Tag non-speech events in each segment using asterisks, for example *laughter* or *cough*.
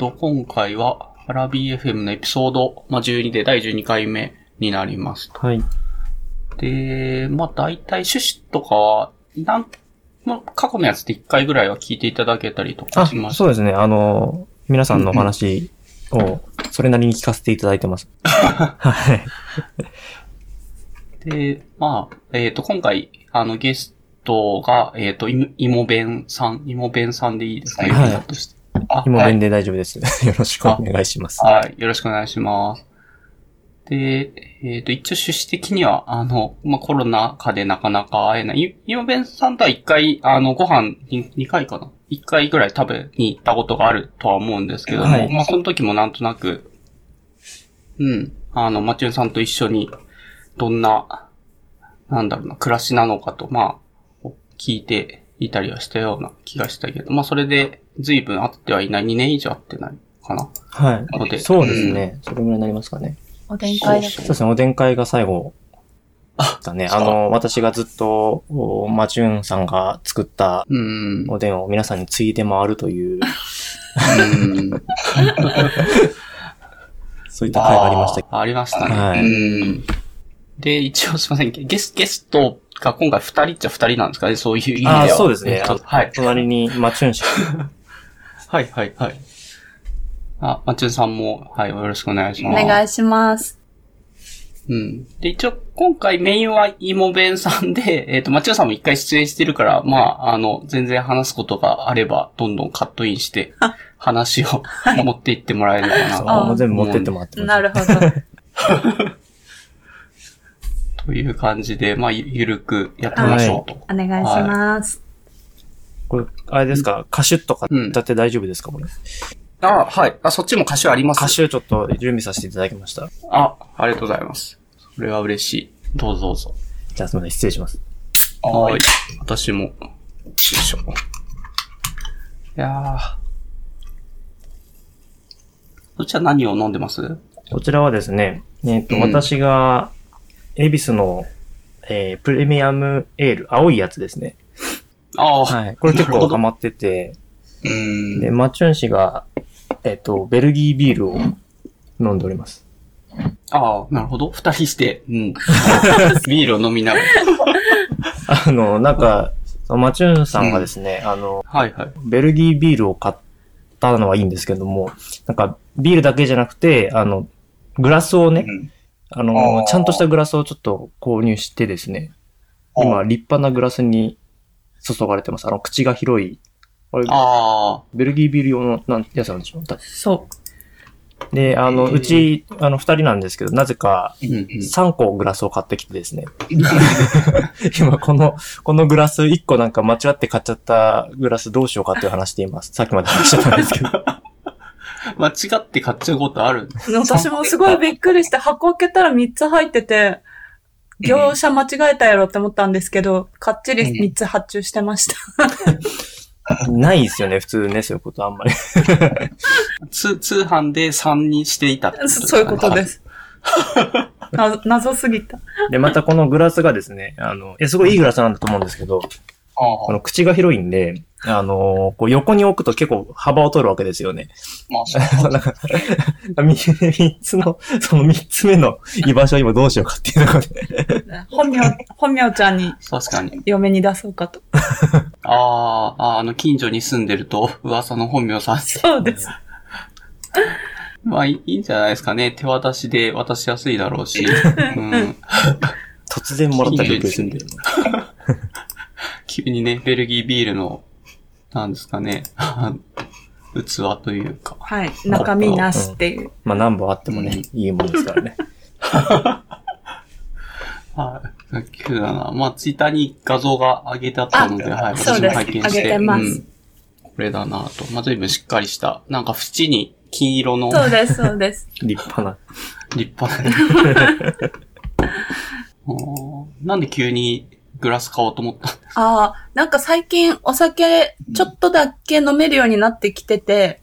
と、今回は、アラビー FM のエピソード、まあ、12で第12回目になります。はい。で、まあ、大体趣旨とかは、なん、まあ、過去のやつで1回ぐらいは聞いていただけたりとかあ、しました。そうですね。あの、皆さんのお話を、それなりに聞かせていただいてます。*laughs* はい。で、まあ、えっ、と、今回、あの、ゲストが、えっ、と、いもべんさん、いもべんさんでいいですか、はい今はい弁で大丈夫です。*laughs* よろしくお願いします。はい、よろしくお願いします。で、えっ、と、一応趣旨的には、あの、まあ、コロナ禍でなかなか会えない。い今弁さんとは一回、あの、ご飯に、二回かな？一回ぐらい食べに行ったことがあるとは思うんですけども、はいまあ、その時もなんとなく、うん、あの、マチュンさんと一緒に、どんな、なんだろうな、暮らしなのかと、まあ、聞いていたりはしたような気がしたけど、まあ、それで、随分会ってはいない、2年以上会ってないかな。はい。のでそうですね。それぐらいになりますかね。おでん会だそうそうですね。おでん会が最後だね。あの、私がずっと、おマチューンさんが作ったうん。おでんを皆さんに継いで回るという、うん。*laughs* そういった会がありました。ありましたね。はいうん。で、一応すいません。ゲスゲストが今回二人っちゃ二人なんですか？ねそういう意味では。あーそうですねえっとはい。隣にマチューン氏。*laughs* はい、はい、はい。あ、まちゅんさんも、はい、よろしくお願いしおます。願いします。うん。で、一応、今回メインはイモベンさんで、*laughs* えっ、と、まちゅんさんも一回出演してるから、まあ、あの、全然話すことがあれば、どんどんカットインして、話を持っていってもらえればなそうと。もう全部持ってってもらってます。なるほど。*laughs* という感じで、まあ、ゆゆるくやってみましょうと。お願いします。これ、あれですか？歌手とかうん歌って大丈夫ですか？これ。あ、はい。あ、そっちも歌詞あります？歌手ちょっと準備させていただきました。あ、ありがとうございます。それは嬉しい。どうぞどうぞ。じゃあすみません、失礼します。はい。私も。よいしょ。いやー。そっちは何を飲んでます？こちらはですね、えっ、と、うん私が、恵比寿の、えー、プレミアムエール、青いやつですね。ああ、はい。これ結構ハマってて、うん。で、マチュン氏が、えっ、と、ベルギービールを飲んでおります。ああ、なるほど。二人して、うん。*laughs* ビールを飲みながら。あの、なんか、マチュンさんがですね、あの、はいはい。ベルギービールを買ったのはいいんですけども、なんか、ビールだけじゃなくて、あの、グラスをね、うんあのちゃんとしたグラスをちょっと購入してですね、今、立派なグラスに注がれてます。あの、口が広い。あれ、あベルギービール用の、なん、やつなんでしょう？そで、あの、うち、あの、二人なんですけど、なぜか、あ。うんうん。3個グラスを買ってきてですね。*laughs* 今、この、このグラス1個なんか間違って買っちゃったグラスどうしようかっていう話しています。さっきまで話しちゃったんですけど。*laughs* 間違って買っちゃうことあるう。私もすごいびっくりして、箱開けたら3つ入ってて、業者間違えたやろって思ったんですけど、かっちり3つ発注してました。*laughs* ないですよね、普通ね、そういうことあんまり。*laughs* 通、通販で3にしていたってことですか？ねそういうことで。す。な謎すぎた。で、またこのグラスがですね、あの、え、すごいいいグラスなんだと思うんですけど、この口が広いんで、あの、こう横に置くと結構幅を取るわけですよね。まあ、そう *laughs* なんか、み三つの、その三つ目の居場所を今どうしようかっていうところで。本名、本名ちゃんに確かに。嫁に出そうかと。ああ、あの、近所に住んでると、噂の本名さん。そうです。まあ、いいいんじゃないですかね。手渡しで渡しやすいだろうし。うん。*laughs* 突然もらったりするんだよね。*laughs* 急にね、ベルギービールの、なんですかね、*laughs* 器というか。はい。中身なしっていう。まあ何本あってもね、いいもんですからね。*laughs* はい。急だな。まあ、ツイッターに画像が上げてあったので、あはい。私も拝見して。上げてますうん。これだなと。まあ、随分しっかりした。なんか縁に金色のそうです、そうです。立派な。立派な。おーなんで急にグラス買おうと思ったああ、なんか最近お酒ちょっとだけ飲めるようになってきてて、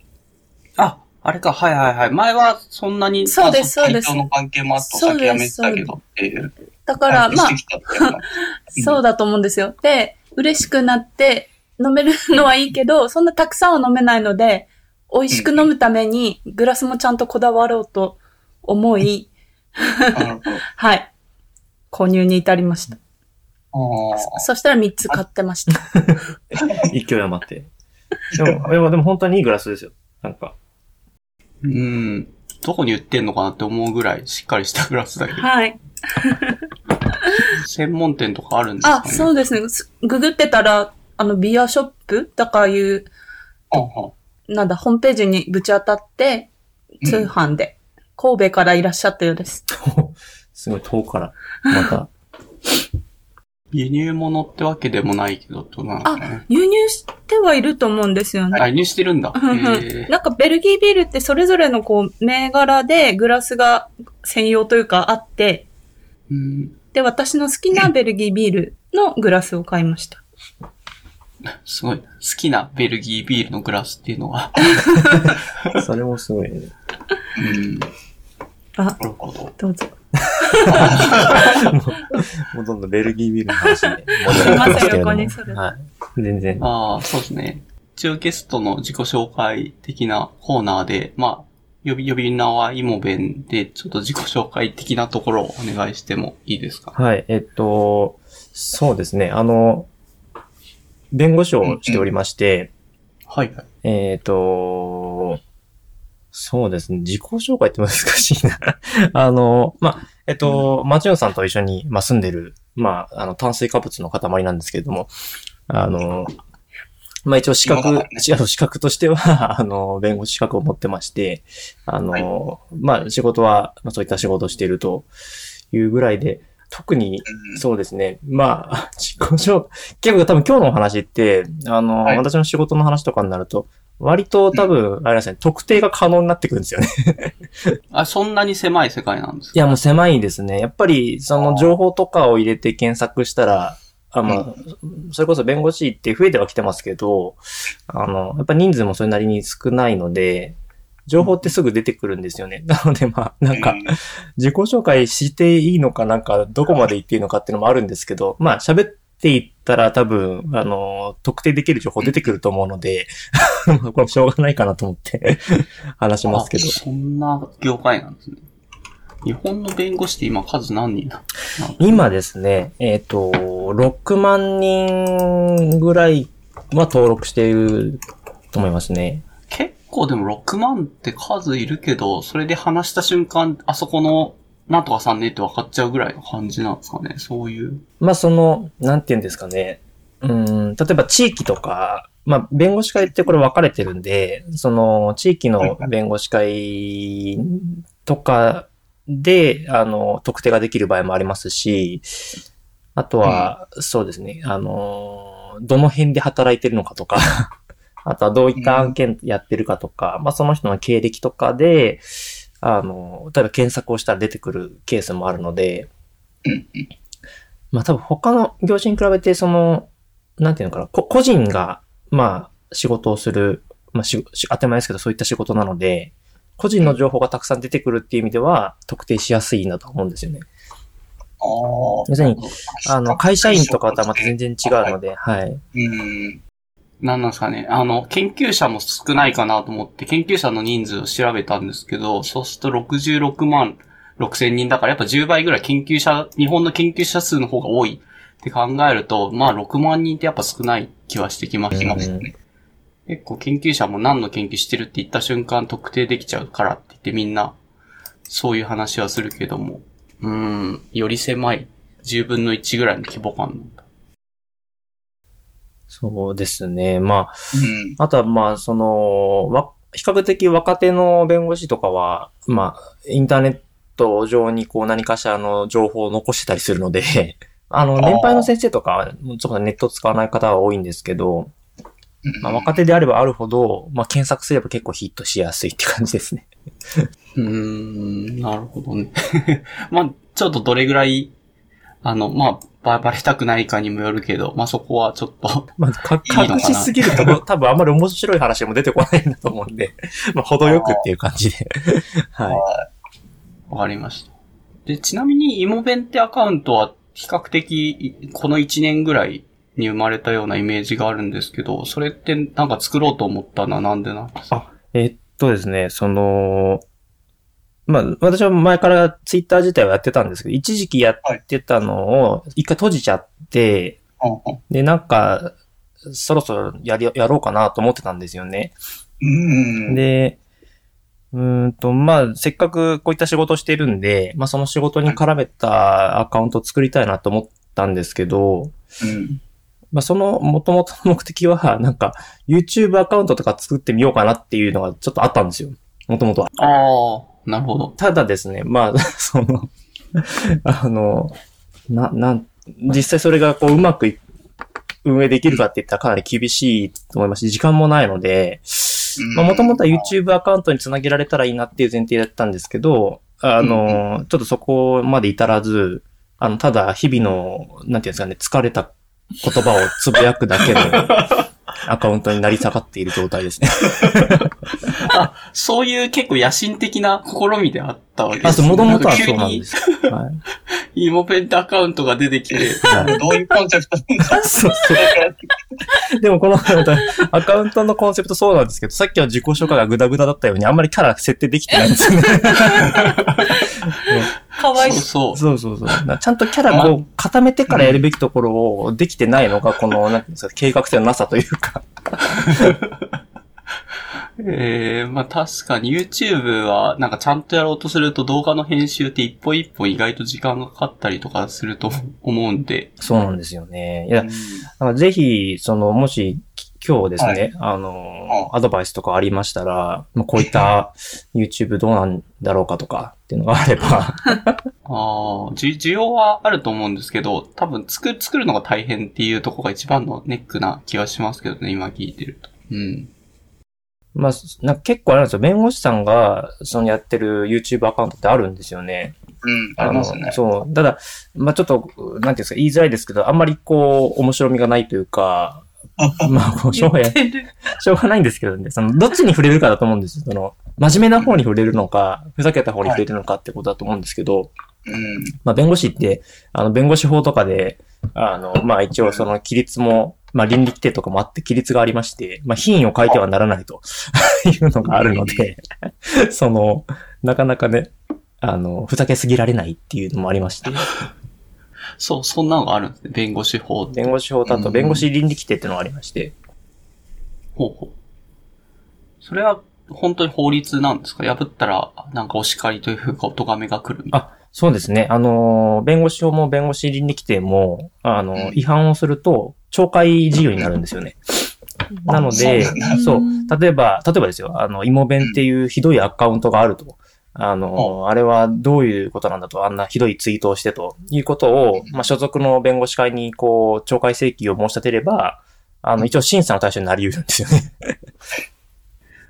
あ、あれか、はいはいはい。前はそんなに、そうですあそうですの関係もあってお酒やめてたけどっていう。だから、まあ *laughs* そうだと思うんですよ。で、嬉しくなって飲めるのはいいけど、そんなたくさんは飲めないので、美味しく飲むために、グラスもちゃんとこだわろうと思い。*laughs* *laughs* はい。購入に至りました。そしたら3つ買ってました。勢い余って。でも、でも、でも本当にいいグラスですよ。なんか。うん。どこに売ってんのかなって思うぐらいしっかりしたグラスだけど、はい。専門店とかあるんですかあ、ねそうですね。すググってたら、あの、ビアショップだからいう、なんだ、ホームページにぶち当たって、通販で、神戸からいらっしゃったようです。*laughs* すごい遠くから。また。輸入物ってわけでもないけど、どうなんですかね。輸入してはいると思うんですよね。あ、輸入してるんだ。なんかベルギービールってそれぞれのこう銘柄でグラスが専用というかあって、ーうんで、私の好きなベルギービールのグラスを買いました。すごい。好きなベルギービールのグラスっていうのが。*laughs* それもすごいね。うん。あな、るほど。どうぞ。*laughs* もうどんどんベルギービールの話で盛りすいません。横にそれ。はい。全然。ああ、そうですね。一応ゲストの自己紹介的なコーナーで、まあ、呼び、呼び名はイモベンで、ちょっと自己紹介的なところをお願いしてもいいですか？はい。えっと、そうですね。あの、弁護士をしておりまして、はいはい。えっと、そうですね。自己紹介って難しいな。*laughs* あの、まあ、えっと、マチュンさんと一緒に、まあ、住んでる、まあ、あの、炭水化物の塊なんですけれども、あの、まあ、一応資格、ね違う資格としては、*laughs* あの、弁護士資格を持ってまして、あの、まあ、仕事は、まあ、そういった仕事をしているというぐらいで、特に、そうですね。まあ、自己紹結構多分今日のお話って、あの、はい私の仕事の話とかになると、割と多分、あれですね、特定が可能になってくるんですよね。あ、そんなに狭い世界なんですか？いや、もう狭いですね。やっぱり、その情報とかを入れて検索したら、あまあ、それこそ弁護士って増えてはきてますけど、あの、やっぱ人数もそれなりに少ないので、情報ってすぐ出てくるんですよね。なのでまあ、なんかう、自己紹介していいのかなんか、どこまで言っていいのかっていうのもあるんですけど、まあ、喋っていったら多分、あの、特定できる情報出てくると思うので、*laughs* これしょうがないかなと思って *laughs* 話しますけどあ。そんな業界なんですね。日本の弁護士って今数何人だ？今ですね、えっ、と、6万人ぐらいは登録していると思いますね。結構でも6万って数いるけど、それで話した瞬間、あそこのなんとかさんねって分かっちゃうぐらいの感じなんですかね。そういう。まあその、なんて言うんですかね。うん、例えば地域とか、まあ弁護士会ってこれ分かれてるんで、その地域の弁護士会とかで、あの、特定ができる場合もありますし、あとは、そうですね、あの、どの辺で働いてるのかとか、*laughs* あとはどういった案件やってるかとか、まあその人の経歴とかで、あの、例えば検索をしたら出てくるケースもあるので、まあ多分他の業種に比べて、その、なんていうのかな、こ個人が、まあ仕事をする、まあしし当たり前ですけどそういった仕事なので、個人の情報がたくさん出てくるっていう意味では、特定しやすいなと思うんですよね。ああ。要するに、あの、会社員とかとはまた全然違うので、はい。うん。なんなんですかね。あの、研究者も少ないかなと思って、研究者の人数を調べたんですけど、そうすると66万6千人だから、やっぱ10倍ぐらい研究者、日本の研究者数の方が多いって考えると、まあ6万人ってやっぱ少ない気はしてきましたうんね。結構研究者も何の研究してるって言った瞬間特定できちゃうからって言ってみんな、そういう話はするけども、うーん、より狭い10分の1ぐらいの規模感なんだ。そうですね。まあ、うん。あとはまあ、その、わ、比較的若手の弁護士とかは、まあ、インターネット上にこう何かしらの情報を残してたりするので、*laughs* あの、年配の先生とかは、ちょっとネット使わない方は多いんですけど、まあ、若手であればあるほど、まあ、検索すれば結構ヒットしやすいって感じですね。うーん、なるほどね。*laughs* まあ、ちょっとどれぐらい、あの、まあ、ばバレたくないかにもよるけど、まあそこはちょっと、*laughs* まあ、隠しすぎると、多分あんまり面白い話も出てこないんだと思うんで、*laughs* まあ、程よくっていう感じで。はい。わかりました。で、ちなみに、イモベンってアカウントは比較的、この1年ぐらいに生まれたようなイメージがあるんですけど、それってなんか作ろうと思ったのはなんでなんですか？えっとですね、その、まあ、私は前からツイッター自体はやってたんですけど、一時期やってたのを一回閉じちゃって、ほうほで、なんか、そろそろやり、やろうかなと思ってたんですよね。ううん。で、うーんと、まあ、せっかくこういった仕事をしているんで、まあ、その仕事に絡めたアカウントを作りたいなと思ったんですけど、うん。まあ、その元々の目的は、なんか、YouTube アカウントとか作ってみようかなっていうのがちょっとあったんですよ。もともとは。ああ、なるほど。ただですね、まあ、*laughs* その、あの、な、なん、実際それがこう、うまくい運営できるかって言ったらかなり厳しいと思いますし、時間もないので、まあ、もともとは YouTube アカウントにつなげられたらいいなっていう前提だったんですけど、あの、ちょっとそこまで至らず、あの、ただ日々の、なんていうんですかね、疲れた言葉をつぶやくだけの *laughs* アカウントになり下がっている状態ですね。*laughs* そういう結構野心的な試みであったわけであ、すそう、もともとは急そうなんにです。はい。イモペントアカウントが出てきて、はいどういうコンセプトなんだそうそう。でもこのアカウントのコンセプトそうなんですけど、さっきの自己紹介がグダグダだったように、あんまりキャラ設定できてないんですよね。かわいそうそう。そう。そうそうそう。ちゃんとキャラを固めてからやるべきところをできてないのが、この、なんていうんですか、計画性のなさというか。えー、まあ確かに YouTube はなんかちゃんとやろうとすると動画の編集って一歩一歩意外と時間がかかったりとかすると思うんで、そうなんですよね。いや、ぜひ、その、もし、き今日ですね、あの、アドバイスとかありましたら、まあ、こういった *laughs* YouTube どうなんだろうかとかっていうのがあれば、*laughs* ああ、じ需要はあると思うんですけど、多分作る、作るのが大変っていうところが一番のネックな気はしますけどね、今聞いてると。うん。まあ、なんか結構あれなんですよ。弁護士さんが、そのやってる YouTube アカウントってあるんですよね。うん、ありますね。そう。ただ、まあちょっと、なんていうんですか、言いづらいですけど、あんまりこう、面白みがないというか、*laughs* まあ、こうしょうがない、しょうがないんですけどね、その、どっちに触れるかだと思うんですよ。その、真面目な方に触れるのか、ふざけた方に触れるのかってことだと思うんですけど、うん。まあ、弁護士って、あの、弁護士法とかで、あの、まあ、一応その、規律も、まあ、倫理規定とかもあって規律がありまして、まあ、品位を変えてはならないと。*laughs* いうのがあるので、その、なかなかね、あの、ふざけすぎられないっていうのもありまして、そう、そんなのがあるんですね。弁護士法って。弁護士法だと弁護士倫理規定っていうのがありまして、ほうほう。それは本当に法律なんですか？破ったら、なんかお叱りというか、お咎めが来るみたいな。あ、そうですね。あの、弁護士法も弁護士倫理規定も、あの、違反をすると、懲戒事由になるんですよね。なので、そう例えば、例えばですよ、あの、芋弁っていうひどいアカウントがあると。あの、あれはどういうことなんだと、あんなひどいツイートをしてということを、まあ、所属の弁護士会に、こう、懲戒請求を申し立てれば、あの、一応審査の対象になり得るんですよね。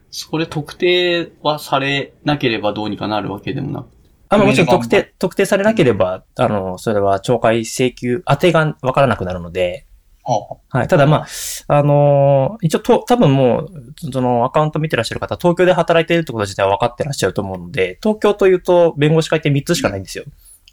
それ特定はされなければどうにかなるわけでもなく？あの、もちろん特定、特定されなければ、あの、それは懲戒請求、当てがわからなくなるので、ほはい。ただまあ、あのー一応と、多分もう、そのアカウント見てらっしゃる方、東京で働いているってこと自体は分かってらっしゃると思うので、東京というと弁護士会って3つしかないんですよ。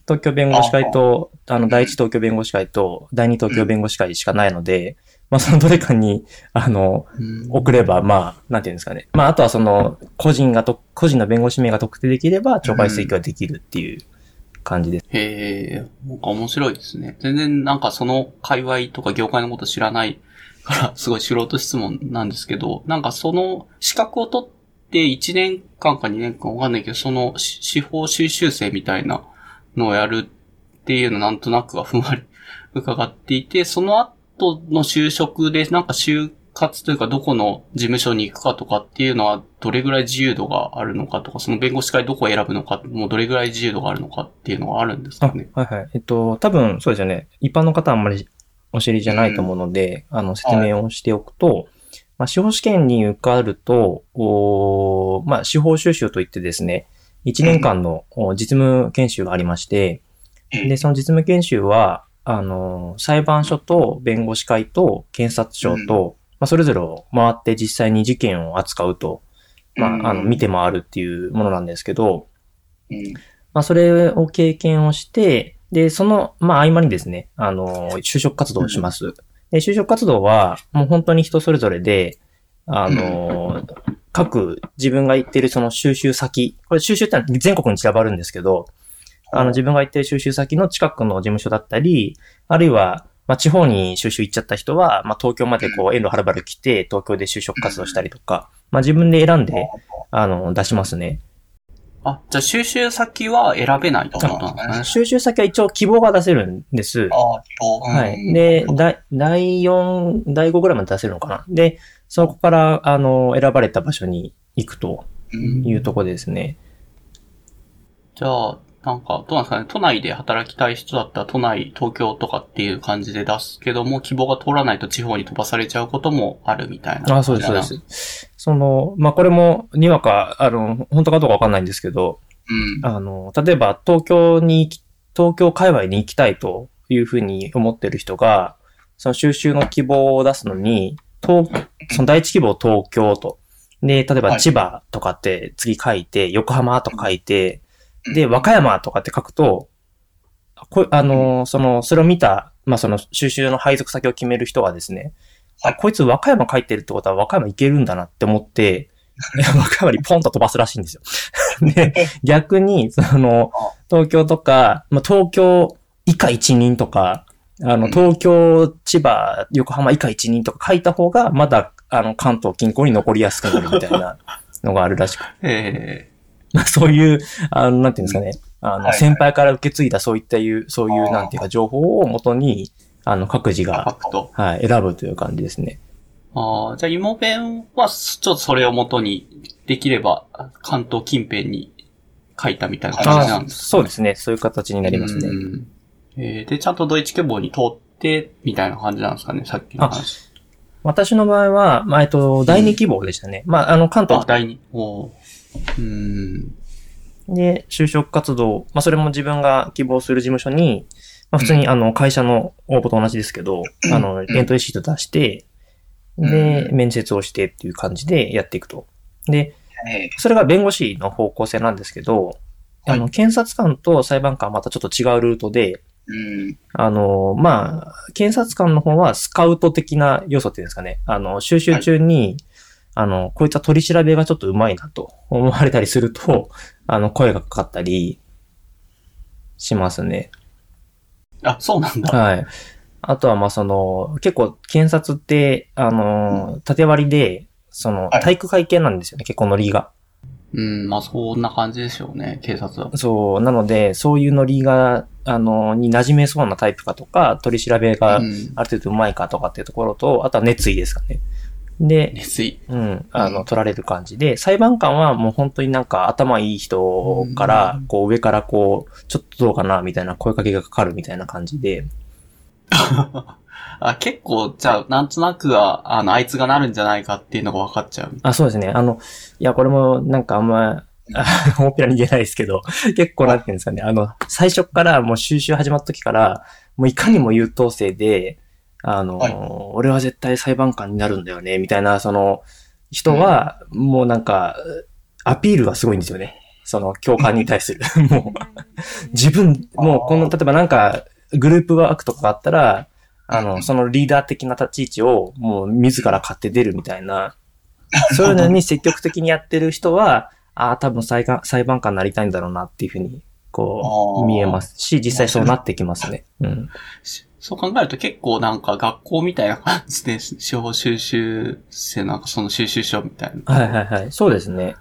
東京弁護士会と、あの、第一東京弁護士会と、第二東京弁護士会しかないので、まあ、そのどれかに、あの、送れば、まあ、なんていうんですかね。まあ、あとはその、個人がと、個人の弁護士名が特定できれば、懲戒請求ができるっていう感じです。へえ、なんか面白いですね。全然なんかその界隈とか業界のこと知らないから、*laughs* すごい素人質問なんですけど、なんかその資格を取って1年間か2年間わかんないけど、その司法修習生みたいなのをやるっていうのなんとなくはふんわり *laughs* 伺っていて、その後の就職でなんか就活というかどこの事務所に行くかとかっていうのはどれぐらい自由度があるのかとか、その弁護士会どこを選ぶのか、もうどれぐらい自由度があるのかっていうのがあるんですあ、かね。はいはい。えっと、多分、そうですよね。一般の方はあんまりお知りじゃないと思うので、あの、説明をしておくと、まあ、司法試験に受かると、おーまあ、司法修習といってですね、1年間のお実務研修がありまして、う。で、その実務研修は、あの、裁判所と弁護士会と検察庁と、まあ、それぞれを回って実際に事件を扱うと、まあ、あの、見て回るっていうものなんですけど、うん。まあ、それを経験をして、で、その、まあ、合間にですね、あの、就職活動をします。で、就職活動は、もう本当に人それぞれで、あの、各自分が行ってるその収集先、これ収集ってのは全国に散らばるんですけど、あの自分が行ってる収集先の近くの事務所だったり、あるいは、まあ、地方に収集行っちゃった人は、まあ、東京までこう、遠路はるばる来て、東京で就職活動したりとか、まあ、自分で選んで、あの、出しますね。あ、じゃあ収集先は選べないとなんですね。収集先は一応希望が出せるんです。ああ、今日。はい。で、第、第4、第5ぐらいまで出せるのかな。で、そこから、あの、選ばれた場所に行くとうんいうところですね。じゃあ、なんか、どうなんですかね、都内で働きたい人だったら都内、東京とかっていう感じで出すけども、希望が通らないと地方に飛ばされちゃうこともあるみたいな。あそうです、そうで。す。その、まあ、これも、にわか、あの、本当かどうかわかんないんですけど、うん。あの、例えば東京に行き、東京界隈に行きたいというふうに思ってる人が、その収集の希望を出すのに、東、その第一希望東京と。で、例えばはい千葉とかって次書いて、横浜とか書いて、うんで、和歌山とかって書くと、こあの、その、それを見た、まあ、その収集の配属先を決める人はですね、はい。あこいつ和歌山書いてるってことは和歌山行けるんだなって思って、*laughs* 和歌山にポンと飛ばすらしいんですよ。*laughs* で、逆に、その、東京とか、まあ、東京以下一人とか、あの、うん。東京、千葉、横浜以下一人とか書いた方が、まだ、あの、関東近郊に残りやすくなるみたいなのがあるらしく。*laughs* えまあ、そういう、あの、なんていうんですかね、あの、先輩から受け継いだそういったいう、そういう、なんていうか、情報を元に、あの、各自が。はい、選ぶという感じですね。ああ、じゃあ、芋弁は、ちょっとそれを元に、できれば、関東近辺に書いたみたいな感じなんあですかそうですね。そういう形になりますね。うんえーで、ちゃんとドイツ希望に通って、みたいな感じなんですかね、さっきの話。私の場合は、まあ、えっと、第二希望でしたね。まあ、あの、関東あ、第二。うん。で、就職活動、まあ、それも自分が希望する事務所に、まあ、普通に、あの、会社の応募と同じですけど、あの、エントリーシート出して、で、面接をしてっていう感じでやっていくと。で、えそれが弁護士の方向性なんですけど、あの、検察官と裁判官はまたちょっと違うルートで、うん。あの、まあ、検察官の方はスカウト的な要素っていうんですかね。あの、収集中に、あの、こういった取り調べがちょっと上手いなと思われたりすると、*laughs* あの、声がかかったりしますね。あ、そうなんだ。はい。あとは、まあ、その、結構、検察って、あの、縦割りで、その、はい体育会系なんですよね、結構ノリが。うん、まあそんな感じでしょうね、警察は。そう、なので、そういうノリが、あの、に馴染めそうなタイプかとか、取り調べがうん。ある程度うまいかとかっていうところと、あとは熱意ですかね。で、熱意。うん、あの、うん取られる感じで、裁判官はもう本当になんか頭いい人から、こう上からこう、ちょっとどうかなみたいな声かけがかかるみたいな感じで、*laughs* あ、結構、じゃあ、なんとなくは、あの、あいつがなるんじゃないかっていうのが分かっちゃう。あ、そうですね。あの、いや、これもなんかあんま、あ大っぴらに言えないですけど、*laughs* 結構なんていうんですかね、あの、最初からもう収集始まった時から、もういかにも優等生で、あの、はい俺は絶対裁判官になるんだよね、みたいな、その、人は、もうなんか、アピールがすごいんですよね。その、共感に対する。*laughs* もう、自分、もうこの、例えばなんか、グループワークとかがあったら、あの、そのリーダー的な立ち位置をもう自ら買って出るみたいな、*laughs* そういうのに積極的にやってる人は、ああ、多分裁判裁判官になりたいんだろうなっていうふうに、こう、見えますし、実際そうなってきますね。うん。*laughs* しそう考えると結構なんか学校みたいな感じで、司法収集生なんかその収集所みたいな。はいはいはい。そうですね。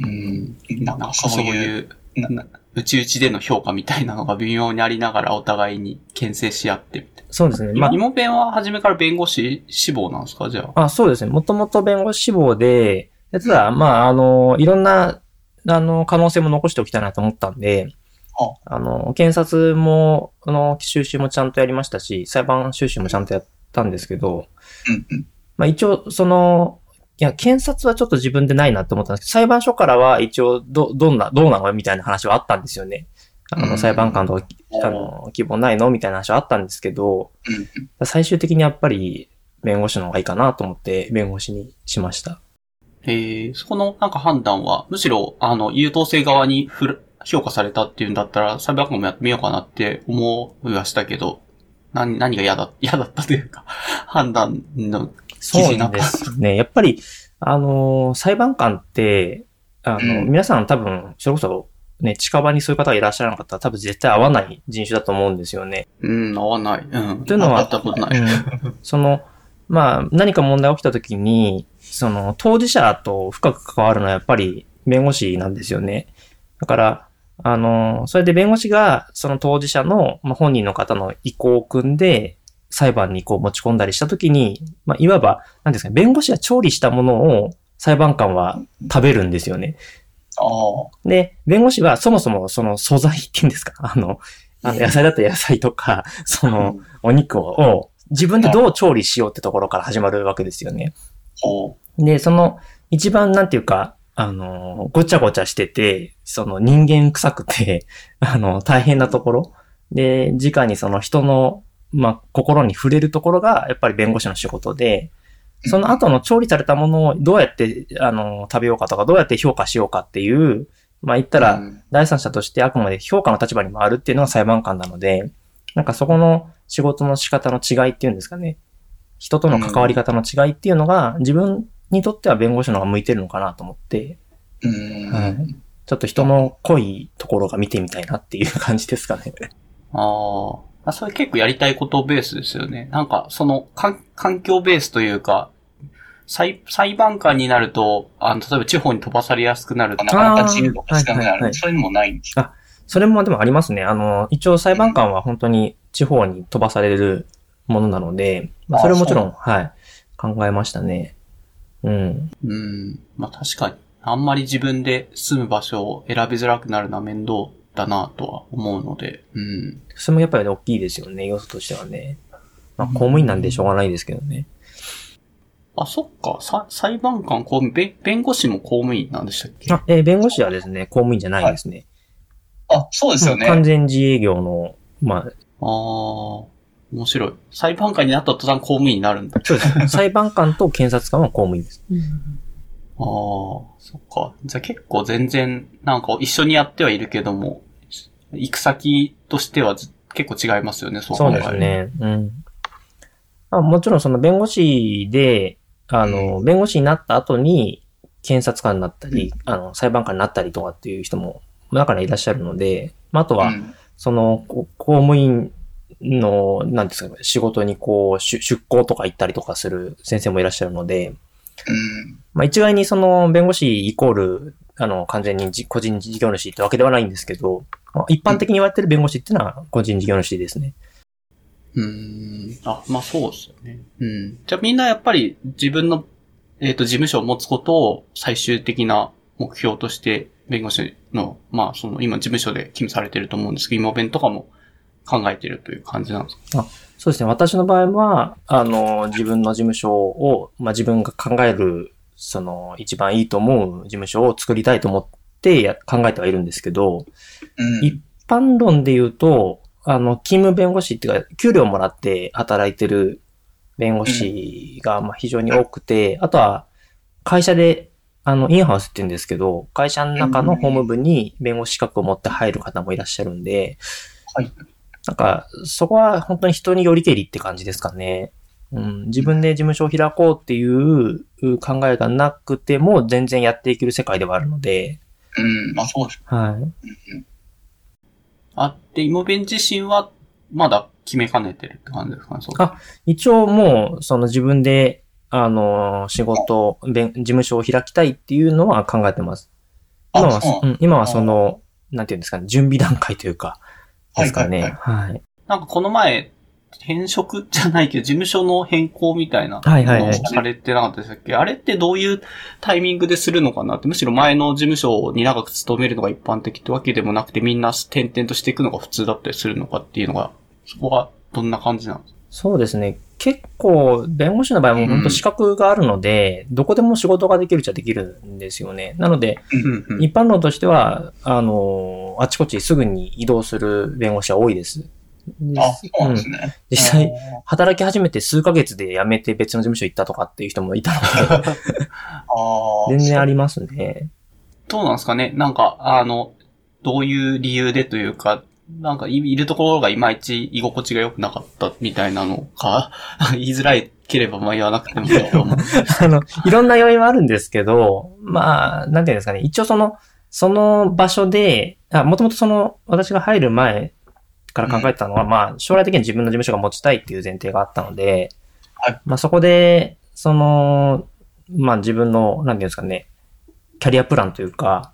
うん。ななんんかかそういそういう、う、なな内々での評価みたいなのが微妙にありながらお互いに牽制し合ってみたいそうですね。な。まあ、芋弁は初めから弁護士志望なんですか？じゃあ。あ、そうですね。もともと弁護士志望で、ただ、まあ、あの、いろんな、あの、可能性も残しておきたいなと思ったんで、あの、検察も、あの、収集もちゃんとやりましたし、裁判収集もちゃんとやったんですけど、うんうん。まあ一応、その、いや、検察はちょっと自分でないなって思ったんですけど、裁判所からは一応、ど、どんな、どうなのみたいな話はあったんですよね。あの、うん裁判官とか、あの、希望ないのみたいな話はあったんですけど、うん最終的にやっぱり、弁護士の方がいいかなと思って、弁護士にしました。えー、そこのなんか判断は、むしろ、あの、優等生側にふる評価されたっていうんだったら、裁判官もやってみようかなって思いはしたけど、何、何が嫌だ、*laughs* 嫌だったというか、判断の記そう事なんかですね。やっぱり、あの、裁判官って、あの、うん皆さん多分、それこそ、ね、近場にそういう方がいらっしゃらなかったら多分絶対合わない人種だと思うんですよね。うん、合わない。うん。というのは会ったことない。うん *laughs* その、まあ、何か問題が起きた時に、その、当事者と深く関わるのはやっぱり弁護士なんですよね。だから、あの、それで弁護士が、その当事者の、まあ、本人の方の意向を組んで、裁判にこう持ち込んだりした時に、まあ、いわば、なんですかね、弁護士が調理したものを裁判官は食べるんですよね。で、弁護士はそもそもその素材っていうんですか、*laughs* あの、あの野菜だったら野菜とか、その、お肉をを自分でどう調理しようってところから始まるわけですよね。ほで、その一番なんていうか、あの、ごちゃごちゃしてて、その人間臭くて、*laughs* あの、大変なところ。で、直にその人の、まあ、心に触れるところが、やっぱり弁護士の仕事で、その後の調理されたものをどうやって、あの、食べようかとか、どうやって評価しようかっていう、まあ、言ったら、うん第三者としてあくまで評価の立場に回るっていうのが裁判官なので、なんかそこの仕事の仕方の違いっていうんですかね。人との関わり方の違いっていうのが、自分にとっては弁護士の方が向いてるのかなと思って、うん。はいちょっと人の濃いところが見てみたいなっていう感じですかね。*laughs* ああ。それ結構やりたいことベースですよね。なんか、その、か環境ベースというか、裁、裁判官になると、あの、例えば地方に飛ばされやすくなるとなかなか自由度が少なくなる。はいはいはいそういうのもないんですよ。それもでもありますね。あの、一応裁判官は本当に地方に飛ばされるものなので、まあ、それはもちろん、はい、考えましたね。うん。うん。まあ確かに。あんまり自分で住む場所を選びづらくなるのは面倒だなとは思うので。うん。それもやっぱり大きいですよね、要素としてはね。まあ、公務員なんでしょうがないですけどね。あ、そっか。さ裁判官、公務員、べ弁護士も公務員なんでしたっけ？あ、えー弁護士はですね、公務員じゃないですね。あ、そうですよね。完全自営業の、まあ、ああ、面白い。裁判官になった途端公務員になるんだ。そうです。*laughs* 裁判官と検察官は公務員です。ああ、そっか。じゃあ結構全然、なんか一緒にやってはいるけども、行く先としてはず結構違いますよね、そうそうです。ね。うん。あもちろんその弁護士で、あの、弁護士になった後に、検察官になったり、あの、裁判官になったりとかっていう人も中にはいらっしゃるので、まあ、あとは、うんその、こ公務員の、なんですか、仕事にこう、出出向とか行ったりとかする先生もいらっしゃるので、うん。まあ、一概にその、弁護士イコール、あの、完全にじ個人事業主ってわけではないんですけど、まあ一般的に言われてる弁護士っていうのは個人事業主ですね。うーん。あ、まあそうですよね。うん。じゃあみんなやっぱり自分の、えっ、と、事務所を持つことを最終的な目標として、弁護士の、まあその、今事務所で勤務されてると思うんですけど、今弁とかも考えてるという感じなんですか？そうですね。私の場合は、あの、自分の事務所を、まあ、自分が考える、その、一番いいと思う事務所を作りたいと思ってや考えてはいるんですけど、うん。一般論で言うと、あの、勤務弁護士っていうか、給料もらって働いてる弁護士が、まあ、非常に多くて、あとは、会社で、あの、インハウスって言うんですけど、会社の中の法務部に弁護士資格を持って入る方もいらっしゃるんで、はい。なんか、そこは本当に人によりけりって感じですかね。うん、自分で事務所を開こうっていう考えがなくても全然やっていける世界ではあるので、うん。まあそうです。はい。あ、で、芋弁自身は、まだ決めかねてるって感じですかね。あ一応もう、その自分で、あの、仕事、弁事務所を開きたいっていうのは考えてます。今は、あそううん、今はその、なんていうんですかね、準備段階というか、ですかね。はいはい。なんかこの前、転職じゃないけど、事務所の変更みたいなはいはいはいのをされてなかったでしたっけあれってどういうタイミングでするのかな？って、むしろ前の事務所に長く勤めるのが一般的ってわけでもなくて、みんな転々としていくのが普通だったりするのかっていうのが、そこはどんな感じなんですか？そうですね。結構、弁護士の場合も本当資格があるので、どこでも仕事ができるっちゃできるんですよね。なので、うんうん一般論としては、あの、あちこちすぐに移動する弁護士は多いです。であ、そうですうんね。実際、働き始めて数ヶ月で辞めて別の事務所行ったとかっていう人もいたので。*laughs* 全然ありますね。どうなんですかねなんか、あの、どういう理由でというか、なんかいいるところがいまいち居心地が良くなかったみたいなのか、*laughs* 言いづらいければまあ言わなくてもいいと思う。*laughs* あの、いろんな要因はあるんですけど、まあ、なんていうんですかね。一応その、その場所で、あ、もともとその、私が入る前から考えてたのは、まあ、将来的に自分の事務所が持ちたいっていう前提があったので、はいまあそこで、その、まあ自分の、なんていうんですかね、キャリアプランというか、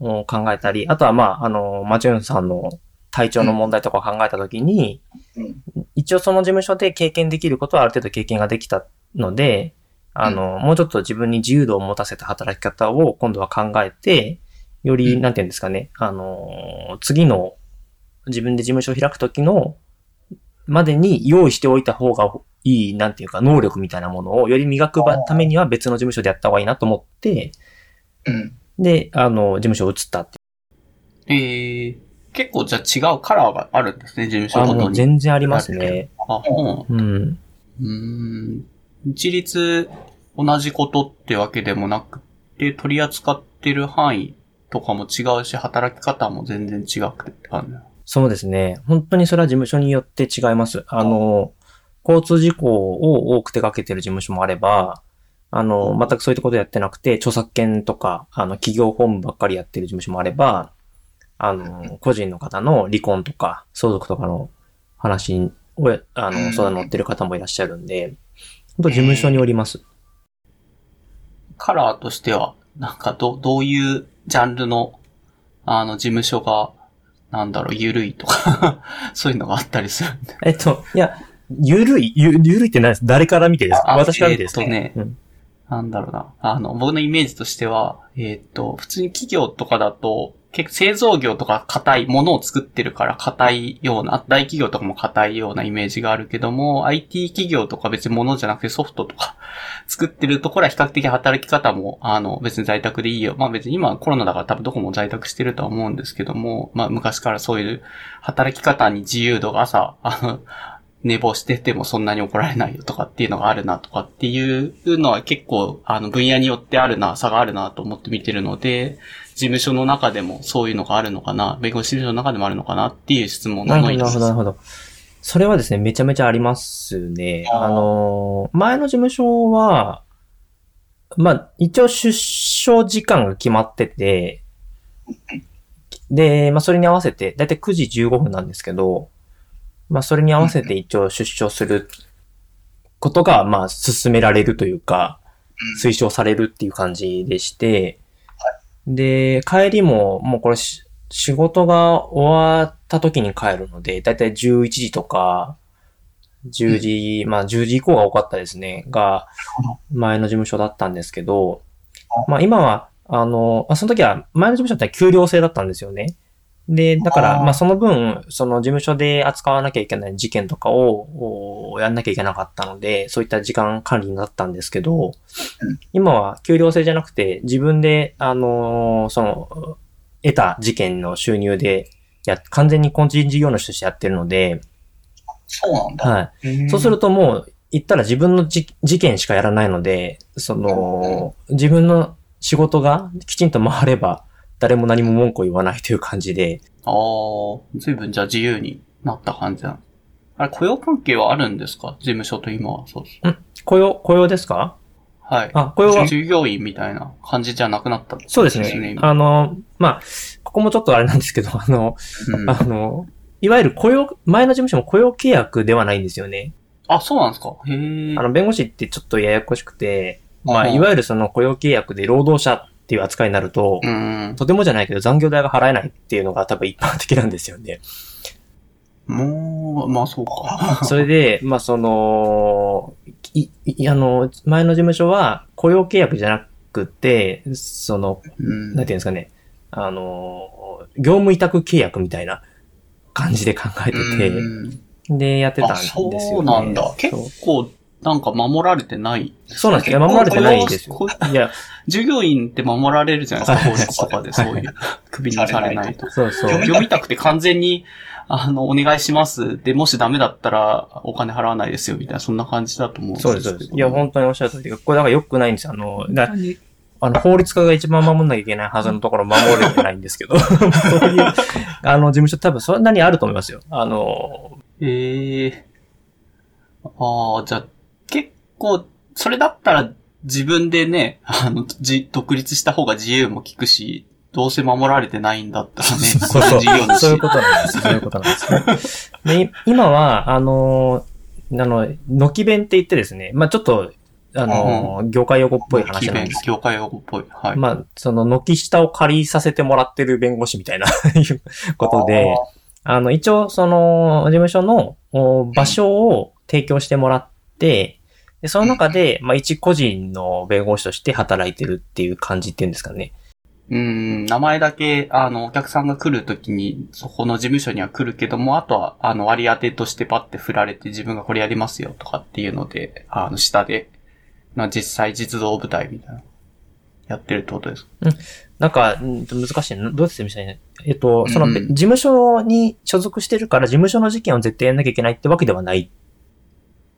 を考えたり、あとはまあ、あの、マチューンさんの体調の問題とかを考えたときに、うん一応その事務所で経験できることはある程度経験ができたので、あの、もうちょっと自分に自由度を持たせた働き方を今度は考えて、より、うん。なんていうんですかね、あの、次の自分で事務所を開くときの、までに用意しておいた方がいい、なんていうか、能力みたいなものをより磨くためには別の事務所でやった方がいいなと思って、うん。で、あの、事務所を移ったってえー、結構じゃあ違うカラーがあるんですね、事務所ごとに。全然ありますね。あ、そううん。うーん。一律同じことってわけでもなくて、取り扱ってる範囲とかも違うし、働き方も全然違くてって感じ。そうですね。本当にそれは事務所によって違います。あの、交通事故を多く手掛けてる事務所もあれば、あの、全くそういったことやってなくて、著作権とか、あの、企業本部ばっかりやってる事務所もあれば、あの、個人の方の離婚とか、相続とかの話を、あうんの、相談乗ってる方もいらっしゃるんで、本当事務所によります。カラーとしては、なんかど、どういうジャンルの、あの、事務所が、なんだろう、ゆるいとか、*laughs* そういうのがあったりするんで。えっと、いや、ゆるい、ゆ、ゆるいって何です誰から見てですか？あ私から見てですか？えーっとねうんなんだろうな。あの、僕のイメージとしては、えーっと、普通に企業とかだと、結構製造業とか硬い、ものを作ってるから硬いような、大企業とかも硬いようなイメージがあるけども、IT 企業とか別に物じゃなくてソフトとか作ってるところは比較的働き方も、あの、別に在宅でいいよ。まあ別に今コロナだから多分どこも在宅してるとは思うんですけども、まあ昔からそういう働き方に自由度が朝、あの、寝坊しててもそんなに怒られないよとかっていうのがあるなとかっていうのは結構あの分野によってあるな、差があるなと思って見てるので、事務所の中でもそういうのがあるのかな、弁護士事務所の中でもあるのかなっていう質問なるほど、なるほど、なるほど。それはですね、めちゃめちゃありますね。あのー、前の事務所は、まあ、一応出所時間が決まってて、で、まあ、それに合わせて、だいたい9時15分なんですけど、まあ、それに合わせて一応出所することが、まあ、進められるというか、推奨されるっていう感じでして、で、帰りも、もうこれし、仕事が終わった時に帰るので、だいたい11時とか、10時、まあ10時以降が多かったですね、が、前の事務所だったんですけど、まあ今は、あの、あその時は前の事務所って給料制だったんですよね。で、だから、まあその分、その事務所で扱わなきゃいけない事件とかを、おやんなきゃいけなかったので、そういった時間管理になったんですけど、うん今は給料制じゃなくて、自分で、あのーその、得た事件の収入で、や、完全に個人事業主としてやってるので、そうなんだ。はい。そうするともう、言ったら自分のじ事件しかやらないので、その、自分の仕事がきちんと回れば、誰も何も文句を言わないという感じで、ああ、随分じゃあ自由になった感じなの。あれ、雇用関係はあるんですか？事務所と今は。そうです。雇用、雇用ですか？はい。あ、雇用は、従業員みたいな感じじゃなくなった。そうですね。あの、まあ、ここもちょっとあれなんですけど、あの、うんあの、いわゆる雇用、前の事務所も雇用契約ではないんですよね。あ、そうなんですかへえ。あの、弁護士ってちょっとややこしくて、まあ、うんいわゆるその雇用契約で労働者っていう扱いになると、うん。とてもじゃないけど残業代が払えないっていうのが多分一般的なんですよね。もう、まあそうか。*laughs* *laughs* それで、まあその、い、いあの、前の事務所は雇用契約じゃなくて、その、うんなんていうんですかね、あの、業務委託契約みたいな感じで考えてうんて、で、やってたんあですよね。そうなんだ。結構、なんか守られてない。そうなんですよ。いや守られてないですよこ。いや、従業員って守られるじゃないですか、はい法律とかでそういう。首にされないと。そうそう。業務委託って完全に、あの、お願いします。で、もしダメだったら、お金払わないですよ、みたいな、そんな感じだと思うんですそうです、そうです。いや、本当におっしゃる通りで、これだから良くないんですよ。あの、だ何？あの、法律家が一番守んなきゃいけないはずのところ守れてないんですけど、そういう、あの、事務所多分そんなにあると思いますよ。あの、ええああ、じゃあ、結構、それだったら自分でね、あの、じ、独立した方が自由も効くし、どうせ守られてないんだったらね、*laughs* そうそうそういうことなんです。*laughs* そういうことなんですね。で、い今は、あの、あの、軒弁って言ってですね、まあちょっと、あの、業界用語っぽい話なんですけ業界用語っぽい。はい。ど、まあ、その、軒下を借りさせてもらってる弁護士みたいな *laughs* いうことで、あの、一応、その、事務所のお場所を提供してもらって、で、その中で、まあ、一個人の弁護士として働いてるっていう感じっていうんですかね。うん、名前だけ、あの、お客さんが来るときに、そこの事務所には来るけども、あとは、あの、割り当てとしてパッて振られて自分がこれやりますよとかっていうので、あの、下で、まあ、実際実動部隊みたいな、やってるってことですかなんか、うん難しいな。どう説明したらいいの？えっと、その、うんべ事務所に所属してるから、事務所の事件を絶対やんなきゃいけないってわけではない。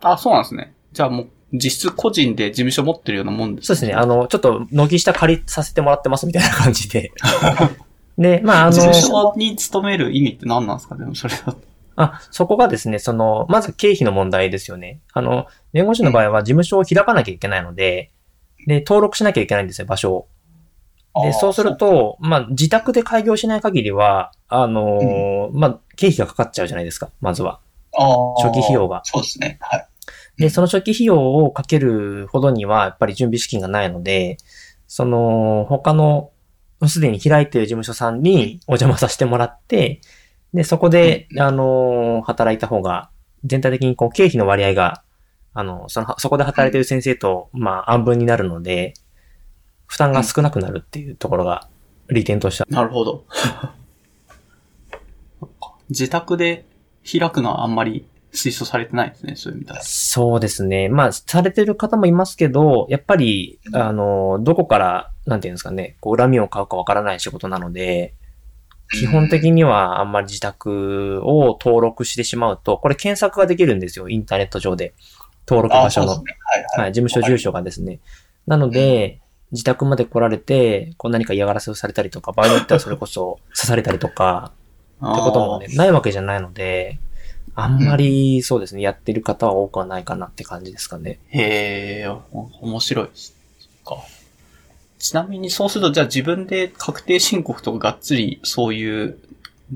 あ、そうなんですね。じゃあもう、実質個人で事務所持ってるようなもんですそうですね。あの、ちょっと、軒下借りさせてもらってますみたいな感じで。*laughs* で、まあ、あ事務の、所に勤める意味って何なんですか？でもそれだと。あ、そこがですね、その、まず経費の問題ですよね。あの、弁護士の場合は事務所を開かなきゃいけないので、で、登録しなきゃいけないんですよ、場所を。で、そうすると、まあ、自宅で開業しない限りは、あのーまあ、経費がかかっちゃうじゃないですか、まずは。初期費用がそうですね。はい。で、その初期費用をかけるほどには、やっぱり準備資金がないので、その、他の、すでに開いている事務所さんにお邪魔させてもらって、で、そこで、あの、働いた方が、全体的にこう、経費の割合が、あの、その、そこで働いている先生と、まあ、安分になるので、負担が少なくなるっていうところが、利点としては。なるほど。*laughs* 自宅で開くのはあんまり推奨されてないですね、そういう意味では。そうですね。まあ、されてる方もいますけど、やっぱり、あの、どこから、なんていうんですかね、こう、恨みを買うかわからない仕事なので、基本的にはあんまり自宅を登録してしまうと、これ検索ができるんですよ、インターネット上で。登録場所の。ね。はい、はい。はい、事務所住所がですね。なので、自宅まで来られて、こう何か嫌がらせをされたりとか、場合によってはそれこそ刺されたりとか、ってこともね、ないわけじゃないので、あんまりそうですね、やってる方は多くはないかなって感じですかね。へえ、お面白いです。か。ちなみにそうすると、じゃあ自分で確定申告とかがっつりそういう、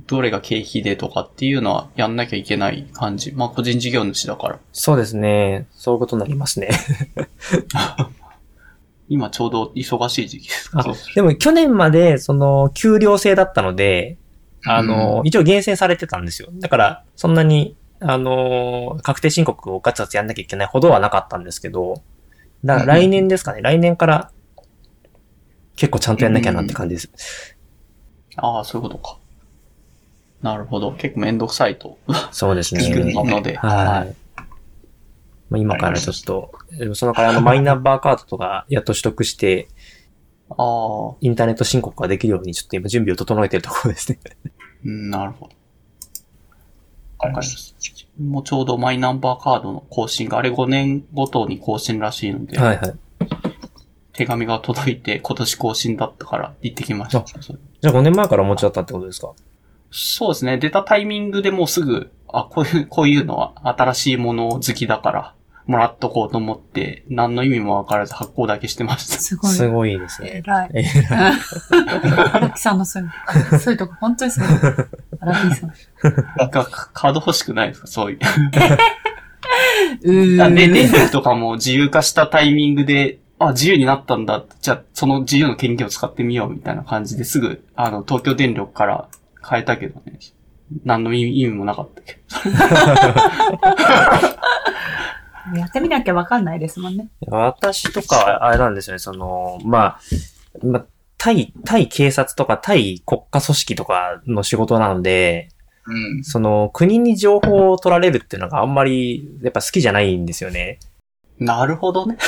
どれが経費でとかっていうのはやんなきゃいけない感じ？まあ個人事業主だから。そうですね。そういうことになりますね。*laughs* 今ちょうど忙しい時期ですか？でも去年まで、その、給料制だったので、あの、一応厳選されてたんですよ。だから、そんなに、あの、確定申告をガツガツやんなきゃいけないほどはなかったんですけど、だから来年ですかね。来年から、結構ちゃんとやんなきゃなって感じです。ああ、そういうことか。なるほど。結構めんどくさいとそうですね。聞くので。はい。まあ、今からちょっと、そのからあのマイナンバーカードとかやっと取得して、ああ、インターネット申告ができるようにちょっと今準備を整えてるところですね。うん、なるほど。わかりましもうちょうどマイナンバーカードの更新が、あれ5年ごとに更新らしいので、はいはい。手紙が届いて今年更新だったから行ってきました。じゃあ5年前からお持ちだったってことですか？そうですね。出たタイミングでもうすぐ、あ、こういう、こういうのは新しいもの好きだから、もらっとこうと思って、何の意味もわからず発行だけしてました。すごい。すごいですね。偉い。え荒木さんのそういう、*laughs* そういうとこ、本当にすごい。荒木さん。なんかカード欲しくないですか？そういう。*laughs* うあで、電力とかも自由化したタイミングで、あ、自由になったんだ。じゃあ、その自由の権限を使ってみようみたいな感じですぐ、あの、東京電力から変えたけどね。何の意味もなかったけやってみなきゃわかんないですもんね。私とか、あれなんですよね、その、まあ、まあ、対、対警察とか対国家組織とかの仕事なので、うん。その、国に情報を取られるっていうのがあんまり、やっぱ好きじゃないんですよね。ど。なるほどね。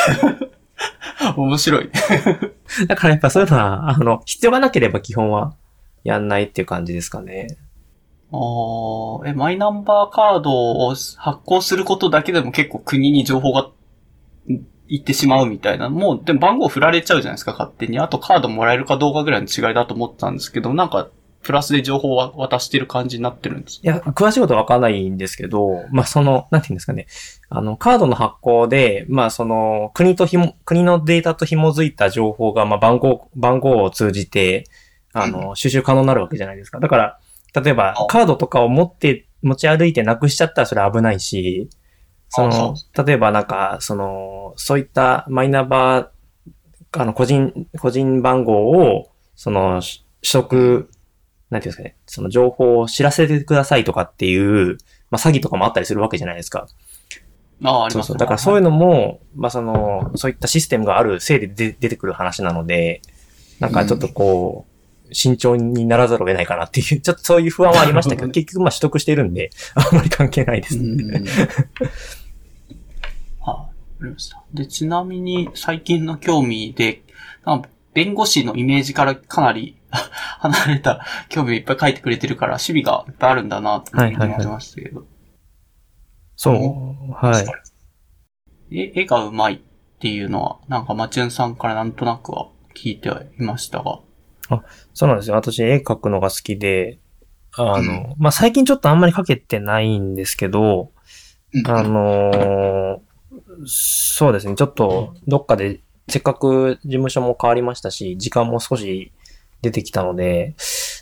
*laughs* 面白い。*laughs* だからやっぱそういうのは、あの、必要がなければ基本はやんないっていう感じですかね。あーえ、マイナンバーカードを発行することだけでも結構国に情報がん行ってしまうみたいな。もう、でも番号振られちゃうじゃないですか、勝手に。あとカードもらえるかどうかぐらいの違いだと思ってたんですけど、なんか、プラスで情報を渡してる感じになってるんですいや、詳しいことはわからないんですけど、まあ、その、なんていうんですかね。あの、カードの発行で、まあ、その、国とひも、国のデータと紐づいた情報が、まあ、番号、番号を通じて、あの、収集可能になるわけじゃないですか。だから、例えばあ、カードとかを持って、持ち歩いてなくしちゃったらそれ危ないし、そあの、例えばなんか、その、そういったマイナンバー、あの、個人、個人番号を、その、し取得、なんていうんですかね、その情報を知らせてくださいとかっていう、まあ、詐欺とかもあったりするわけじゃないですか。ああ、ありますね。そうそう。だからそういうのも、まあ、その、そういったシステムがあるせいで出出てくる話なので、なんかちょっとこう、慎重にならざるを得ないかなっていう、*laughs* ちょっとそういう不安はありましたけど、結局まあ取得しているんで、*laughs* あんまり関係ないです。うん。はい、わかりました。で、ちなみに最近の興味で、弁護士のイメージからかなり *laughs* 離れた興味をいっぱい書いてくれてるから、守備がいっぱいあるんだなって思ってましたけど、そう。はい。え絵が上手いっていうのは、なんかマチュンさんからなんとなくは聞いてはいましたが。そうなんですよ。私絵描くのが好きで、あの、まあ、最近ちょっとあんまり描けてないんですけど、うんあのーそうですね。ちょっと、どっかで、せっかく事務所も変わりましたし、時間も少し出てきたので、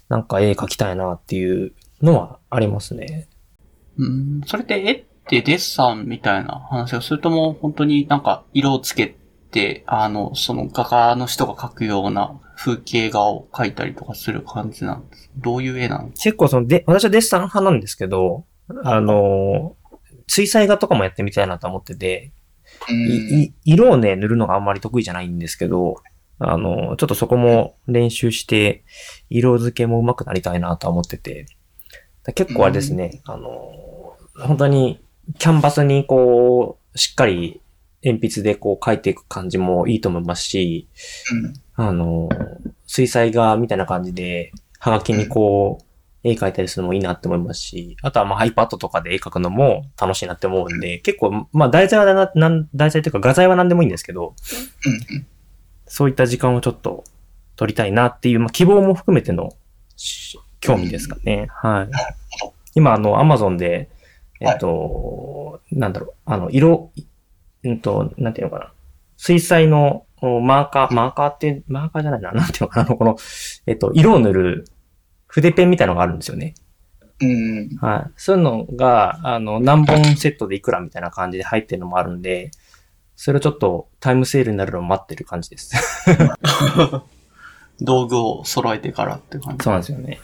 なんか絵描きたいなっていうのはありますね。うん、それって絵ってデッサンみたいな話を、それとも本当になんか色をつけて、あの、その画家の人が描くような風景画を描いたりとかする感じなんです。どういう絵なんです結構その、で、私はデッサン派なんですけど、あのー水彩画とかもやってみたいなと思ってて、色をね、塗るのがあんまり得意じゃないんですけど、あの、ちょっとそこも練習して、色付けも上手くなりたいなとは思ってて、だ結構あれですね、あの、本当にキャンバスにこう、しっかり鉛筆でこう描いていく感じもいいと思いますし、うんあの、水彩画みたいな感じで、はがきにこう、絵描いたりするのもいいなって思いますし、あとはまあ iPad とかで絵描くのも楽しいなって思うんで、結構、まあ題材はな、なん、題材というか画材は何でもいいんですけど、そういった時間をちょっと取りたいなっていう、まあ希望も含めてのし興味ですかね。はい。今あの Amazon で、えっと、なんだろう、あの、色、いうんと、なんていうのかな。水彩のおマーカー、マーカーって、マーカーじゃないな、なんていうのかな、この、えっと、色を塗る筆ペンみたいなのがあるんですよね。うん。はい。そういうのが、あの、何本セットでいくらみたいな感じで入ってるのもあるんで、それをちょっとタイムセールになるのを待ってる感じです。*laughs* 道具を揃えてからって感じ。そうなんですよね。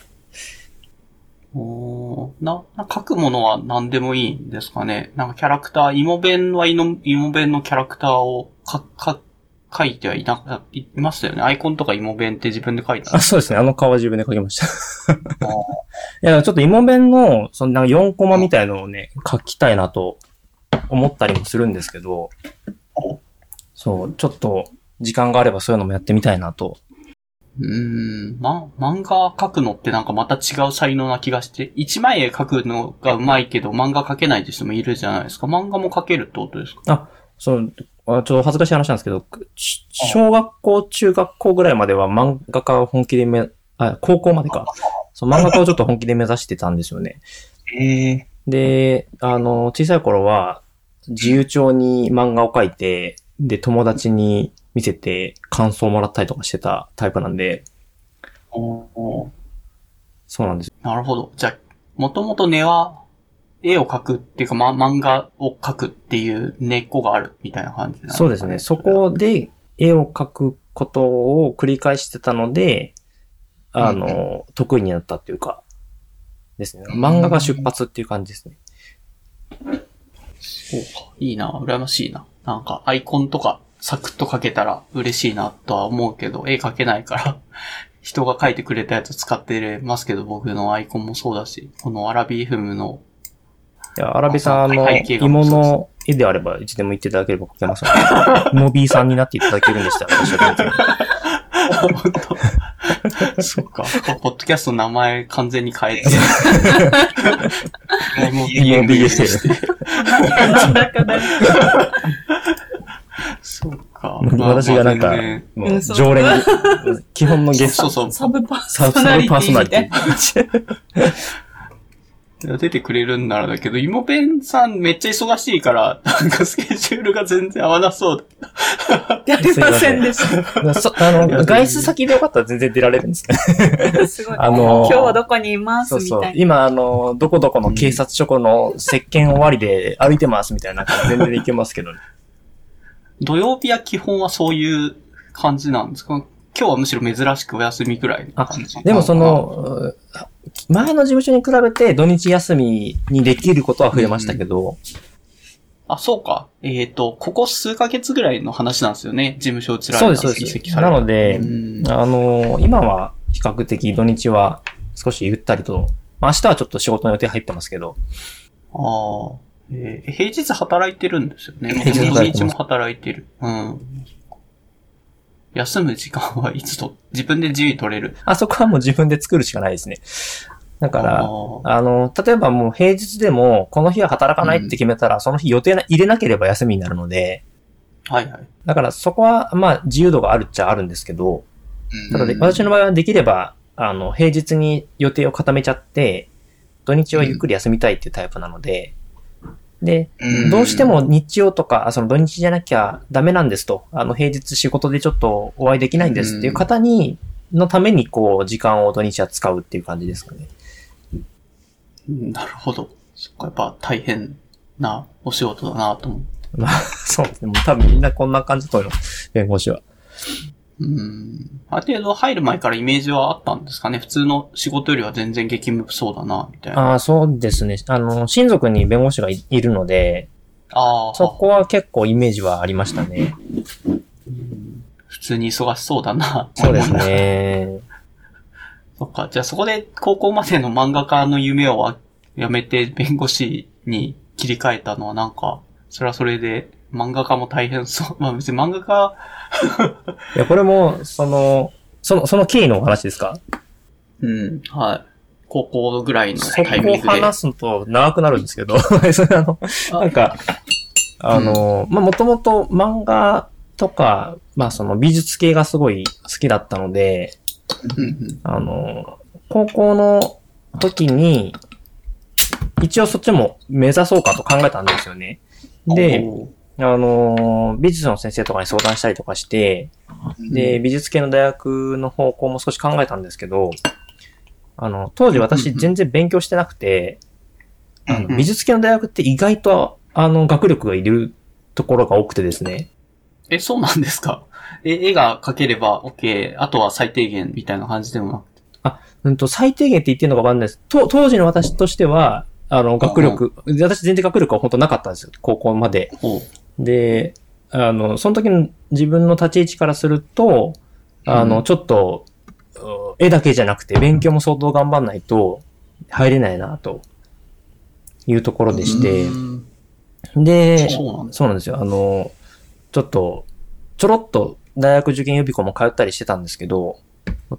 おーな、な書くものは何でもいいんですかねなんかキャラクター、芋弁は芋芋弁のキャラクターをか、か、書いてはいなか、いいましたよね。アイコンとか芋弁って自分で書いたんあ、そうですね。あの顔は自分で描きました。*laughs* いや、ちょっと芋弁の、そのなんか4コマみたいのをね、書きたいなと思ったりもするんですけど、そう、ちょっと時間があればそういうのもやってみたいなと。うーん、ま、漫画描くのってなんかまた違う才能な気がして、一枚絵描くのが上手いけど漫画描けないって人もいるじゃないですか。漫画も描けるってことですか？そう、あちょっと恥ずかしい話なんですけど、ち小学校、中学校ぐらいまでは漫画家を本気でめ、あ、高校までか。そう、漫画家をちょっと本気で目指してたんですよね。ええで、あの、小さい頃は、自由帳に漫画を描いて、で、友達に見せて感想をもらったりとかしてたタイプなんで、おーそうなんですよ。なるほど。じゃあ、もともと根は、絵を描くっていうか、ま、漫画を描くっていう根っこがあるみたいな感じなんそうですね。そこで絵を描くことを繰り返してたので、あの、得意になったっていうか、ですね。漫画が出発っていう感じですね。そうか。いいな、羨ましいな。なんか、アイコンとか、サクッと描けたら嬉しいなとは思うけど、絵描けないから、人が描いてくれたやつ使ってますけど、僕のアイコンもそうだし、このアラビーフムの、いや、アラビさんの芋の絵であれば、いつでも言っていただければ描けますので、モビーさんになっていただけるんでしたら、私は全然。本当そっか。ポッドキャストの名前完全に変えて。もう BS して。なんだかだ。そうか。か。私がなんかもう常連、*laughs* 基本のゲスト。そうそうサブパーサブソナリテパーソナリティみたいィな。。いや出てくれるんならだけど、イモペンさんめっちゃ忙しいから、なんかスケジュールが全然合わなそう。やりませんでした。そあの、外出先でよかったら全然出られるんですけど。すごい。あの今日はどこにいます？そうそうみた。いな。今、あの、どこどこの警察署の石鹸終わりで歩いてますみたいな感じで全然いけますけどね。土曜日は基本はそういう感じなんですか？今日はむしろ珍しくお休みくらいの感じ。でもその、前の事務所に比べて土日休みにできることは増えましたけど、あ、そうか。えっ、と、ここ数ヶ月ぐらいの話なんですよね。事務所移らそうです、れたそうです。移籍されたなのでう、んあの、今は比較的土日は少しゆったりと、まあ明日はちょっと仕事の予定入ってますけど、ああ、えー平日働いてるんですよね。平日も働いてる。うん。休む時間はいつと、自分で自由に取れる？あそこはもう自分で作るしかないですね。だから、あの、例えばもう平日でも、この日は働かないって決めたら、その日予定な入れなければ休みになるので、はいはい。だからそこは、まあ自由度があるっちゃあるんですけど、ただで、うん私の場合はできれば、あの、平日に予定を固めちゃって、土日はゆっくり休みたいっていうタイプなので、で、うんどうしても日曜とか、あその土日じゃなきゃダメなんですと、あの、平日仕事でちょっとお会いできないんですっていう方に、のために、こう、時間を土日は使うっていう感じですかね。うんなるほど。そっか、やっぱ大変なお仕事だなと思う。まあ、そうですね。もう多分みんなこんな感じと思います。弁護士は。うん。ある程度入る前からイメージはあったんですかね普通の仕事よりは全然激務そうだな、みたいな。ああ、そうですね。あの、親族に弁護士がいいるので、ああ、そこは結構イメージはありましたね。普通に忙しそうだな。そうです。ね。*laughs* そっか。じゃあそこで高校までの漫画家の夢をやめて弁護士に切り替えたのはなんか、それはそれで漫画家も大変そう。*laughs* まあ別に漫画家、*laughs* いや、これも、その、その、その経緯のお話ですか？うん、はい。高校ぐらいのそタイミングで。こを話すと長くなるんですけど、*laughs* それあの、なんか、あの、まあ、もともと漫画とか、まあ、その美術系がすごい好きだったので、うんうんあの、高校の時に、一応そっちも目指そうかと考えたんですよね。で、あの、美術の先生とかに相談したりとかして、で、美術系の大学の方向も少し考えたんですけど、あの、当時私全然勉強してなくて、あの美術系の大学って意外と、あの、学力がいるところが多くてですね。え、そうなんですか？*laughs* え、絵が描ければ OK、あとは最低限みたいな感じでもなくて。うんと、最低限って言ってるのかわかんないです。と当時の私としては、あの、学力、私全然学力は本当なかったんですよ。高校まで。で、あの、その時の自分の立ち位置からすると、あの、うんちょっと、う絵だけじゃなくて勉強も相当頑張んないと入れないな、というところでして、うんで、そうなんですそうなんですよ。あの、ちょっと、ちょろっと大学受験予備校も通ったりしてたんですけど、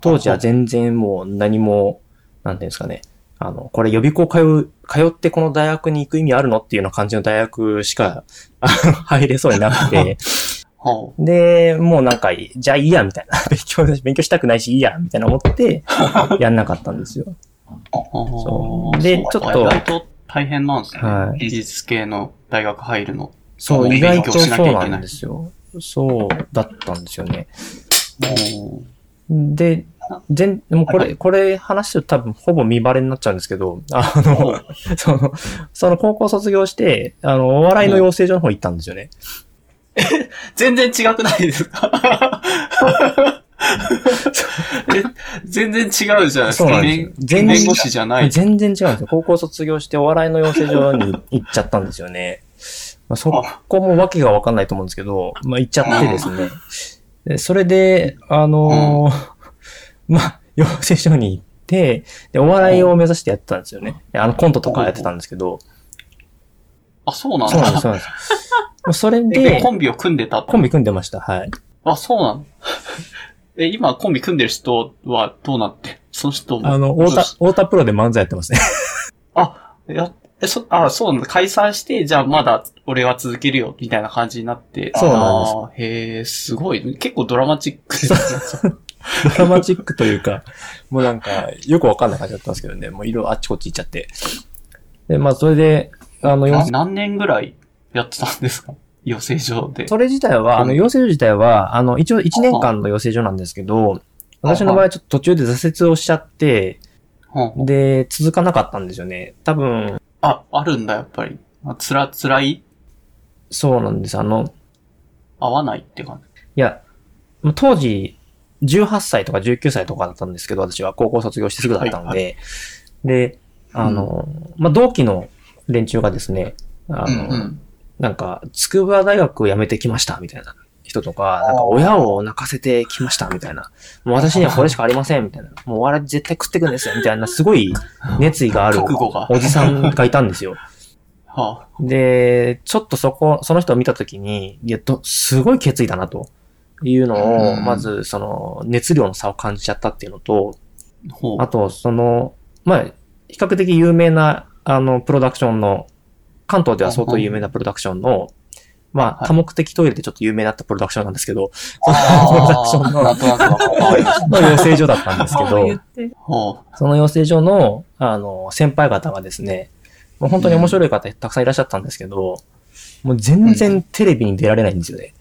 当時は全然もう何も、なんていうんですかね。あの、これ予備校通う、通ってこの大学に行く意味あるのっていうような感じの大学しか、入れそうになくて、ほ *laughs* で、もうなんか、じゃあいいや、みたいな。*laughs* 勉強、勉強したくないしいいや、みたいな思って、*laughs* やんなかったんですよ。うそうでちょっと意外と大変なんですね。はい技術系の大学入るの。そう、勉意外と強しなきゃいけないそうなんですよ。そうだったんですよね。で、全、もうこれ、これ話すと多分ほぼ見バレになっちゃうんですけど、あの、*laughs* その、その高校卒業して、あの、お笑いの養成所の方行ったんですよね。全然違くないですか？*laughs* え全然違うじゃないですか？全然弁護士じゃない。全然違うんですよ。高校卒業してお笑いの養成所に行っちゃったんですよね。まあ、そこもわけがわかんないと思うんですけど、まあ行っちゃってですね。でそれで、あのーまあ、*laughs* 養成所に行って、で、お笑いを目指してやってたんですよね。であの、コントとかやってたんですけど、あ、そうなんそうなんです、そだ。うなんです。*laughs* もうそれえで、コンビを組んでたコンビ組んでました、はい。あ、そうなの *laughs* え、今コンビ組んでる人はどうなって？その人も。あの、太田、太田プロで漫才やってますね。あ、や、え、そ、あ、そうなんだ。解散して、じゃあまだ俺は続けるよ、みたいな感じになって。そうなんですへえ、すごい。結構ドラマチックですね。ドラマチックというか、もうなんか、よくわかんない感じだったんですけどね、もういろいろあっちこっち行っちゃって。で、まあ、それで、あの、な何年ぐらいやってたんですか？養成所で。それ自体は、あの、養成所自体は、あの、一応1年間の養成所なんですけど、私の場合はちょっと途中で挫折をしちゃって、うんで、続かなかったんですよね。多分、あ、あるんだ、やっぱり。あつら、辛い？そうなんです。あの、合わないって感じ。いや、まあ当時、18歳とか19歳とかだったんですけど、私は高校卒業してすぐだったので、はで、あの、まあ、同期の連中がですね、あの、うん。なんか、筑波大学を辞めてきました、みたいな人とか、なんか親を泣かせてきました、みたいな。もう私にはこれしかありません、みたいな。もうお笑い絶対食ってくんですよ、みたいな、すごい熱意がある。おじさんがいたんですよ。はで、ちょっとそこ、その人を見たときに、いや、ど、すごい決意だな、というのを、うん。まず、その、熱量の差を感じちゃったっていうのと、あ、と、その、まあ、比較的有名な、あの、プロダクションの、関東では相当有名なプロダクションの、まあ、はい。多目的トイレでちょっと有名だったプロダクションなんですけど、あプロダクションの養成所だったんですけど。その養成所の、あの、先輩方がですね、もう本当に面白い方たくさんいらっしゃったんですけど、もう全然テレビに出られないんですよね。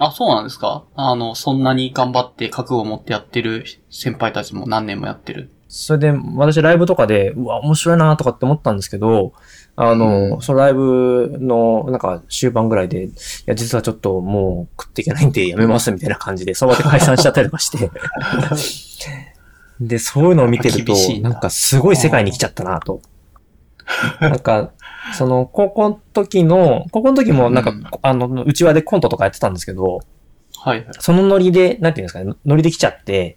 あ、そうなんですか？あの、そんなに頑張って覚悟を持ってやってる先輩たちも何年もやってる？それで、私ライブとかで、うわ、面白いなとかって思ったんですけど、あの、うんそのライブの、なんか、終盤ぐらいで、いや、実はちょっともう食っていけないんでやめますみたいな感じで、その場で解散しちゃったりとかして。*laughs* で、そういうのを見てるとなんかすごい世界に来ちゃったなと。*laughs* なんか、その、高校の時の、高校の時もなんか、うんあの、内輪でコントとかやってたんですけど、はいはい。そのノリで、なんていうんですかね、ノリで来ちゃって、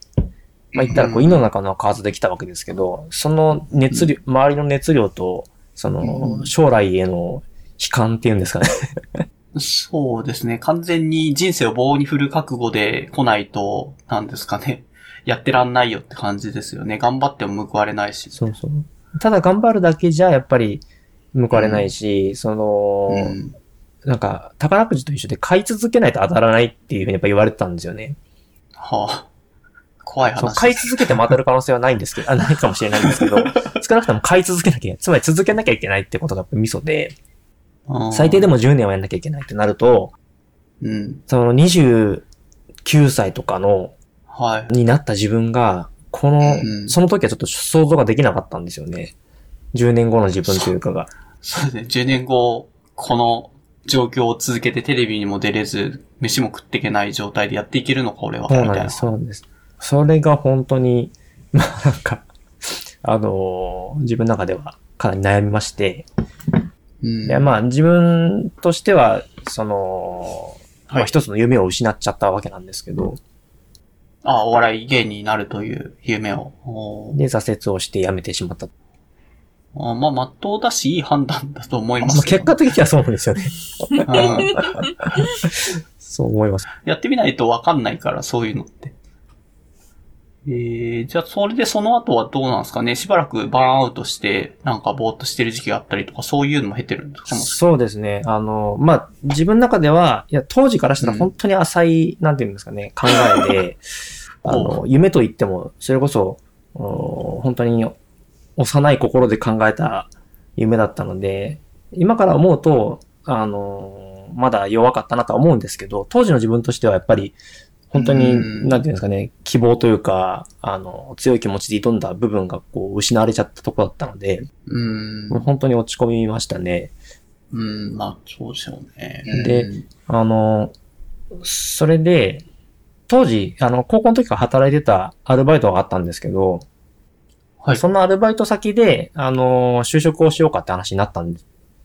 まあ言ったらこう、井の中の蛙で来たわけですけど、その熱量、周りの熱量と、その、うん将来への悲観っていうんですかね。そうですね。完全に人生を棒に振る覚悟で来ないと、なんですかね。*laughs* やってらんないよって感じですよね。頑張っても報われないし。そうそう。ただ頑張るだけじゃやっぱり報われないし、その、うん。なんか宝くじと一緒で買い続けないと当たらないっていうふうにやっぱ言われてたんですよね。はあ。怖い話。買い続けても当たる可能性はないんですけど、*laughs* あ、ないかもしれないんですけど、少なくとも買い続けなきゃ、つまり続けなきゃいけないってことがやっぱミソで、うん最低でも10年はやんなきゃいけないってなると、うん。その29歳とかの、はい。になった自分が、この、うんその時はちょっと想像ができなかったんですよね。10年後の自分というかが。そうですね。10年後、この状況を続けてテレビにも出れず、飯も食っていけない状態でやっていけるのか、俺は。そうなんです、そうです。それが本当に、*laughs* まあなんか、あのー自分の中ではかなり悩みまして、うん。でまあ自分としては、その、まはいあ一つの夢を失っちゃったわけなんですけど、あ、お笑い芸人になるという夢を。で、挫折をして辞めてしまった。あまあ、まっとうだし、いい判断だと思いままあす。結果的にはそうなんですよね。うん *laughs* そう思います。やってみないとわかんないから、そういうのって。えー、じゃあ、それでその後はどうなんですかね？しばらくバーンアウトして、なんかぼーっとしてる時期があったりとか、そういうのも経てるんですか？そうですね。あの、まあ、自分の中では、いや、当時からしたら本当に浅い、なんていうんですかね、考えで、*laughs* あの、夢と言っても、それこそ、お本当に幼い心で考えた夢だったので、今から思うと、あの、まだ弱かったなとは思うんですけど、当時の自分としてはやっぱり、本当に、うんなんていうんですかね、希望というか、あの、強い気持ちで挑んだ部分がこう、失われちゃったところだったので、うーんもう。本当に落ち込みましたね。うん、まあ、そうでしょうね。であの、それで、当時、あの、高校の時から働いてたアルバイトがあったんですけど、はい。そのアルバイト先で、あの、就職をしようかって話になったん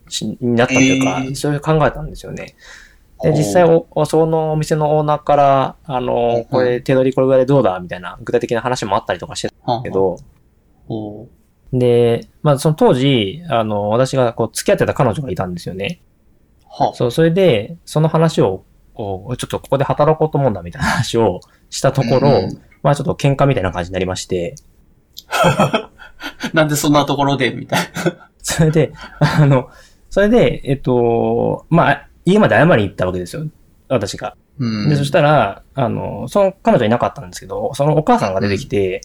しになったというか、えー。そういう考えたんですよね。で、実際お、そのお店のオーナーから、あの、これ、手取りこれぐらいどうだみたいな具体的な話もあったりとかしてたはけど、で、まあ、その当時、あの、私がこう、付き合ってた彼女がいたんですよね。はそう、それで、その話を、こうちょっとここで働こうと思うんだみたいな話をしたところ、うん。まあちょっと喧嘩みたいな感じになりまして、*laughs* なんでそんなところでみたいな。それで、あの、それで、えっと、まあ、家まで謝りに行ったわけですよ。私が。うん。で、そしたら、あの、その彼女いなかったんですけど、そのお母さんが出てきて、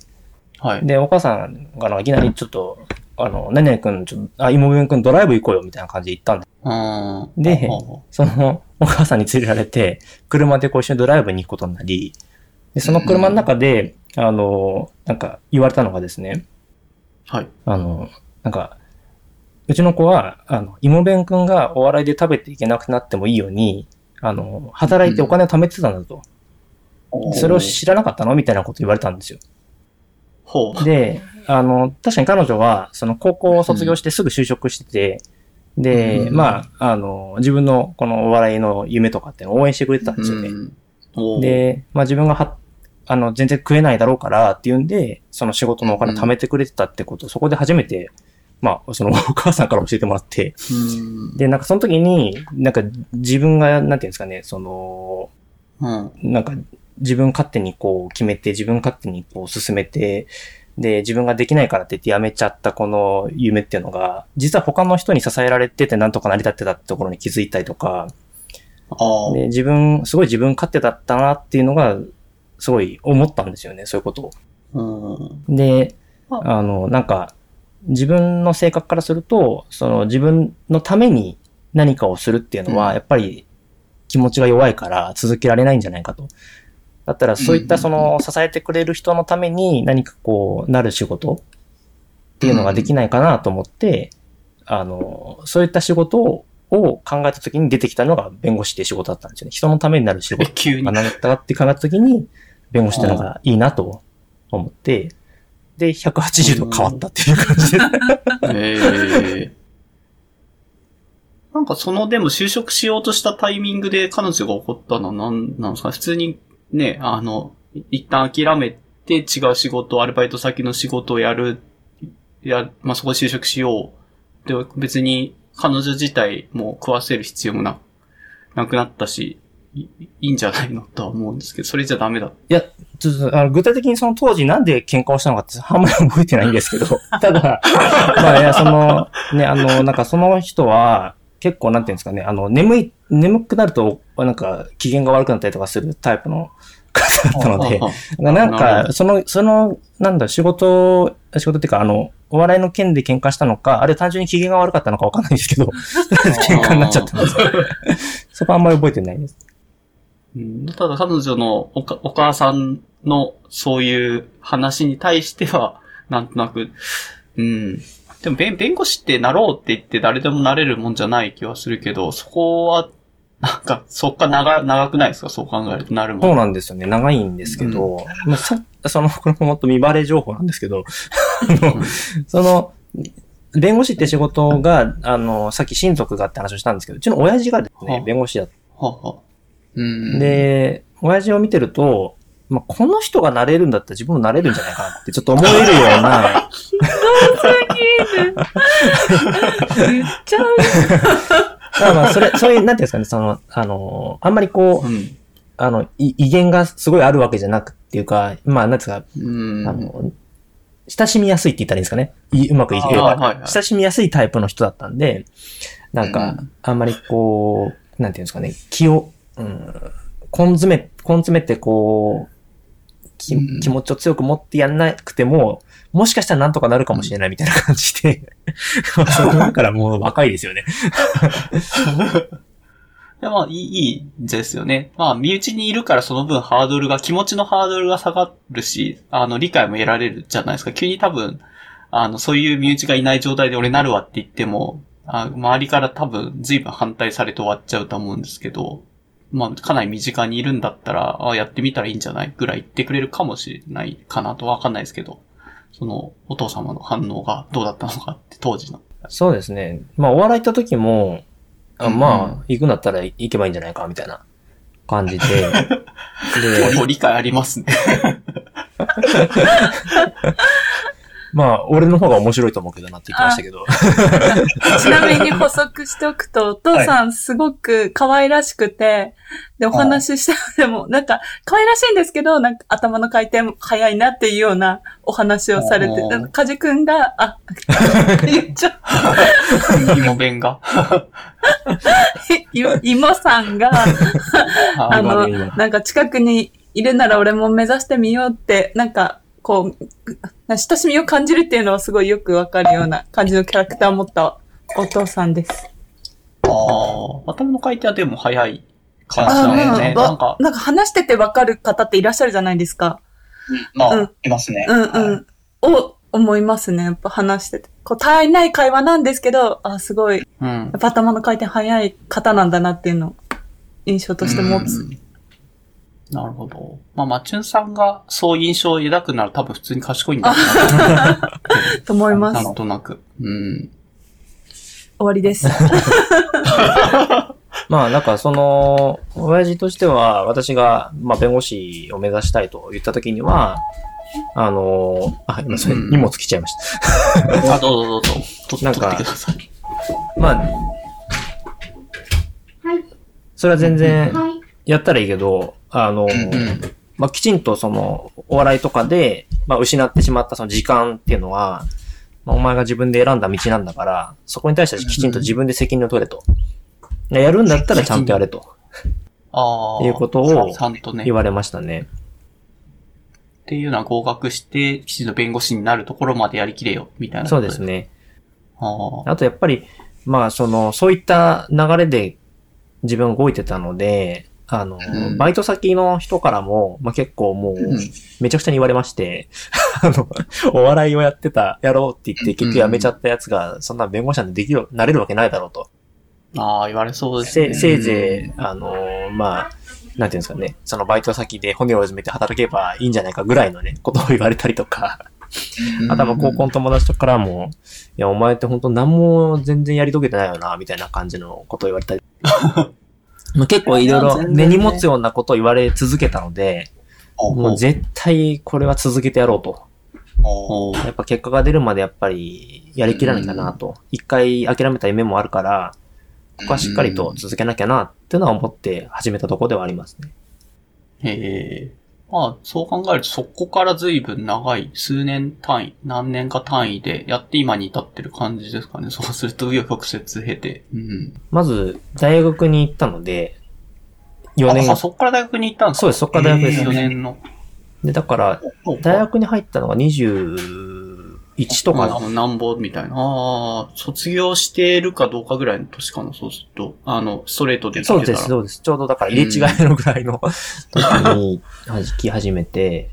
はい。で、お母さんがいきなりちょっと、あの、何々くん、ちょっと、あ、妹分くんドライブ行こうよみたいな感じで行ったんで、うん。でそのお母さんに連れられて、車でこう一緒にドライブに行くことになり、で、その車の中で、あの、なんか言われたのがですね、うはい。あの、なんか、うちの子は、あの、妹弁くんがお笑いで食べていけなくなってもいいように、あの、働いてお金を貯めてたんだと。それを知らなかったの？みたいなこと言われたんですよ。ほう。で、あの、確かに彼女は、その高校を卒業してすぐ就職してて、で、うんまあ、あの、自分のこのお笑いの夢とかって応援してくれてたんですよね。で、まあ自分がは、あの、全然食えないだろうからっていうんで、その仕事のお金貯めてくれてたってこと、そこで初めて、まあ、その *laughs* お母さんから教えてもらって、うん。で、なんかその時に、なんか自分が、なんていうんですかね、その、うん。なんか自分勝手にこう決めて、自分勝手にこう進めて、で、自分ができないからって言ってやめちゃったこの夢っていうのが、実は他の人に支えられててなんとか成り立ってたってところに気づいたりとか。で、自分、すごい自分勝手だったなっていうのが、すごい思ったんですよね、そういうことを。うん。で、ああの、なんか、自分の性格からすると、その自分のために何かをするっていうのは、うんやっぱり気持ちが弱いから続けられないんじゃないかと。だったら、そういったその支えてくれる人のために何かこう、なる仕事っていうのができないかなと思って、あの、そういった仕事をを考えた時に出てきたのが弁護士っていう仕事だったんですよね。人のためになる仕え、*laughs* 事が。何だったかって考えた時に、弁護士ってのがいいなと思って、で、180度変わったっていう感じで。ええなんかその、でも就職しようとしたタイミングで彼女が起こったのは何なんですか？普通にね、あの、一旦諦めて違う仕事、アルバイト先の仕事をやる、や、まあ、そこで就職しよう。で、別に彼女自体も食わせる必要もな、なくなったし、いいいんじゃないのとは思うんですけど、それじゃダメだ。いや、ちょっと、あの、具体的にその当時なんで喧嘩をしたのかって、*laughs* あんまり覚えてないんですけど、*laughs* ただ、まあ、いや、その、ね、あの、なんかその人は、結構、なんていうんですかね、あの、眠い、眠くなると、なんか、機嫌が悪くなったりとかするタイプの方だったので、なんか、その、その、なんだ、仕事、仕事っていうか、あの、お笑いの件で喧嘩したのか、あれ単純に機嫌が悪かったのかわかんないんですけど、*laughs* 喧嘩になっちゃったんですよ。そこあんまり覚えてないです。うんただ彼女のおかお母さんのそういう話に対しては、なんとなく、うん。でも弁弁護士ってなろうって言って誰でもなれるもんじゃない気はするけど、そこは、なんか、そっか長、長くないですか？そう考えるとなるもん。そうなんですよね。長いんですけど、まあ、さ、その、これももっと見バレ情報なんですけど、あの、その、弁護士って仕事が、あの、さっき親族がって話をしたんですけど、うちの親父がですねはあ、弁護士だっはは。うん。で、親父を見てると、まあ、この人がなれるんだったら自分もなれるんじゃないかなってちょっと思えるような、言っちゃう。まあまあ、それ、そういう、なんていうんですかね、その、あの、あんまりこう、うん。あの、い威厳がすごいあるわけじゃなくっていうか、まあ、なんですか、うん。あの、親しみやすいって言ったらいいんですかね。いうまく言えば、あはいはい親しみやすいタイプの人だったんで、なんかうん、あんまりこう、なんていうんですかね、気を、うん、根詰め、根詰めてこう、きうん気持ちを強く持ってやんなくても、もしかしたらなんとかなるかもしれないみたいな感じで、ま *laughs* あそれだからもう若いですよね。*laughs* いやまあ、いい、いいですよね。まあ、身内にいるからその分ハードルが、気持ちのハードルが下がるし、あの、理解も得られるじゃないですか。急に多分、あの、そういう身内がいない状態で俺なるわって言っても、あ周りから多分随分反対されて終わっちゃうと思うんですけど、まあ、かなり身近にいるんだったら、あやってみたらいいんじゃない？ぐらい言ってくれるかもしれないかなとわかんないですけど、その、お父様の反応がどうだったのかって当時の。そうですね。まあ、お笑い行った時も、あうんまあ、行くんだったら行けばいいんじゃないか、みたいな感じで。*laughs* で、理解ありますね。*laughs* まあ、俺の方が面白いと思うけどなって言ってましたけど。*laughs* ちなみに補足しておくと、お父さんすごく可愛らしくて、で、お話ししたのでも、なんか、可愛らしいんですけど、なんか頭の回転早いなっていうようなお話をされておーて、カジ君が、あ、言っちゃっ芋弁が。た、い妹さんが、*laughs* ああの、なんか近くにいるなら俺も目指してみようって、なんか、こう、親しみを感じるっていうのはすごいよくわかるような感じのキャラクターを持ったお父さんです。あー頭の回転はでも早い感じなんね。わなんか、なんか話しててわかる方っていらっしゃるじゃないですか。まあ、うんいますね。うんうん。を思いますね。やっぱ話してて。こう、絶えない会話なんですけど、あ、すごい、うんやっ。ぱ頭の回転早い方なんだなっていうのを印象として持つ。うんなるほど。まあ、マチュンさんがそう印象を抱くなら多分普通に賢いんだろうな。*laughs* と思います。な終んとなく。うん。わりです。*laughs* まあ、なんかその、親父としては、私が、まあ、弁護士を目指したいと言った時には、あの、あ、今それうん荷物来ちゃいました。あ、どうぞどうぞ。となんか取ってください。まあ、それは全然やったらいいけど、あの、うん。まあ、きちんとその、お笑いとかで、まあ、失ってしまったその時間っていうのは、まあ、お前が自分で選んだ道なんだから、そこに対してきちんと自分で責任を取れと。やるんだったらちゃんとやれとああ。いうことをちゃんとね。言われましたね。っていうのは合格して、きちんと弁護士になるところまでやりきれよ、みたいな。そうです。ね。ああ。あとやっぱり、まあその、そういった流れで自分動いてたので、あの、うんバイト先の人からも、まあ結構もう、うんめちゃくちゃに言われまして、*laughs* あの、お笑いをやってた、やろうって言って結局辞めちゃったやつが、そんな弁護士なんてできる、なれるわけないだろうと。ああ、言われそうですね。せせいぜい、あの、まあ、なんていうんですかね、そのバイト先で骨を埋めて働けばいいんじゃないかぐらいのね、ことを言われたりとか、あとは高校の友達とかからも、いや、お前って本当何も全然やり遂げてないよな、みたいな感じのことを言われたり。*laughs* まあ結構いろいろ根に持つようなことを言われ続けたので、もう絶対これは続けてやろうと。やっぱ結果が出るまでやっぱりやりきらなきゃなと。一回諦めた夢もあるから、ここはしっかりと続けなきゃなっていうのは思って始めたところではありますね。へえ。まあ、そう考えると、そこから随分長い、数年単位、何年か単位でやって今に至ってる感じですかね。*laughs* そうすると、紆余曲折経て。うん。まず、大学に行ったので、4年あ、、そっから大学に行ったんですかそうです、そっから大学です4よね。年の。で、だから、大学に入ったのが21とかあなんぼみたいな。ああ、卒業してるかどうかぐらいの年かな、そうすると。あの、ストレートでそうです、う。そうです。ちょうどだから入れ違いのぐらいの時に弾き始めて、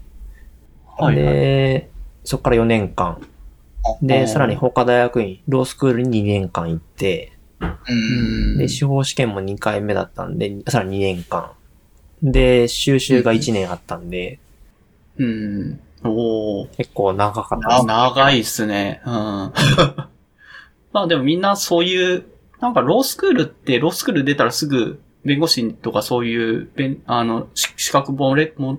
はい、はい。で、そこから4年間。で、さらに法科大学院、ロースクールに2年間行って、うん。で、司法試験も2回目だったんで、さらに2年間。で、修習が1年あったんで、うん。おー。結構長かったです。長いっすね。うん。*laughs* まあでもみんなそういう、なんかロースクールって、ロースクール出たらすぐ弁護士とかそういう、弁あの、し資格もれも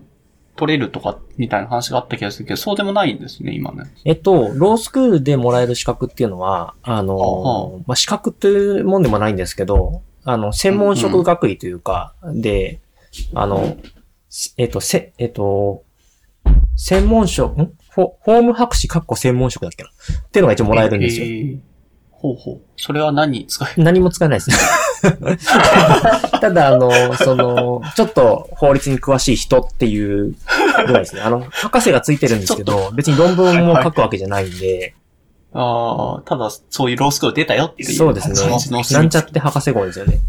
取れるとか、みたいな話があった気がするけど、そうでもないんですね、今ね。えっと、ロースクールでもらえる資格っていうのは、あの、まあ、資格というもんでもないんですけど、あの、専門職学位というか、で、あの、えっと、せ、えっと、専門職、ん？法法務博士かっこ専門職だっけなっていうのが一応もらえるんですよ。えーほうほう。それは何に使える何も使えないです。*laughs* ただ、あの、その、ちょっと法律に詳しい人っていうぐらいですね。あの、博士がついてるんですけど、別に論文も書くわけじゃないんで、ああ、ただそういうロースクール出たよっていう。そうですね。なんちゃって博士号ですよね。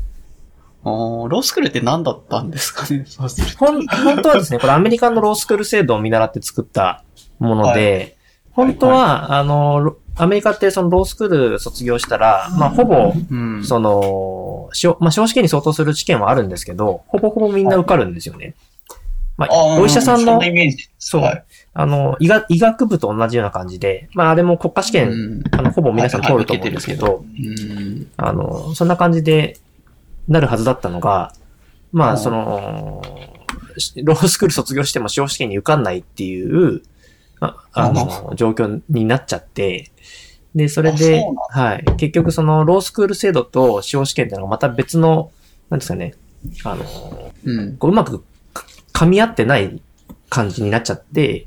ロースクールって何だったんですかね？*laughs* そうす *laughs* 本当はですね、これアメリカのロースクール制度を見習って作ったもので、本当は、あの、ロアメリカってそのロースクール卒業したら、まあ、ほぼ、うん。その、しょまあ、司法試験に相当する試験はあるんですけど、ほぼほぼみんな受かるんですよね。まあ、お医者さんのそんな、イメージ。そうはい。あの、医学、医学部と同じような感じで、まあ、あれも国家試う験、んあの、ほぼ皆さん通ると思うんですけど、うん。あの、そんな感じでなるはずだったのが、まあ、うんその、しロースクール卒業しても司法試験に受かんないっていうああの、状況になっちゃって、で、それあではい。結局その、ロースクール制度と司法試験っていうのがまた別の、なんですかね、あの、うん。こううまくか噛み合ってない感じになっちゃって、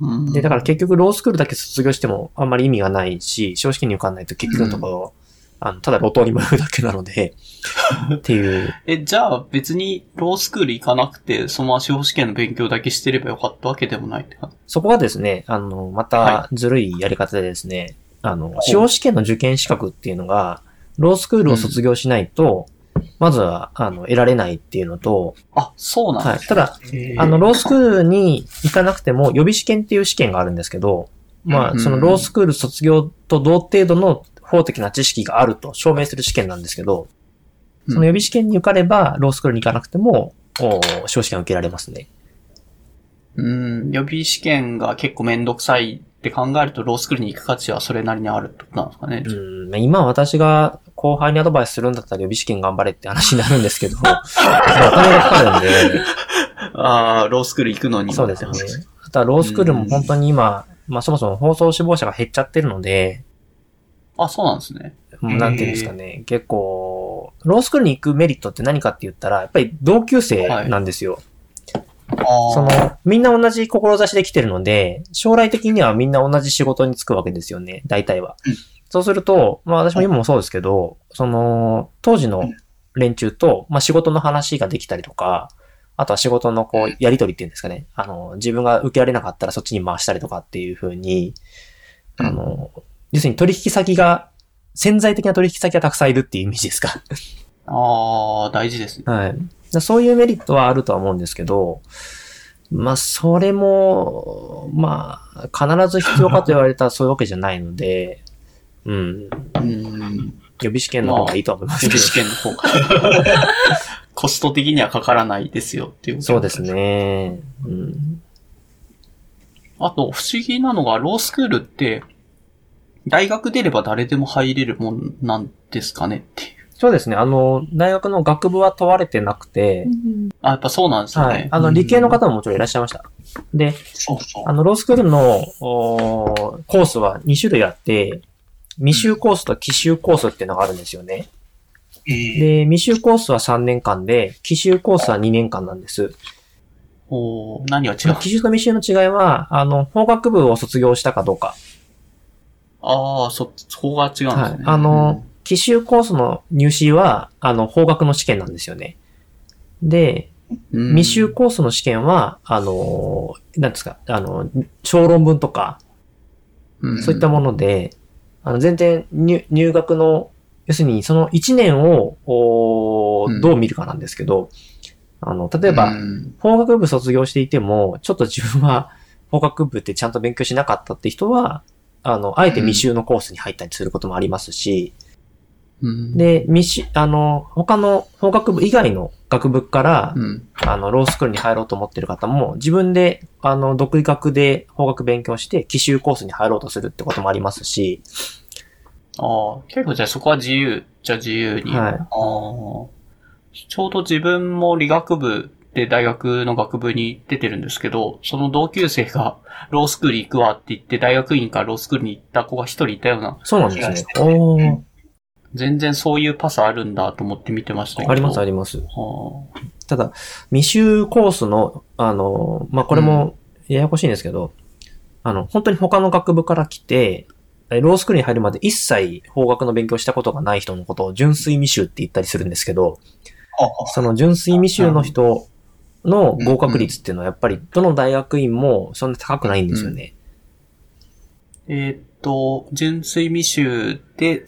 うんで、だから結局ロースクールだけ卒業してもあんまり意味がないし、司法試験に受かんないと結局のところ、あの、ただ路頭に迷うだけなので、*laughs* っていう、え、じゃあ別にロースクール行かなくて、その司法試験の勉強だけしてればよかったわけでもないって感じ？そこがですね、あの、またはずるいやり方でですね、あの、司法試験の受験資格っていうのが、ロースクールを卒業しないと、まずは、あの、得られないっていうのと、あ、そうなんはい。ですただ、ね。あの、ロースクールに行かなくても、予備試験っていう試験があるんですけど、まあ、うん。そのロースクール卒業と同程度の法的な知識があると証明する試験なんですけど、その予備試験に受かれば、ロースクールに行かなくても、お司法試験を受けられますね。うん、予備試験が結構めんどくさいって考えると、ロースクールに行く価値はそれなりにあるってことなんですかね。うん、まあ今私が後輩にアドバイスするんだったら予備試験頑張れって話になるんですけど、*laughs* お金がかかるんで、*laughs* ああ、ロースクール行くのに。そうですよね。あとはロースクールも本当に今、まあそもそも放送志望者が減っちゃってるので、あ、そうなんですね。なんていうんですかね、結構、ロースクールに行くメリットって何かって言ったら、やっぱり同級生なんですよ。あーその、みんな同じ志で来てるので、将来的にはみんな同じ仕事に就くわけですよね、大体は。うんそうすると、まあ私も今もそうですけど、その、当時の連中と、まあ仕事の話ができたりとか、あとは仕事のこう、やりとりっていうんですかね。あの、自分が受けられなかったらそっちに回したりとかっていう風に、あの、要するに取引先が、潜在的な取引先がたくさんいるっていうイメージですか？ああ、大事ですね。はい。だそういうメリットはあるとは思うんですけど、まあ、それも、まあ、必ず必要かと言われたらそういうわけじゃないので、うん。うん。予備試験の方がいいとは思います予け備ど。試験の方が。*laughs* コスト的にはかからないですよっていう。そうです。ね。うん。あと、不思議なのが、ロースクールって、大学出れば誰でも入れるもんなんですかねっていう。そうですね。あの、大学の学部は問われてなくて、あ、やっぱそうなんですよね。はい。あの、理系の方ももちろんいらっしゃいました。で、そうそう。あの、ロースクールのおーコースは2種類あって、未修コースと奇修コースっていうのがあるんですよね。えーで、未修コースは3年間で、奇修コースは2年間なんです。おー何が違う？奇修と未修の違いは、あの、法学部を卒業したかどうか。ああ、そ、そこが違うんですね。はい。あの、奇修コースの入試は、あの、法学の試験なんですよね。で、うん、未修コースの試験は、あの、なんですか、あの、小論文とか、うんそういったもので、あの、全然入入学の、要するにその1年を、おどう見るかなんですけど、あの、例えば、うん法学部卒業していても、ちょっと自分は法学部ってちゃんと勉強しなかったって人は、あの、あえて未修のコースに入ったりすることもありますし、うん、で、未修、あの、他の法学部以外の学部から、うん、あの、ロースクールに入ろうと思ってる方も、自分で、あの、独学で法学勉強して、奇修コースに入ろうとするってこともありますし、ああ、結構じゃあそこは自由じゃ自由に。はい。ああちょうど自分も理学部で大学の学部に出てるんですけど、その同級生がロースクール行くわって言って大学院からロースクールに行った子が一人いたような、そうなんですね。全然そういうパスあるんだと思って見てましたけど。ありますありります。はただ、未修コースの、あの、まあ、これもややこしいんですけど、あの、本当に他の学部から来て、えロースクールに入るまで一切法学の勉強したことがない人のことを純粋未修って言ったりするんですけど、あその純粋未修の人の合格率っていうのはやっぱりどの大学院もそんな高くないんですよね。えーっと、純粋未修で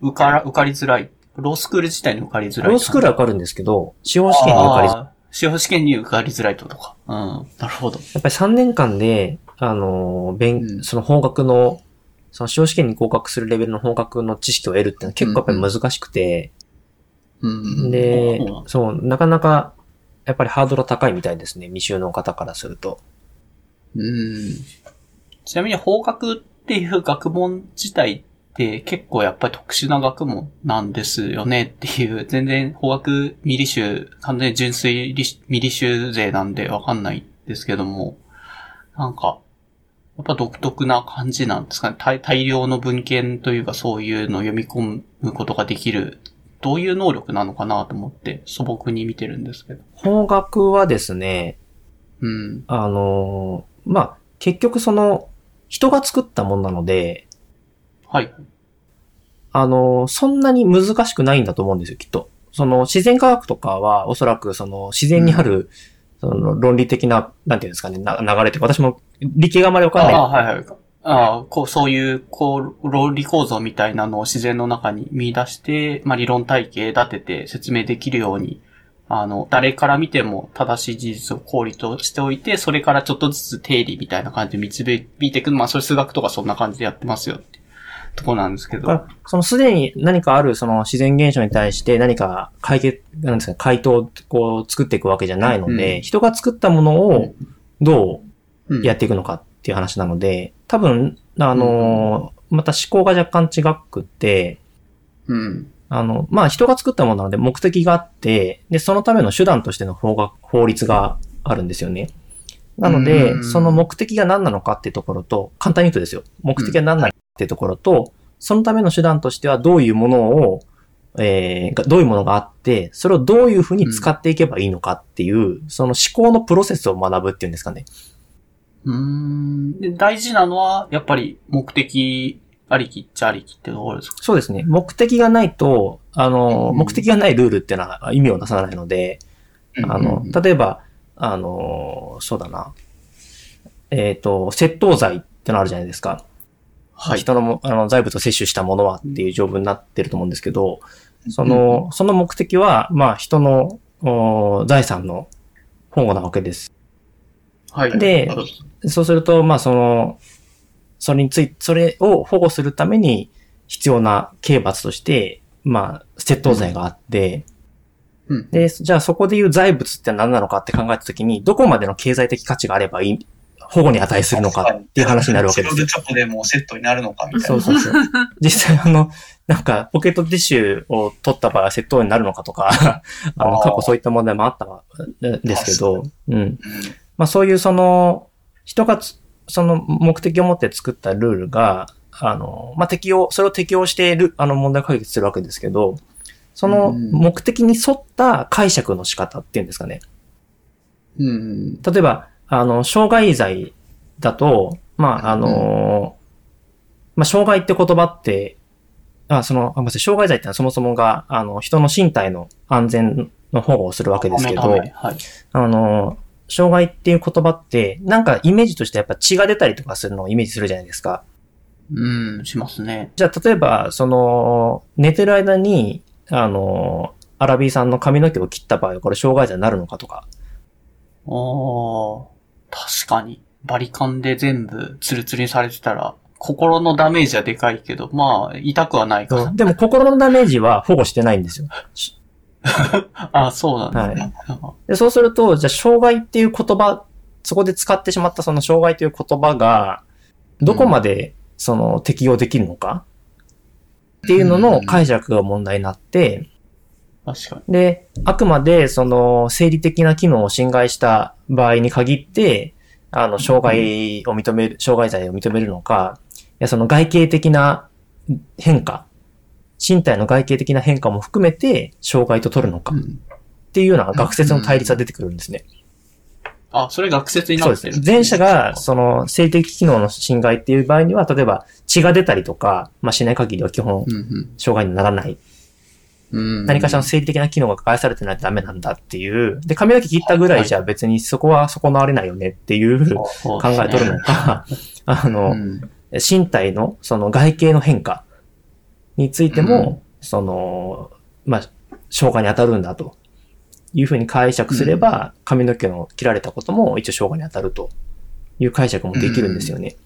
受から、受かりづらい。ロースクール自体に受かりづらい。ロースクールは受かるんですけど、司法試験に受かりづらい。司法試験に受かりづらいとか。うん。なるほど。やっぱり3年間で、あの、勉、うんその法学の、その司法試験に合格するレベルの法学の知識を得るっていうのは結構やっぱり難しくて、うん。でそう、なかなか、やっぱりハードルは高いみたいですね、未修の方からすると。うん。ちなみに法学っていう学問自体って結構やっぱり特殊な学問なんですよねっていう、全然法学ミリ集、完全に純粋リミリ集勢なんでわかんないんですけども、なんか、やっぱ独特な感じなんですかね。大大量の文献というかそういうのを読み込むことができる、どういう能力なのかなと思って素朴に見てるんですけど。方角はですね、うん。あのーまあ、結局その、人が作ったものなので、はい。あのーそんなに難しくないんだと思うんですよ、きっと。その、自然科学とかは、おそらくその、自然にある、その、論理的な、なんていうんですかね、な流れというか、私も理系があまりわかんないああ、はいはい。ああ、こう、そういう、こう、論理構造みたいなのを自然の中に見出して、まあ、理論体系立てて説明できるように、あの、誰から見ても正しい事実を考慮としておいて、それからちょっとずつ定理みたいな感じで導いていく。まあ、それ数学とかそんな感じでやってますよってところなんですけど。そのすでに何かあるその自然現象に対して何か解決、なんですか、回答をこう作っていくわけじゃないので、うん人が作ったものをどううやっていくのかっていう話なので、多分、あのーまた思考が若干違くって、うん。あの、まあ、人が作ったものなので目的があって、で、そのための手段としての法が、法律があるんですよね。なので、うんその目的が何なのかっていうところと、簡単に言うとですよ。目的が何なのかっていうところと、そのための手段としてはどういうものを、えーがどういうものがあって、それをどういうふうに使っていけばいいのかっていう、その思考のプロセスを学ぶっていうんですかね。うーん。で大事なのは、やっぱり目的ありきっちゃありきってところですか？そうですね。目的がないと、あの、うん目的がないルールっていうのは意味をなさないので、うんあのうん、例えば、あの、そうだな。えっ、と、窃盗罪ってのあるじゃないですか。はい。人のもあの財物を摂取したものはっていう条文になってると思うんですけど、その、その目的は、まあ、人のお財産の保護なわけです。はい。でそうすると、まあ、その、それについそれを保護するために必要な刑罰として、まあ、窃盗罪があって、うん。で、じゃあそこでいう財物って何なのかって考えたときに、どこまでの経済的価値があればいい、保護に値するのかっていう話になるわけですよ。チョコでもうセットになるのかみたいな。そうそうそう。*laughs* 実際あの、なんか、ポケットティッシュを取った場合は窃盗になるのかとか、*laughs* あの、過去そういった問題もあったわですけど、うん。うんまあそういうその、人がつその目的を持って作ったルールが、あの、まあ適用、それを適用している、あの問題を解決するわけですけど、そのうん目的に沿った解釈の仕方っていうんですかね。うん。例えば、あの、傷害罪だと、まあ、あの、まあ、傷害って言葉って、あ、その、あごめんなさい、傷害罪ってのはそもそもが、あの、人の身体の安全の保護をするわけですけど、はい。あの、障害っていう言葉って、なんかイメージとしてやっぱ血が出たりとかするのをイメージするじゃないですか。うん、しますね。じゃあ、例えば、その、寝てる間に、あの、アラビーさんの髪の毛を切った場合は、これ障害罪になるのかとか。ああ、確かに。バリカンで全部ツルツルにされてたら、心のダメージはでかいけど、まあ、痛くはないかな。でも、心のダメージは保護してないんですよ。*laughs* *laughs* あそうなんだ。はい。でそうすると、じゃあ、障害っていう言葉、そこで使ってしまったその障害という言葉が、どこまで、その、適用できるのか？っていうのの解釈が問題になって、確かに。で、あくまで、その、生理的な機能を侵害した場合に限って、あの、障害を認める、障害罪を認めるのか、いや、その外形的な変化、身体の外形的な変化も含めて、障害と取るのかっうん。ていうような学説の対立が出てくるんですね。あ、それ学説になそうですってる。。前者が、その、生理的機能の侵害っていう場合には、例えば血が出たりとか、まあ、しない限りは基本う、ん障害にならないうん。うん。何かしらの生理的な機能が害されてないとダメなんだっていう。で、髪の毛切ったぐらいじゃ別にそこは損なわれないよねっていう考え取るのか、*laughs* あうの、ん。身体のその外形の変化についても、その、まあ、障害に当たるんだと。いうふうに解釈すれば、髪の毛の切られたことも一応障害に当たるという解釈もできるんですよね。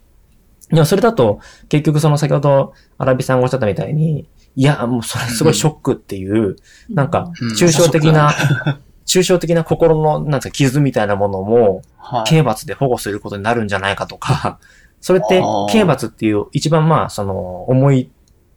でもそれだと、結局その先ほど、アラビさんがおっしゃったみたいに、いや、もうそれすごいショックっていう、なんかうん、抽象的な、*laughs* 抽象的な心の、なんですか、傷みたいなものも、はい。刑罰で保護することになるんじゃないかとか、それって刑罰っていう一番まあ、その、重い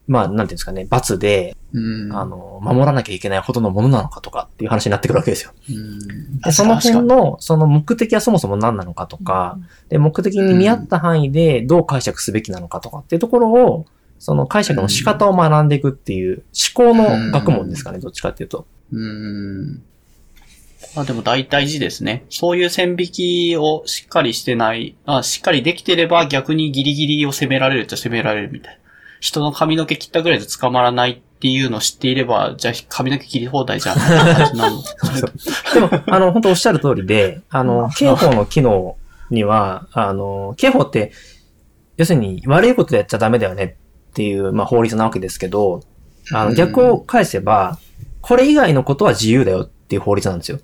まあ、なんていうんですかね、罰で、うん。あの、守らなきゃいけないほどのものなのかとかっていう話になってくるわけですよ。うん。でその辺の、その目的はそもそも何なのかとか、で、目的に見合った範囲でどう解釈すべきなのかとかっていうところを、その解釈の仕方を学んでいくっていう思考の学問ですかね、どっちかっていうと。うん。まあでも大体事ですね。そういう線引きをしっかりしてない、あしっかりできてれば逆にギリギリを攻められるっちゃ攻められるみたいな。人の髪の毛切ったぐらいで捕まらないっていうのを知っていれば、じゃあ髪の毛切り放題じゃん。*laughs* でも、あの、本当おっしゃる通りで、あの、刑法の機能には、あの、刑法って、要するに悪いことやっちゃダメだよねっていう、まあ、法律なわけですけど、あの、逆を返せば、これ以外のことは自由だよっていう法律なんですよ。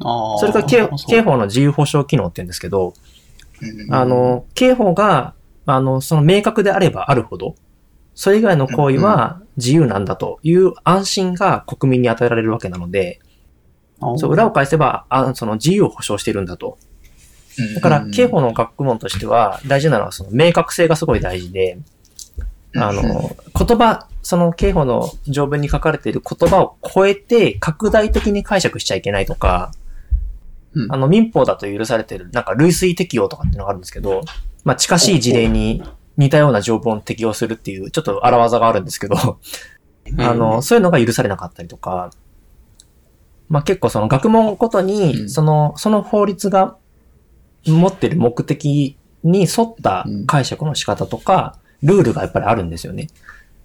それから刑法の自由保障機能って言うんですけど、うん。あ、の、刑法が、あの、その明確であればあるほど、それ以外の行為は自由なんだという安心が国民に与えられるわけなので、そう、裏を返せば、あその自由を保障しているんだと。うんだからう、ん刑法の学問としては、大事なのはその明確性がすごい大事で、あの、言葉、その刑法の条文に書かれている言葉を超えて拡大的に解釈しちゃいけないとか、うん。あの民法だと許されている、なんか類推適用とかっていうのがあるんですけど、まあ近しい事例に似たような条文を適用するっていう、ちょっと荒技があるんですけど、あの、そういうのが許されなかったりとか、まあ結構その学問ごとうに、ん。その、その法律が持ってる目的に沿った解釈の仕方とか、ルールがやっぱりあるんですよね。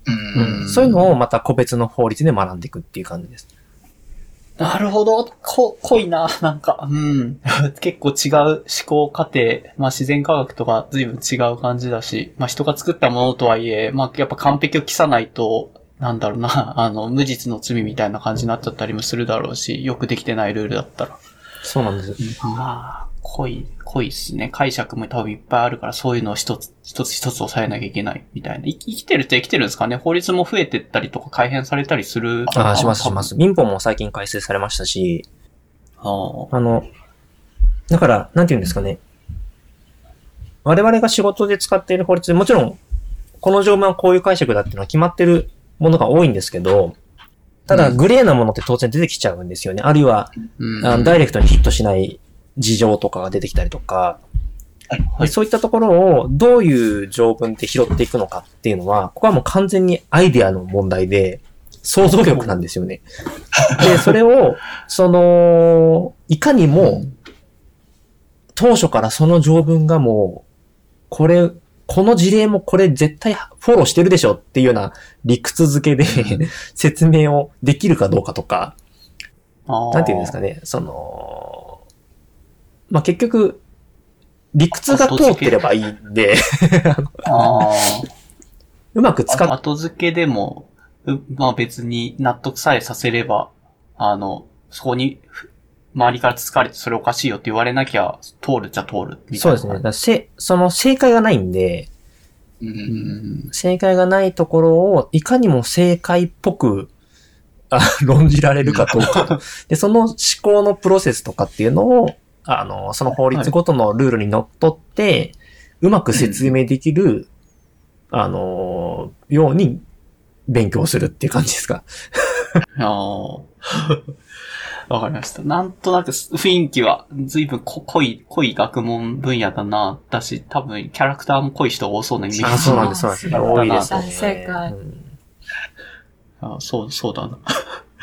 うん。うん。そういうのをまた個別の法律で学んでいくっていう感じです。なるほど。こ、濃いな、なんか。うん。*laughs* 結構違う思考過程。まあ自然科学とか随分違う感じだし、まあ人が作ったものとはいえ、まあやっぱ完璧を期さないと、なんだろうな、*laughs* あの、無実の罪みたいな感じになっちゃったりもするだろうし、よくできてないルールだったら。そうなんです。まあ、濃い、濃いっすね。解釈も多分いっぱいあるから、そういうのを一つ、一つ一つ抑えなきゃいけない、みたいな。い生きてるって生きてるんですかね法律も増えてったりとか改変されたりする。ああ、しますしま。す。民法も最近改正されましたし、ああ。あの、だから、なんて言うんですかね。我々が仕事で使っている法律でもちろん、この条文はこういう解釈だっていうのは決まってるものが多いんですけど、ただ、うんグレーなものって当然出てきちゃうんですよね。あるいは、うんダイレクトにヒットしない事情とかが出てきたりとか、はいでそういったところをどういう条文で拾っていくのかっていうのは、ここはもう完全にアイデアの問題で、想像力なんですよね。で、*laughs* それを、その、いかにも、当初からその条文がもう、これ、この事例もこれ絶対フォローしてるでしょっていうような理屈付けで *laughs* 説明をできるかどうかとか、なんていうんですかね、その、まあ、結局、理屈が通ってればいいんで。*laughs* うまく使っ、あ後付けでも、うまあ別に納得さえさせれば、あの、そこに、ふ周りからつつかれてそれおかしいよって言われなきゃ通るっちゃ通るみたいうな。そですね。だせ、その正解がないんで、うんうん。正解がないところを、いかにも正解っぽく、あ論じられるかどうかと。*laughs* で、その思考のプロセスとかっていうのを、あの、その法律ごとのルールにのっとって、うまく説明できる、あの、ように勉強するっていう感じですか？*laughs* ああ。わかりました。なんとなく雰囲気は随分こ濃い、濃い学問分野だな。だし、多分キャラクターも濃い人が多そうなイメージ。あ、そうなんです、そうなんです。多いですね。大正解うんあそう、そうだな。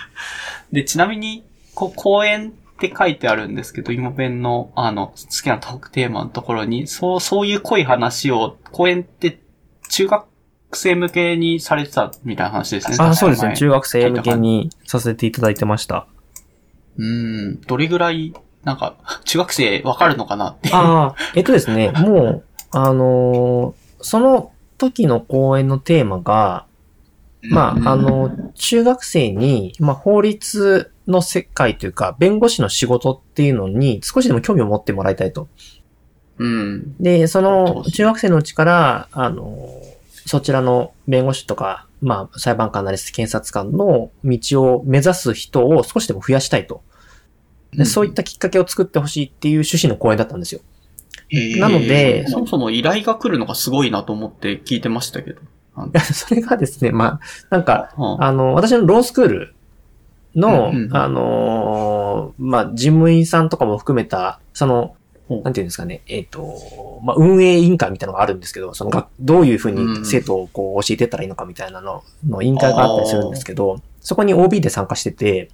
*laughs* で、ちなみに、こ公演って書いてあるんですけど、今弁の、あの、好きなトークテーマのところに、そう、そういう濃い話を、公演って中学生向けにされてたみたいな話ですね。あ、そうですね。前中学生向けにさせていただいてました。うん、どれぐらい、なんか、*laughs* 中学生わかるのかなって。ああ、えっとですね、*laughs* もう、あのーその時の講演のテーマが、まあ、あの、中学生に、まあ、法律の世界というか、弁護士の仕事っていうのに少しでも興味を持ってもらいたいと。うん。で、その、中学生のうちから、あの、そちらの弁護士とか、まあ、裁判官なり検察官の道を目指す人を少しでも増やしたいと。でそういったきっかけを作ってほしいっていう趣旨の講演だったんですよ。なのでそもそも依頼が来るのがすごいなと思って聞いてましたけど。*laughs* それがですね、まあ、なんか、うんあの、私のロースクールの、うんうんあのーまあ、事務員さんとかも含めた、その、う。んなんていうんですかね、えっ、と、まあ、運営委員会みたいなのがあるんですけど、そのが、どういうふうに生徒をこう教えていったらいいのかみたいなの、の委員会があったりするんですけど、そこに OB で参加してて、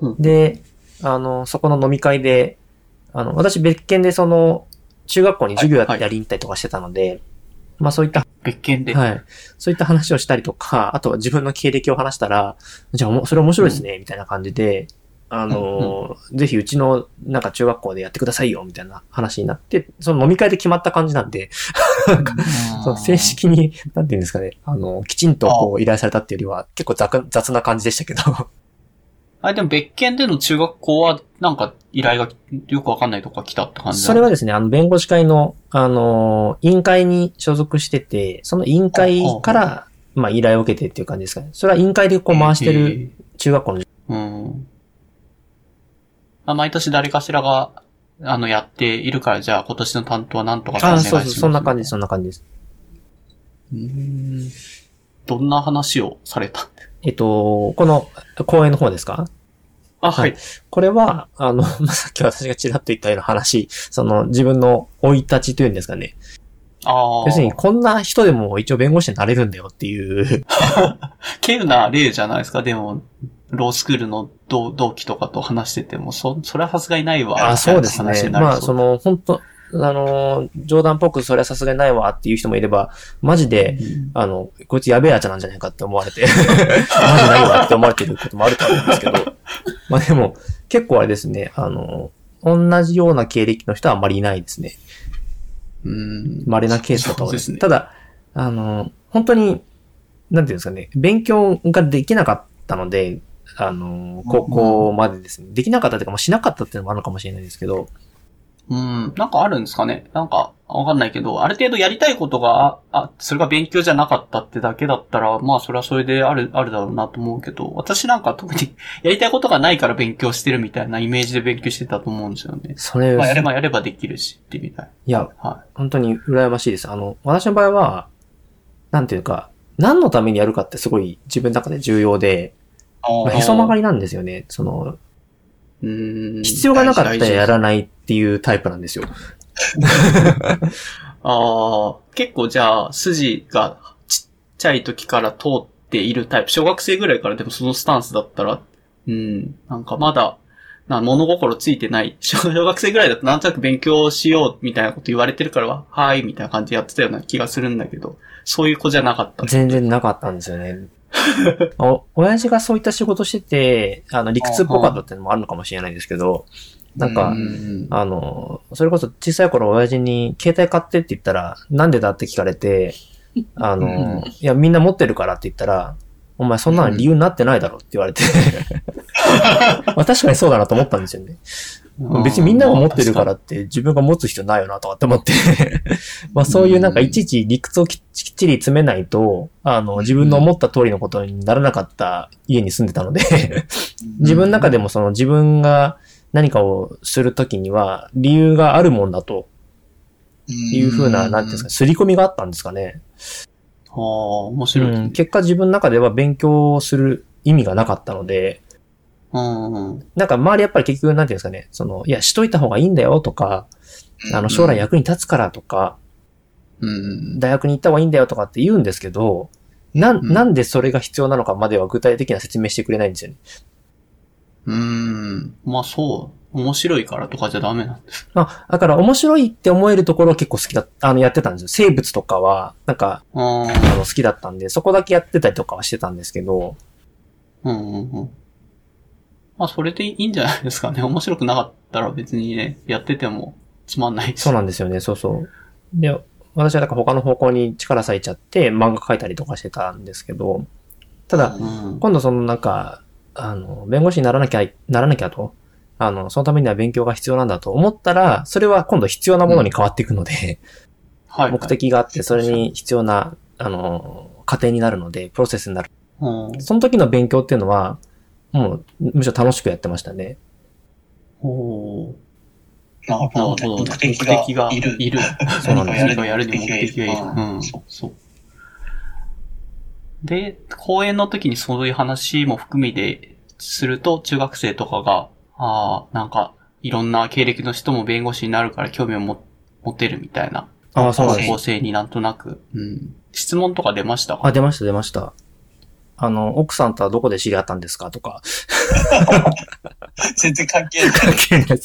うん。で、あの、そこの飲み会で、あの、私別件でその、中学校に授業やはいはい。やりに行ったりとかしてたので、まあそういった別件で。はい。そういった話をしたりとか、あとは自分の経歴を話したら、じゃあそれ面白いですね、みたいな感じで、あのーぜひうちのなんか中学校でやってくださいよ、みたいな話になって、その飲み会で決まった感じなんで、そう正式に、なんていうんですかね、あの、きちんとこう依頼されたっていうよりは、結構雑雑な感じでしたけど、あれでも別件での中学校は、なんか依頼がよくわかんないとこが来たって感じそれはですね、あの、弁護士会の、あのー委員会に所属してて、その委員会から、まあ、依頼を受けてっていう感じですかね。それは委員会でこう回してるる。中学校のうん。あ毎年誰かしらが、あの、やっているから、じゃあ今年の担当はなんとかお願ああ、いします。そうそう、そんな感じです、そんな感じです。うん。どんな話をされた？えっと、この公演の方ですか？あ、ははいい。これは、あの、*laughs* まあさっき私がちらっと言ったような話、その自分の生い立ちというんですかね。ああ。要するに、こんな人でも一応弁護士になれるんだよっていう。*laughs* 稀有な例じゃないですか？でも、ロースクールの同同期とかと話してても、そ、それはさすがにないわ。あ、そうですね。まあ、その、本当あの、冗談っぽくそれはさすがにないわっていう人もいれば、マジで、うんあの、こいつやべえやつなんじゃないかって思われて、*laughs* マジないわって思われてることもあると思うんですけど、*laughs* まあでも、結構あれですね、あの、同じような経歴の人はあんまりいないですね。うん。稀なケースだと思います。そうですねただ、あの、本当に、なんていうんですかね、勉強ができなかったので、あの、高校までですね、できなかったというか、もうしなかったっていうのもあるのかもしれないですけど、うん。なんかあるんですかね？なんか、わかんないけど、ある程度やりたいことが、あ、あそれが勉強じゃなかったってだけだったら、まあそれはそれである、あるだろうなと思うけど、私なんか特に *laughs* やりたいことがないから勉強してるみたいなイメージで勉強してたと思うんですよね。それ、まあやればやればできるし、ってみたい。いや、は本当に羨ましいです。あの、私の場合は、なんていうか、何のためにやるかってすごい自分の中で重要で、まあへそ曲がりなんですよね。その、い。うん。必要がなかったらやらないっていうタイプなんですよ。*laughs* ああ、結構じゃあ、筋がちっちゃい時から通っているタイプ。小学生ぐらいからでもそのスタンスだったら、うん、なんかまだ、な物心ついてない。小 *laughs* 小学生ぐらいだとなんとなく勉強しようみたいなこと言われてるからは、はい、みたいな感じでやってたような気がするんだけど、そういう子じゃなかった。全然なかったんですよね。*laughs* お、親父がそういった仕事してて、あの、理屈っぽかったっていうのもあるのかもしれないですけど、なんか、うん。あの、それこそ小さい頃親父に携帯買ってって言ったら、なんでだって聞かれて、あうんの、いや、みんな持ってるからって言ったら、お前そんなの理由になってないだろって言われて、*laughs* まあ確かにそうだなと思ったんですよね。別にみんなが持ってるからって自分が持つ必要ないよなとかって思って、*laughs* まあそういうなんかいちいち理屈をきっちり詰めないと、あの、自分の思った通りのことにならなかった家に住んでたので、自分の中でもその自分が何かをするときには理由があるもんだと。いうふうな、なんていうんですか、刷り込みがあったんですかね。ああ、面白い。うん、結果自分の中では勉強をする意味がなかったので、うんか周りやっぱり結局なんていうんですかね、その、いや、しといた方がいいんだよとか、あの、将来役に立つからとか、うん。大学に行った方がいいんだよとかって言うんですけど、ななんでそれが必要なのかまでは具体的な説明してくれないんですよね。うん。まあそう。面白いからとかじゃダメなんです。まあ、だから面白いって思えるところは結構好きだ、あの、やってたんですよ。生物とかは、なんか、ああの、好きだったんで、そこだけやってたりとかはしてたんですけど、あ。うんうんうん。まあそれでいいんじゃないですかね。*laughs* 面白くなかったら別にね、やっててもつまんないし。そうなんですよね、そうそう。で、私はなんか他の方向に力割いちゃって漫画描いたりとかしてたんですけど、ただ、うん。今度そのなんか、あの、弁護士にならなきゃ、ならなきゃと、あの、そのためには勉強が必要なんだと思ったら、それは今度必要なものに変わっていくので、はい。目的があって、それに必要な、あの、過程になるので、プロセスになる。うん。その時の勉強っていうのは、もう、むしろ楽しくやってましたね。おーなるほど。なるほど。目的がいる。いる。*laughs* そうなんです何かやるに目的がいる。ううんん。そうそう。で、講演の時にそういう話も含めてすると、中学生とかが、ああ、なんか、いろんな経歴の人も弁護士になるから興味をも持てるみたいなああ、そうなん方です向性になんとなく、うん。質問とか出ましたか？あ、出ました、出ました。あの、奥さんとはどこで知り合ったんですかとか。*laughs* 全然関係ない。関係ない。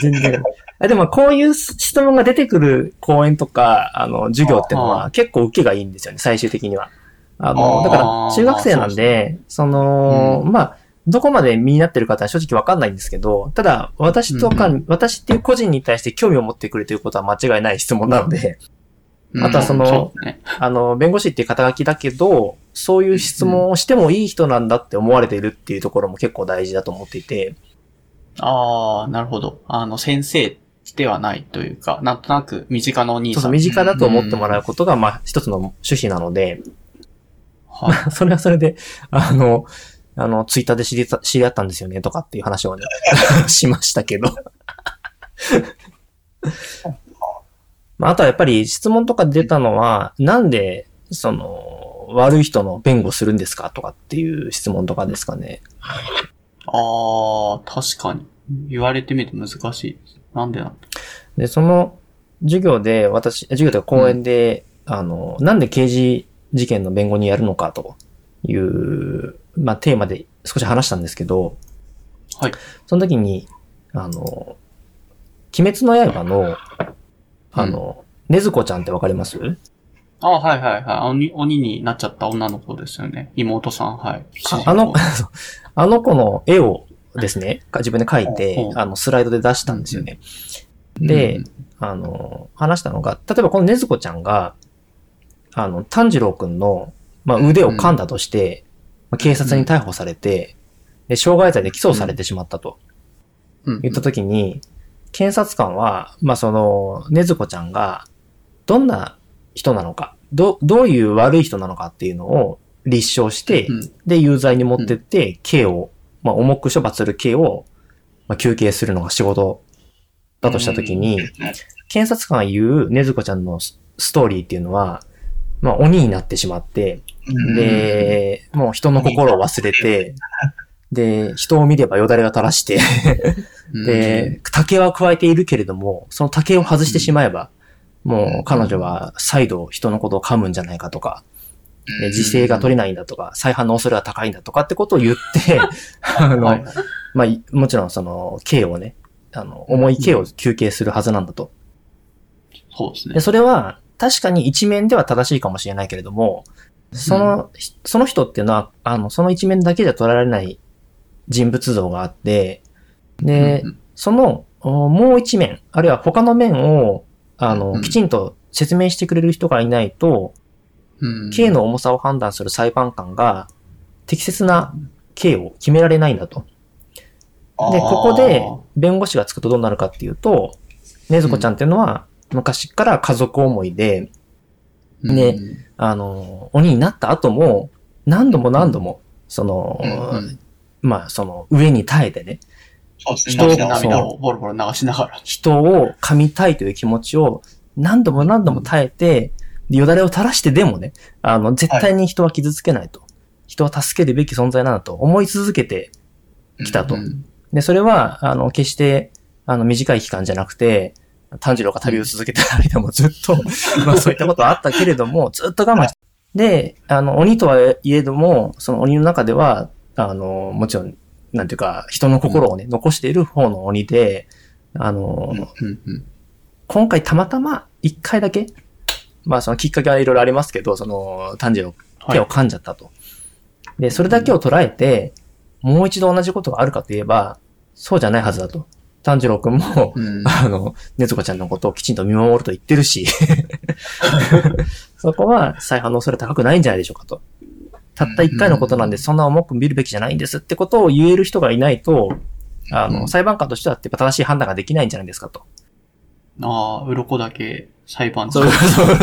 全然。あでも、こういう質問が出てくる講演とか、あの、授業ってのあは結構受けがいいんですよね、最終的には。あの、あだから、中学生なんで、その、まあ、どこまで身になってる方は正直わかんないんですけど、ただ、私とか、う私っていう個人に対して興味を持ってくれてることは間違いない質問なので、うんあとはそのそうね。あの、弁護士っていう肩書きだけど、そういう質問をしてもいい人なんだって思われているっていうところも結構大事だと思っていて、ああ、なるほど。あの、先生ではないというか、なんとなく身近なお兄そうそう、さん。身近だと思ってもらうことが、まあ、一つの趣旨なので、はい。*laughs* それはそれで、あの、あの、ツイッターで知りた知り合ったんですよね、とかっていう話をね、*laughs* しましたけど。*laughs* まあ、あとはやっぱり質問とか出たのは、なんで、その、悪い人の弁護するんですかとかっていう質問とかですかね。ああ、確かに。言われてみて難しいです。なんでなんだ？で、その授業で、私、授業とか講演で、あの、なんで刑事事件の弁護にやるのかという、まあ、テーマで少し話したんですけど、はい。その時に、あの、鬼滅の刃の、あの、ねずこちゃんってわかります？ああ、はいはいはい。鬼鬼になっちゃった女の子ですよね。妹さん、はい。ああの、*laughs* あの子の絵をですね、か自分で描いてう、ん。あの、スライドで出したんですよね。で、あの、話したのが、例えばこのねずこちゃんが、あの、炭治郎くんの、まあ、腕を噛んだとして、まあ警察に逮捕されて、で、傷害罪で起訴されてしまったとうん、言ったときに、検察官は、まあ、その、ねずこちゃんが、どんな人なのか、ど、どういう悪い人なのかっていうのを立証して、うん。で、有罪に持ってって、刑を、まあ、重く処罰する刑を、まあ、求刑するのが仕事だとしたときに、検察官が言うねずこちゃんのスストーリーっていうのは、まあ、鬼になってしまって、うん。で、もう人の心を忘れて、で、人を見ればよだれが垂らして、うん、で、竹は加えているけれども、その竹を外してしまえば、もう彼女は再度人のことを噛むんじゃないかとか、で自制が取れないんだとか、再犯の恐れが高いんだとかってことを言って、*laughs* あの、はいまあ、いもちろんその、刑をね、あの、重い刑を求刑するはずなんだと。そうですねで、。それは、確かに一面では正しいかもしれないけれども、その、その人っていうのは、あの、その一面だけじゃ捉えられない人物像があって、で、うんその、おもう一面、あるいは他の面を、あの、うん。きちんと説明してくれる人がいないと、うん。刑の重さを判断する裁判官が、適切な刑を決められないんだと。で、ここで弁護士がつくとどうなるかっていうと、ねずこちゃんっていうのは、昔から家族思いで、ねうん。あの、鬼になった後も、何度も何度も、その、うん。まあ、その、上に耐えてね、そうですね。人を涙をボロボロ流しながら。人を噛みたいという気持ちを何度も何度も耐えて、でよだれを垂らしてでもね、あの、絶対に人は傷つけないと。人は助けるべき存在なんだと思い続けてきたと。うんで、それは、あの、決して、あの、短い期間じゃなくて、炭治郎が旅を続けてる間もずっと、*laughs* まあそういったことはあったけれども、ずっと我慢して、で、あの、鬼とはいえども、その鬼の中では、あの、もちろん、なんていうか、人の心をね、残している方の鬼で、あの、今回たまたま一回だけ、まあそのきっかけはいろいろありますけど、その炭治郎手を噛んじゃったと。で、それだけを捉えて、もう一度同じことがあるかといえば、そうじゃないはずだと。炭治郎くんも、うんあの、ねずこちゃんのことをきちんと見守ると言ってるし、*laughs* そこは再犯の恐れ高くないんじゃないでしょうかと。たった一回のことなんで、そんな重く見るべきじゃないんですってことを言える人がいないと、あの、うん裁判官としてはやっぱ正しい判断ができないんじゃないですかと。ああ、鱗だけ裁判そう、そう、そう、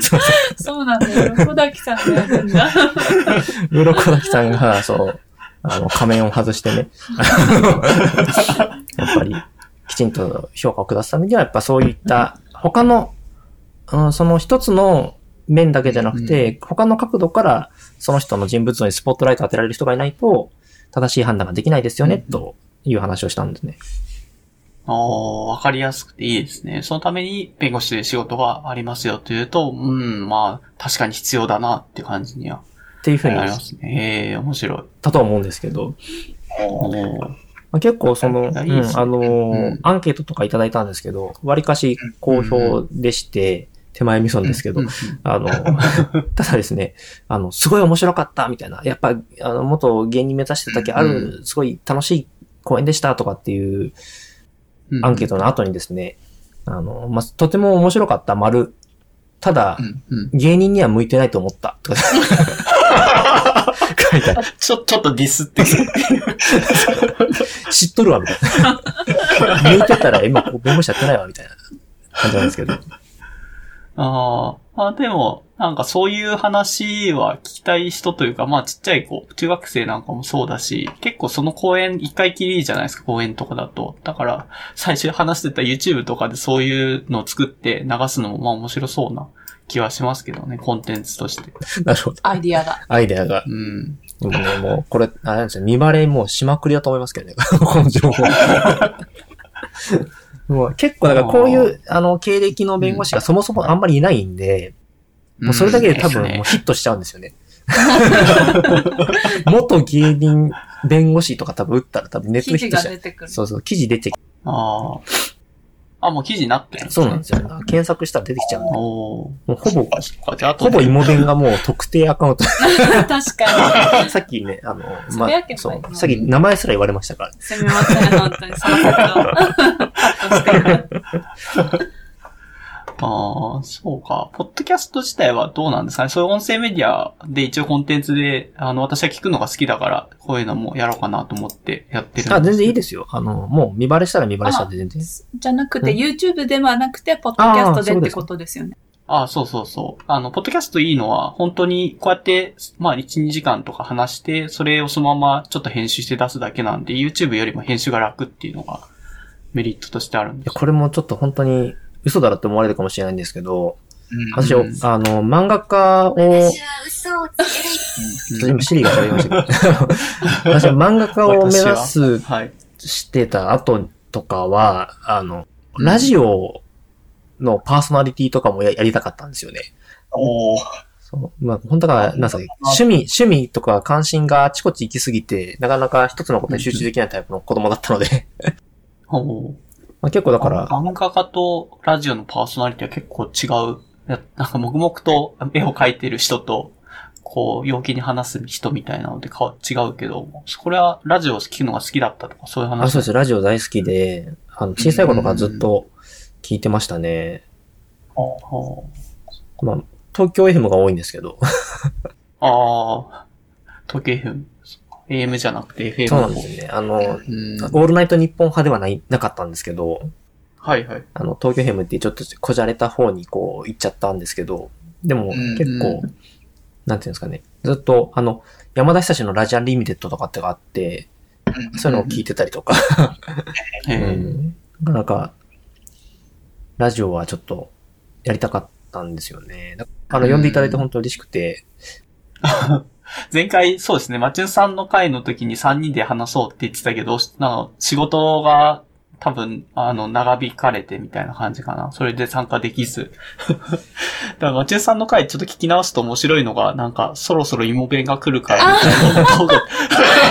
そう。そうなんだよ。小滝さんがやるんだ。鱗滝さんが、そう、あの、仮面を外してね、*laughs* やっぱり、きちんと評価を下すためには、やっぱそういった、他の、うん、その一つの面だけじゃなくて、他の角度からその人の人物像にスポットライト当てられる人がいないと、正しい判断ができないですよね、という話をしたんですね。ああ、わかりやすくていいですね。そのために弁護士で仕事がありますよというと、うん、まあ、確かに必要だなっていう感じにはっていうふうになりますね。ええ面白い。だとは思うんですけど、まあ、結構その、いやいねうん、あのーうんアンケートとかいただいたんですけど、割かし好評でして、手前味噌ですけど、うんあの、*laughs* ただですね、あの、すごい面白かったみたいな、やっぱ、あの、元芸人目指してた時ある、すごい楽しい公演でしたとかっていううんアンケートの後にですね、あの、まあ、とても面白かった丸、ただ芸人には向いてないと思った。とか書いてある。ちょ、ちょっとディスって。*laughs* 知っとるわ、みたいな。*laughs* 向いてたら今、弁護士やってないわ、みたいな感じなんですけど。ああ、あでも、なんかそういう話は聞きたい人というか、まあちっちゃい子、中学生なんかもそうだし、結構その公演一回きりじゃないですか、公演とかだと。だから、最初話してた YouTube とかでそういうのを作って流すのもまあ面白そうな気はしますけどね、コンテンツとして。なるほど。アイディアが。アイデアが。うん。僕ね、もう、これ、あれなんですよ。見バレもうしまくりだと思いますけどね。*laughs* この情報。*laughs* もう結構、だからこういう、あの、経歴の弁護士がそもそもあんまりいないんで、もうそれだけで多分もうヒットしちゃうんですよね。*laughs* 元芸人弁護士とか多分打ったら多分ネットでヒットしちゃう。が出てくる。そうそう、記事出てきああ。あ、もう記事になってるんそうなんですよ。検索したら出てきちゃうんで。もうほぼ、ほぼ芋弁がもう特定アカウント。*laughs* 確かに。*laughs* さっきね、あの、つまそうの、さっき名前すら言われましたから。すみません、本当に。*laughs* ああ、そうか。ポッドキャスト自体はどうなんですかね？そういう音声メディアで一応コンテンツで、あの、私は聞くのが好きだから、こういうのもやろうかなと思ってやってるんですけどあ、全然いいですよ。あの、もう見バレしたら見バレしたで全然。じゃなくて、うん YouTube ではなくて、ポッドキャストでってことですよね。ああ、そうそうそう。あの、ポッドキャストいいのは、本当にこうやって、まあ、1、2時間とか話して、それをそのままちょっと編集して出すだけなんで、YouTube よりも編集が楽っていうのがメリットとしてあるんですよ。これもちょっと本当に嘘だろって思われるかもしれないんですけど、私、うんあの、漫画家を、私は嘘をつけない。今シリが喋りましたけど、私は漫画家を目指す *laughs* はい。してた後とかは、あの、ラジオのパーソナリティとかもややりたかったんですよね。おーそう。まあ、本当だから、なんすか、趣味、趣味とか関心があちこち行きすぎて、なかなか一つのことに集中できないタイプの子供だったので、まあ、結構だから、漫画家とラジオのパーソナリティは結構違う。やなんか黙々と絵を描いてる人と、こう、陽気に話す人みたいなのでか違うけど、これはラジオを聞くのが好きだったとか、そういう話。あ、そうです。ラジオ大好きで、あの、小さい頃からずっと聞いてましたね。ほうまあ、東京 FM が多いんですけど。ああ、時計 FM。AM じゃなくて FM そうなんですよね。あの、うん。オールナイト日本派ではない、なかったんですけど、はいはい。あの、東京 FM ってちょっとこじゃれた方にこう行っちゃったんですけど、でもうん結構、なんていうんですかね。ずっと、あの、やまだひさしのラジアンリミテッドとかってがあって、そういうのを聞いてたりとか、えうー *laughs* ん。なかなか、ラジオはちょっとやりたかったんですよね。だあの、呼んでいただいて本当に嬉しくて、*laughs* *laughs* 前回、そうですね、マチュンさんの回の時に3人で話そうって言ってたけど、なんか仕事が多分、あの、長引かれてみたいな感じかな。それで参加できず。*laughs* だから、マチュンさんの回ちょっと聞き直すと面白いのが、なんか、そろそろ芋弁が来るから、みたいなこと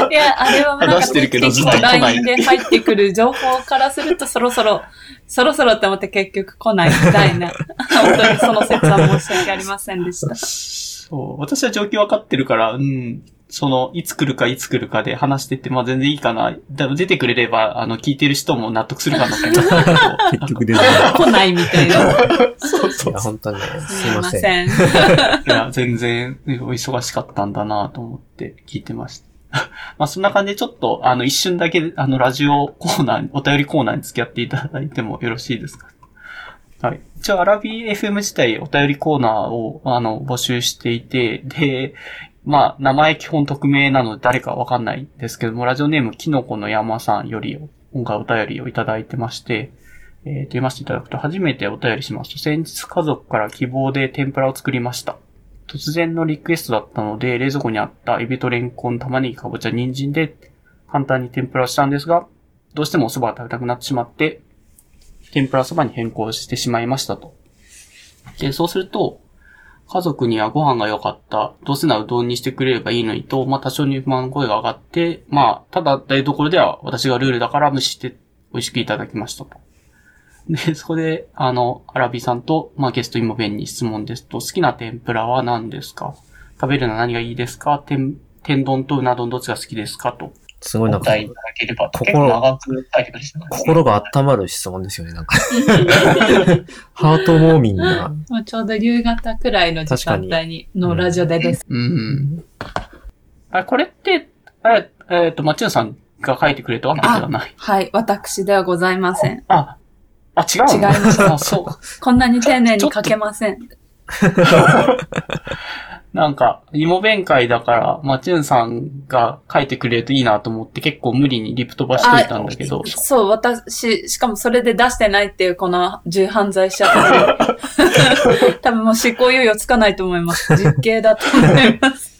を *laughs* いや、あれはなんか、話してるけどずっと来ない LINE で入ってくる情報からすると、そろそろ、そろそろって思って結局来ないみたいな。本当にその説は申し訳ありませんでした。そう。私は状況分かってるから、うん。その、いつ来るかいつ来るかで話してって、まあ全然いいかな。でも出てくれれば、あの、聞いてる人も納得するかなと思ったけど。*laughs* 結局ですね。*laughs* 来ないみたいな。*laughs* そうそいうや、。本当にね、すいません。いや、全然、お忙しかったんだなと思って聞いてました。まあそんな感じでちょっと、あの、一瞬だけ、あの、ラジオコーナーに、お便りコーナーに付き合っていただいてもよろしいですか？はい。一応、アラビー FM 自体お便りコーナーを、あの、募集していて、で、まあ、名前基本匿名なので誰かわかんないんですけども、ラジオネームキノコの山さんより、今回お便りをいただいてまして、えー、と読ませていただくと、初めてお便りしますと、先日家族から希望で天ぷらを作りました。突然のリクエストだったので、冷蔵庫にあったエビとレンコン、玉ねぎ、かぼちゃ、人参で簡単に天ぷらをしたんですが、どうしてもお蕎麦が食べたくなってしまって、天ぷらそばに変更してしまいましたと。で、そうすると、家族にはご飯が良かった、どうせならうどんにしてくれればいいのにと、まあ多少に不満の声が上がって、まあ、ただ台所では私がルールだから無視して美味しくいただきましたと。で、そこで、あの、アラビさんと、まあゲストイモベンに質問ですと、好きな天ぷらは何ですか？食べるのは何がいいですか？天、天丼とうな丼どっちが好きですか？と。すごいなんかお答えいただければと。心心が温まる質問ですよね、なんか。*laughs* ハートウォーミングな。ちょうど夕方くらいの時間帯に、のラジオでです。うん。あ、これって、え、えっ、と、マチュンさんが書いてくれたわけではない。はい、私ではございません。あ、あ、違うの？違いますあ、そう。こんなに丁寧に書けません。*laughs* なんか、芋弁会だから、マチュンさんが書いてくれるといいなと思って結構無理にリプ飛ばしといたんだけど。そう、私、しかもそれで出してないっていうこの重犯罪しちゃってる *laughs* 多分もう執行猶予つかないと思います。実刑だと思います。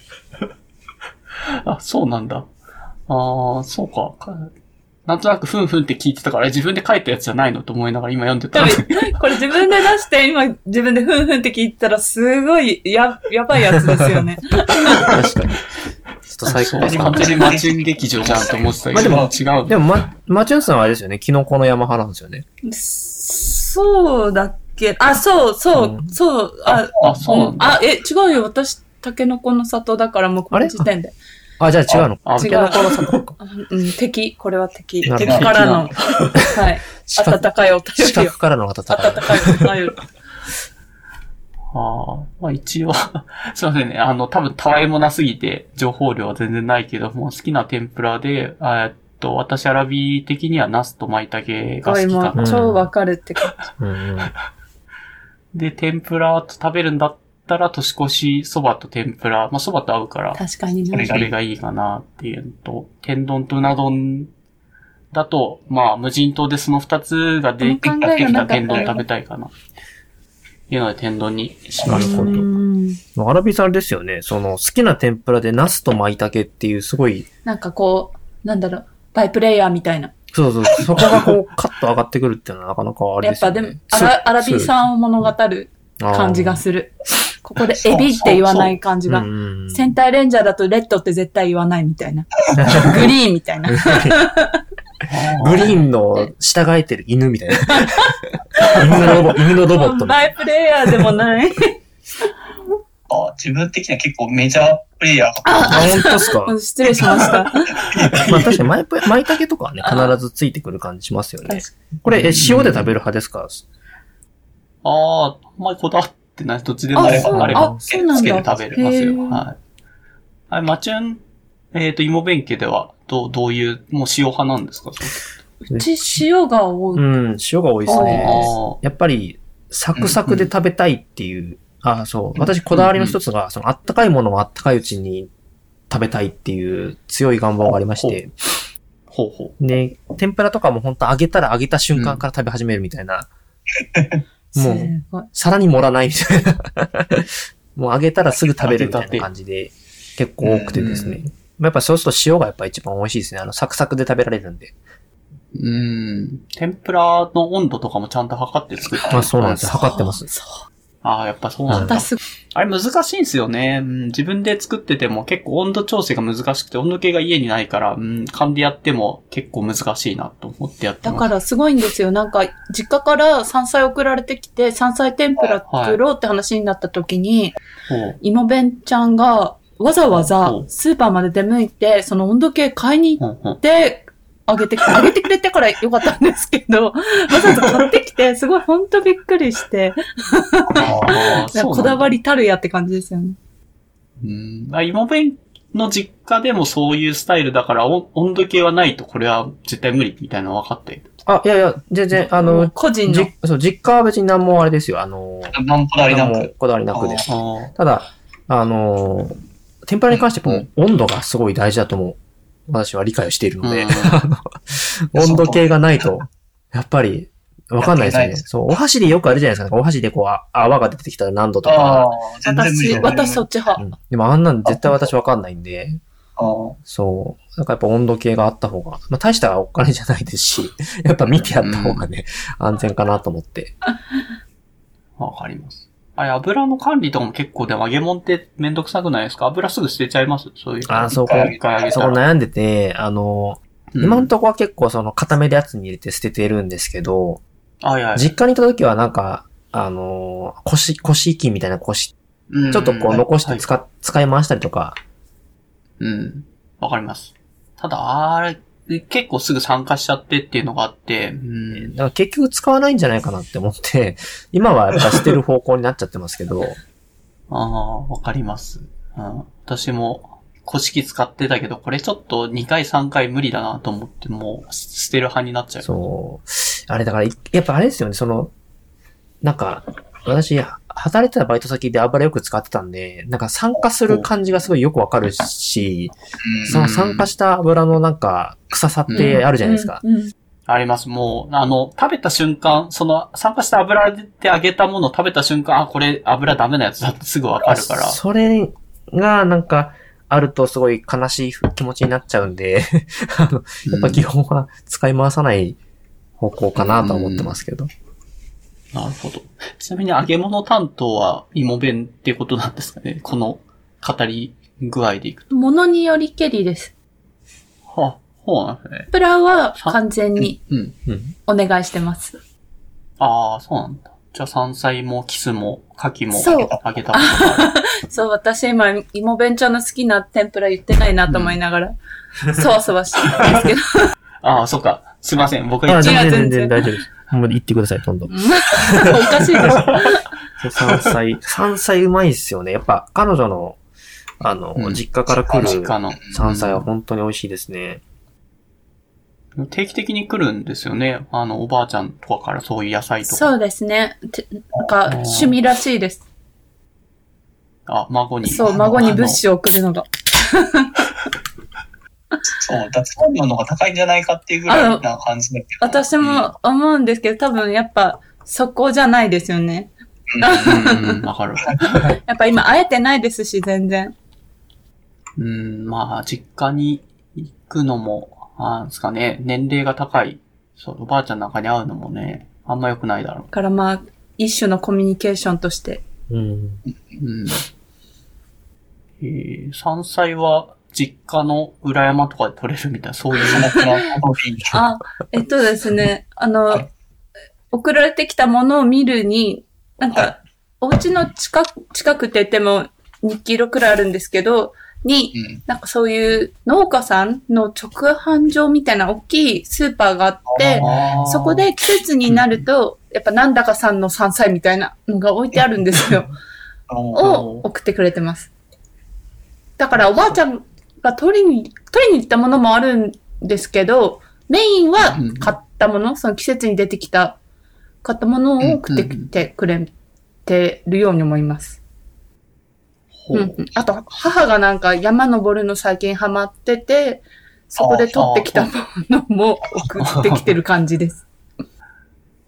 あ、そうなんだ。ああ、そうかか。なんとなくふんふんって聞いてたから、え自分で書いたやつじゃないのと思いながら今読んでた *laughs* これ自分で出して、今自分でふんふんって聞いたら、すごいや、やばいやつですよね。*laughs* 確かに。ちょっと最高です完全にマチュン劇場じゃんと思ってたけど、まあ違う。でも、ま、マチュンさんはあれですよね、キノコの山派なんですよね。そうだっけあ、そう、そうう、んそう、あ、あ、そうなんだ。あ、え、違うよ。私、タケノコの里だからもうこの時点で。あ、じゃあ違うの。あ違う。うん、敵。これは敵。なるほど敵からの、はい。四温角かいお便四りを。角からの温温かい。かいお便り。ああ、まあ一応、*laughs* すいませんね。あの、多分たわいもなすぎて、情報量は全然ないけども、好きな天ぷらで、えっと、私アラビ的にはナスと舞茸が好きかな。超わかるって感うんうん。で、天ぷらと食べるんだったら、年越しそばと天ぷら、まあそばと合うからじ。、確かにね。それがいいかなっていうのと、天丼とうな丼だと、まあ無人島でその二つが出てきた天丼食べたいかな。いうので天丼にしました。なるほどうんアラビさんあれですよね、その好きな天ぷらでナスと舞茸っていうすごい、なんかこう、なんだろう、バイプレイヤーみたいな。そうそう、そこがこう *laughs* カッと上がってくるっていうのはなかなかあれやっぱですよね。でも、アラアラビーさんを物語る感じがする。ここでエビって言わない感じが。うん戦隊レンジャーだとレッドって絶対言わないみたいな。*laughs* グリーンみたいな。*laughs* グリーンの従えてる犬みたいな。*laughs* 犬のロボ犬のロボットみたいバイプレイヤーでもない。あ自分的には結構メジャープレイヤー。あ、本当ですか？失礼しました。まあ確かに舞舞茸とかはね、必ずついてくる感じしますよね。これ、え、塩で食べる派ですか？ああ、あんまりこだわってない。どっちでもあ、あれば、あれば。つけて食べれますよ。はい。あれ、マチュン、えっ、と、芋弁慶では、どう、どういう、もう塩派なんですか？うち塩が多い。うん、塩が多いですね。あやっぱり、サクサクで食べたいっていう、あそう。私、こだわりの一つが、その、あったかいものをあったかいうちに食べたいっていう強い願望がありまして、ほうほで、天ぷらとかも本当揚げたら揚げた瞬間から食べ始めるみたいな、もう、すごい。皿に盛らないみたいな。*laughs* もう揚げたらすぐ食べるみたいな感じで、結構多くてですね。やっぱそうすると塩がやっぱ一番美味しいですね。あの、サクサクで食べられるんで。う。うん。天ぷらの温度とかもちゃんと測って作ってまあそうなんですよ。測ってます。ああ、やっぱそうなんだ。私、あれ難しいんですよね。うん、自分で作ってても結構温度調整が難しくて、温度計が家にないから、うん、勘でやっても結構難しいなと思ってやってます。だからすごいんですよ。なんか、実家から山菜送られてきて、山菜天ぷら作ろうって話になった時に、ほう芋弁ちゃんがわざわざうんスーパーまで出向いて、その温度計買いに行って、あげて、あげてくれてからよかったんですけど、*laughs* わざわざ買ってきて、すごいほんとびっくりして、*laughs* こだわりたるやって感じですよね。うん。あ、芋弁の実家でもそういうスタイルだから、お温度計はないとこれは絶対無理みたいなの分かって。あ、いやいや、全然、あの、個人のじ、そう、実家は別に何もあれですよ。あの、何こだわりなく。こだわりなくです。ただ、あの、天ぷらに関しても温度がすごい大事だと思う。私は理解をしているので、*laughs* 温度計がないと、やっぱりわかんないですよね。そう、お箸でよくあるじゃないですか。お箸でこう、あ泡が出てきたら何度とあか。私、だ私そっちう派。んでもあんなん絶対私わかんないんで、ああそう。なんかやっぱ温度計があった方が、まあ大したお金じゃないですし、やっぱ見てやった方がね、安全かなと思って。わかります。あれ、油の管理とかも結構でも揚げ物ってめんどくさくないですか？油すぐ捨てちゃいます？そういう。あ、そこ、そ。こ悩んでて、あの、うん今んとこは結構その固めるやつに入れて捨ててるんですけど、はいはい。実家にいた時はなんか、あの、腰、腰器みたいな腰、うんちょっとこう残してはい使、使い回したりとか、うん。わかります。ただ、あれ、結構すぐ参加しちゃってっていうのがあって、うん。だから結局使わないんじゃないかなって思って、*laughs* 今はやっぱ捨てる方向になっちゃってますけど、ああ、わかります。うん。私も、古式使ってたけど、これちょっと2回3回無理だなと思って、もう捨てる派になっちゃう。そう。あれだから、いやっぱあれですよね、その、なんか、私、働いてたバイト先で油よく使ってたんで、なんか酸化する感じがすごいよくわかるし、その酸化した油のなんか臭さってあるじゃないですか。うんうんあります。もう、あの、食べた瞬間、その、酸化した油で揚げたものを食べた瞬間、あ、これ油ダメなやつだってすぐわかるから。それがなんかあるとすごい悲しい気持ちになっちゃうんで、*laughs* あのやっぱ基本は使い回さない方向かなとは思ってますけど。なるほど。ちなみに揚げ物担当は芋弁っていうことなんですかね？この語り具合でいくと。ものによりけりです。は、そうなんですね。プラは完全にうん。うん。お願いしてます。ああ、そうなんだ。じゃあ山菜もキスも牡蠣もそう揚げた揚げたことがある。*laughs* そう、私今、芋弁ちゃんの好きな天ぷら言ってないなと思いながら、そわそわしてたんですけど。*laughs* ああ、そっか。すいません。僕があ、一番全然大丈夫です。もう言ってください、どんどん。*laughs* おかしいでしょ。山菜。山菜うまいっすよね。やっぱ彼女の、あの、うん実家から来る実家の。山菜は本当に美味しいですね。定期的に来るんですよね。あの、おばあちゃんとかからそういう野菜とか。そうですね。てなんか、趣味らしいです。あ、孫に。そう、孫に物資を送るのが。*laughs* そう、脱毛量の方が高いんじゃないかっていうぐらいな感じだけど。私も思うんですけど、多分やっぱ、そこじゃないですよね。うん *laughs* わかる。やっぱ今会えてないですし、全然。うん、まあ、実家に行くのも、なんですかね、年齢が高い、そう、おばあちゃんなんかに会うのもね、あんま良くないだろだからまあ、一種のコミュニケーションとして。うん。う。うん。えー、山菜は、実家の裏山とかで取れるみたいな、そういう。素朴なことでいいあ、えっとですね、あの、はい送られてきたものを見るに、なんか、はお家の近く、近くって言っても2キロくらいあるんですけど、に、うん。なんかそういう農家さんの直販場みたいな大きいスーパーがあって、そこ、で季節になると、やっぱなんだかさんの山菜みたいなのが置いてあるんですよ。を送ってくれてます。だからおばあちゃんが取りに、取りに行ったものもあるんですけど、メインは買ったもの、その季節に出てきた、買ったものを送ってきてくれてるように思います。ほううん。うんあと、母がなんか山登るの最近ハマってて、そこで取ってきたものも送ってきてる感じです。あー。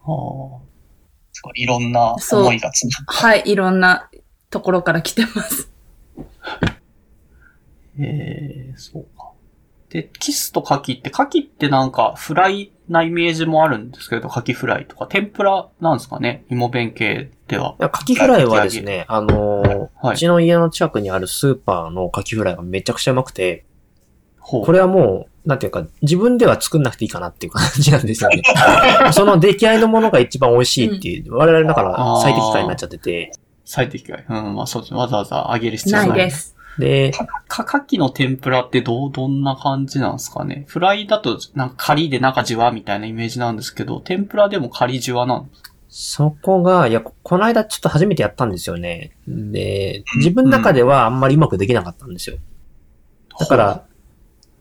そういろんな思いがつなはい、いろんなところから来てます。*laughs* えー、そうか。で、キスと牡蠣って、牡蠣ってなんかフライなイメージもあるんですけど、牡蠣フライとか、天ぷらなんですかね芋弁系では。いや、カキフライはですね、あのーはいうちの家の近くにあるスーパーのカキフライがめちゃくちゃうまくて、ほう。これはもう、なんていうか、自分では作んなくていいかなっていう感じなんですよね。*laughs* その出来合いのものが一番美味しいっていう、我々だから最適解になっちゃってて、最適解。うん、まあそうですね。わざわざ揚げる必要なないい。で。す。で、か、牡蠣の天ぷらってどう、どんな感じなんですかねフライだと、なんかカリで中じわみたいなイメージなんですけど、天ぷらでもカリじわなんですかそこが、いや、ここの間ちょっと初めてやったんですよね。で、自分の中ではあんまりうまくできなかったんですよ。だから、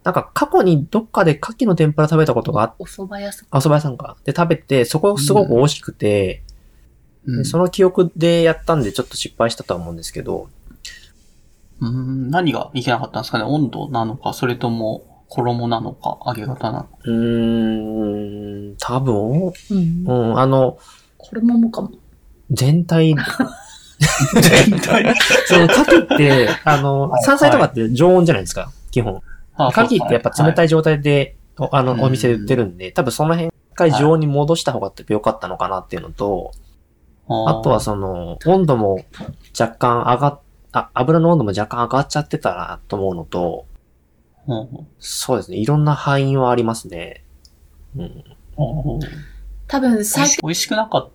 なんか過去にどっかで牡蠣の天ぷら食べたことがあっお蕎麦屋さん。あ、お蕎麦屋さんか。で、食べて、そこすごく美味しくて、うん、でその記憶でやったんでちょっと失敗したとは思うんですけど、うん、何がいけなかったんですかね？温度なのか、それとも、衣なのか、揚げ方なのか。うーん、多分、うんう。ん、あの、これももかも。全体、全体？その、牡蠣って、*laughs* あのは、い山菜とかって常温じゃないですか、基本。あ牡蠣ってやっぱ冷たい。い状態で、おあの、うんお店で売ってるんで、多分その辺一回常温に戻した方が良かったのかなっていうのと、あとはその、温度も若干上がっ、あ、油の温度も若干上がっちゃってたなと思うのと、の、うんそうですね、いろんな範囲はありますね。うん。うん多分、最美味しくなかっ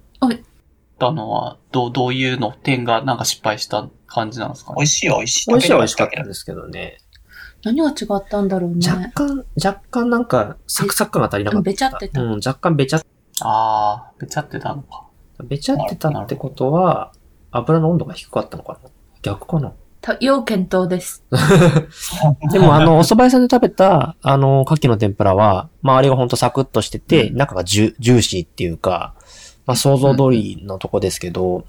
たのは、どう、どういうの点がなんか失敗した感じなんですかね？美味しいは美味しい。美味しいは美味しかったんですけどね。何が違ったんだろう若ね。干、若干なんか、サクサク感が足りなかった。べちゃってたうん、若干べちゃ、ああ、べちゃってたのか。べちゃってたってことは、油の温度が低かったのかな逆かな？た要検討です。*laughs* でも、あの、お蕎麦屋さんで食べた、あの、牡蠣の天ぷらは、周りがほんとサクッとしてて、うん中がジュジューシーっていうか、まあ、想像通りのとこですけど、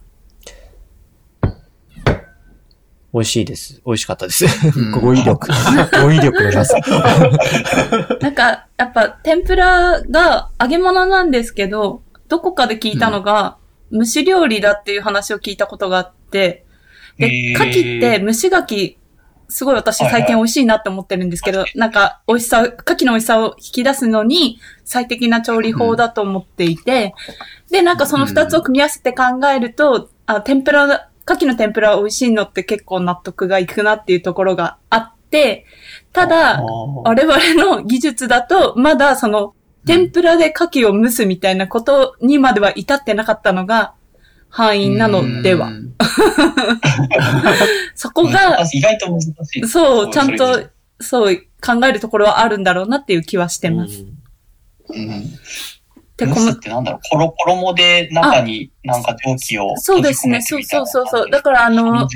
美味しいです。美味しかったです。うん語彙力。*laughs* 語彙力のなさ。*laughs* なんか、やっぱ、天ぷらが揚げ物なんですけど、どこかで聞いたのが、蒸し料理だっていう話を聞いたことがあって、で、牡蠣って蒸し牡蠣、すごい私最近美味しいなって思ってるんですけど、なんか美味しさ、牡蠣の美味しさを引き出すのに最適な調理法だと思っていて、で、なんかその二つを組み合わせて考えると、あ、天ぷら、牡蠣の天ぷら美味しいのって結構納得がいくなっていうところがあって、ただ、我々の技術だと、まだその、天ぷらで牡蠣を蒸すみたいなことにまでは至ってなかったのが、範囲なのでは。うん *laughs* そこが、意外と難しい。そう、ちゃんと、そう、考えるところはあるんだろうなっていう気はしてます。うん。で、このってなんだろう、コロ衣で中になんか蒸気をそうですね、そうそうそうそう。だからあの、おだ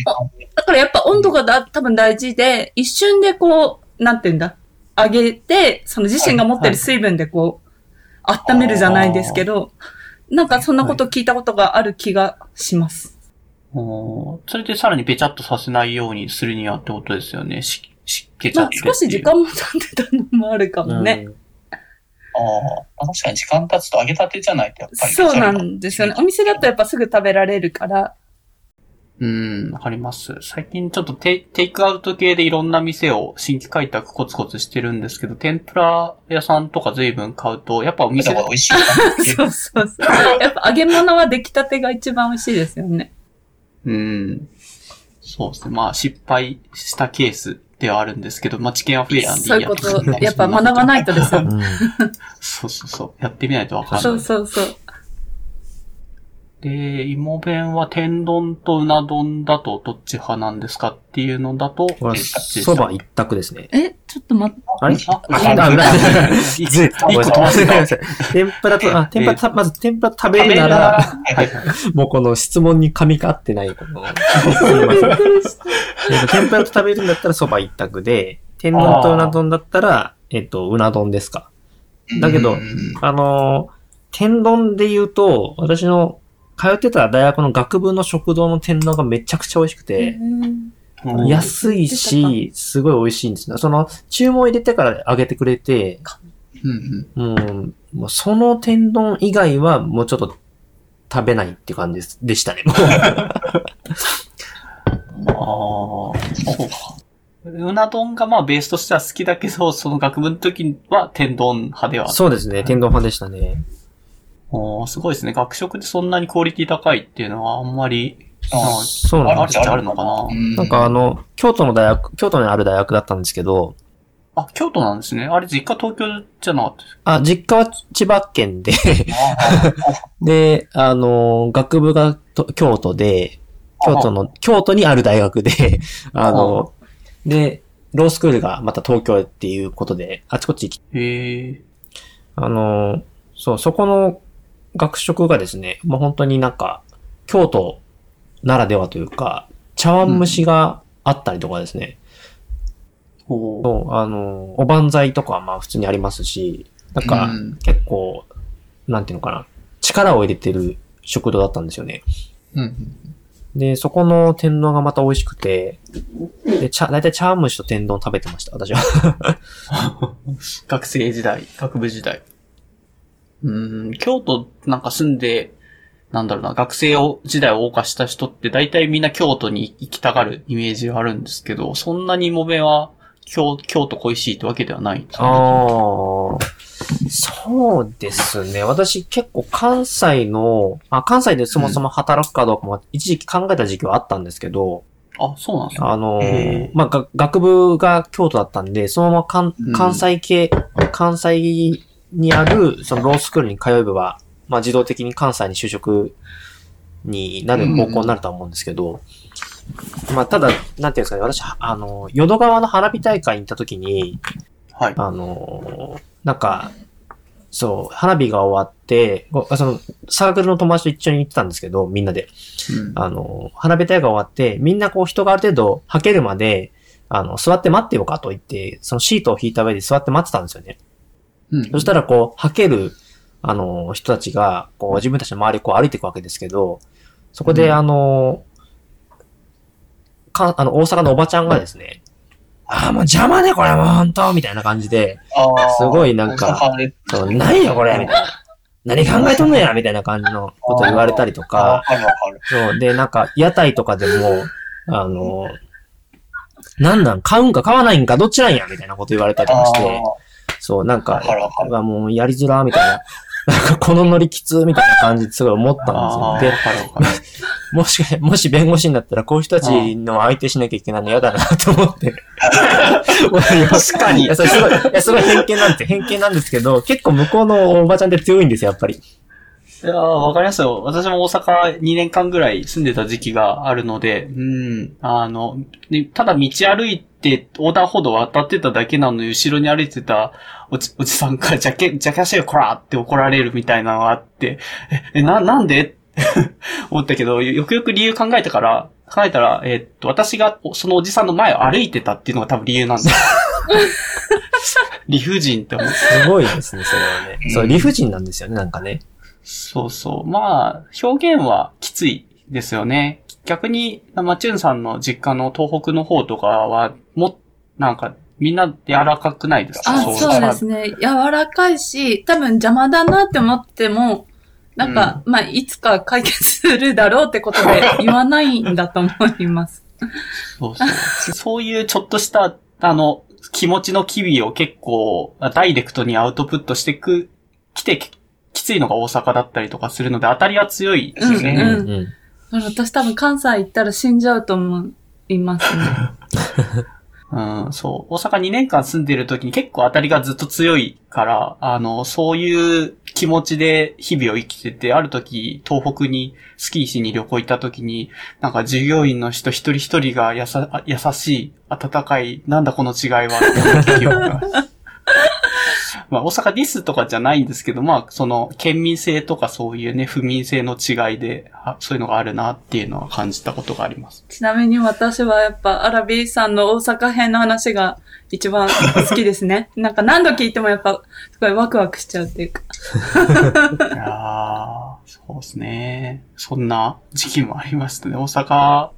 からやっぱ温度がだ多分大事で、一瞬でこう、なんて言うんだ、上げて、その自身が持ってる水分でこう、温めるじゃないですけど、なんかそんなこと聞いたことがある気がします。おーそれでさらにべちゃっとさせないようにするにはってことですよね。し湿気ちゃまあって。少し時間も経ってたのもあるかもね。ああ、確かに時間経つと揚げたてじゃないとやっぱり。そうなんですよね。お店だとやっぱすぐ食べられるから。うん、わかります。最近ちょっとテテイクアウト系でいろんな店を新規開拓コツコツしてるんですけど、天ぷら屋さんとか随分買うと、やっぱお店が美味しいか *laughs* そうそうそう。やっぱ揚げ物は出来たてが一番美味しいですよね。うん。そうですね。まあ失敗したケースではあるんですけど、まあ知見は増えたんでそういうこと、やっぱ学ばないとですよね。うんそうそうそう。やってみないとわかんない。そうそうそう。で、芋弁は天丼とうな丼だとどっち派なんですかっていうのだと、これはそば一択ですね。え、ちょっと待って。あれ？ああ、あ、裏一個飛ばしてた。天ぷらと、あ、天ぷらた、まず天ぷら食べるなら、もうこの質問に噛み合ってない、この、すいません。えっと天ぷらと食べるんだったらそば一択で、天丼とうな丼だったら、えっと、うな丼ですか。だけどうんあのー、天丼で言うと、私の通ってた大学の学部の食堂の天丼がめちゃくちゃ美味しくて、安いし、すごい美味しいんですね。その、注文入れてから揚げてくれて、うんうんもう、もうその天丼以外はもうちょっと食べないっていう感じですでしたね。もうああ、そうか。うな丼がまあベースとしては好きだけど、その学部の時は天丼派では。そうですね、天丼派でしたね。おーすごいですね。学食でそんなにクオリティ高いっていうのはあんまり、あそうなんですあるっちゃあるのかな。なんかあ、の、京都の大学、京都にある大学だったんですけど、あ、京都なんですね。あれ実家東京じゃなかったですあ、実家は千葉県で、あ *laughs* で、あの、学部がと京都で、京都の、京都にある大学で、*laughs* あの、で、ロースクールがまた東京っていうことで、あちこち行き、へえ。あの、そう、そこの学食がですね、もう本当になんか、京都ならではというか、茶碗蒸しがあったりとかですね、ほう。そうあの、おばんざいとかはまあ普通にありますし、なんか、うん結構、なんていうのかな、力を入れてる食堂だったんですよね。うん。で、そこの天丼がまた美味しくて、で、ちゃ、だいたい茶碗蒸しと天丼食べてました、私は。*laughs* 学生時代、学部時代。うーん、京都なんか住んで、なんだろうな、学生を時代を謳歌した人って大体みんな京都に行きたがるイメージがあるんですけど、そんなにもめは京京都恋しいってわけではないんですああね。そうですね。私結構関西の、あ、関西でそもそも働くかどうかも一時期考えた時期はあったんですけど、あ、そうなんですね。あのへーまあ、が学部が京都だったんで、そのまま関うん関西系、関西にある、そのロースクールに通えば、まあ、自動的に関西に就職になる方向になるとは思うんですけど、まあ、ただ、なんていうんですかね、私、あの、淀川の花火大会に行った時に、はい。あの、なんか、そう、花火が終わって、ごその、サークルの友達と一緒に行ってたんですけど、みんなで。うんあの、花火大会が終わって、みんなこう人がある程度吐けるまで、あの、座って待ってようかと言って、そのシートを引いた上で座って待ってたんですよね。うん。そしたらこう、吐ける、あの、人たちが、こう、自分たちの周りをこう歩いていくわけですけど、そこで、うん。あの、か、あの、大阪のおばちゃんがですね、ああ、もう邪魔ね、これもう本当みたいな感じで、すごいなんかそう、何よこれみたいな。何考えとんのやみたいな感じのこと言われたりとあか。そう、で、なんか、屋台とかでも、あの、なんなん買うんか買わないんかどっちなんやみたいなこと言われたりとかして、そう、なんかわかるわか、るうわもうやりづら、みたいな。*laughs* なんか、このノリきつみたいな感じですごい思ったんですよ。で、*laughs* もし、もし弁護士になったら、こういう人たちの相手しなきゃいけないの嫌だなと思って。確かにいや、それすごい、いや、すごい偏見なんですよ。偏見なんですけど、結構向こうのおばちゃんって強いんですよ、やっぱり。いやーわかりますよ。私も大阪2年間ぐらい住んでた時期があるので、うん、あの、でただ道歩いて横断歩道渡ってただけなのに、後ろに歩いてたおじおじさんから、ジャケ、ジャケ足よ、こらって怒られるみたいなのがあって、え、えな、なんで？っ *laughs* て思ったけど、よくよく理由考えたから、考えたら、えっと、私がそのおじさんの前を歩いてたっていうのが多分理由なんですよ。*laughs* 理不尽って思って。すごいですね、それはね。うんそう、理不尽なんですよね、なんかね。そうそう。まあ、表現はきついですよね。逆に、マチュンさんの実家の東北の方とかは、も、なんか、みんな柔らかくないですか？あ、そうですね。柔らかいし、多分邪魔だなって思っても、なんか、まあ、いつか解決するだろうってことで言わないんだと思います。そうそう。*laughs* そういうちょっとした、あの、気持ちの機微を結構、ダイレクトにアウトプットしてく、来て、ききついのが大阪だったりとかするので、当たりは強いですよね。うんうん。私多分関西行ったら死んじゃうと思いますね。*laughs* うん、そう。大阪2年間住んでる時に結構当たりがずっと強いから、あの、そういう気持ちで日々を生きてて、ある時、東北にスキーしに旅行行った時に、なんか従業員の人一人一人がやさ、優しい、温かい、なんだこの違いは、って思った記憶が *laughs* まあ、大阪ディスとかじゃないんですけど、まあ、その、県民性とかそういうね、不民性の違いで、あそういうのがあるなっていうのは感じたことがあります。ちなみに私はやっぱアラビーさんの大阪編の話が一番好きですね。*laughs* なんか何度聞いてもやっぱすごいワクワクしちゃうっていうか。*laughs* いやーそうですね。そんな時期もありましたね。大阪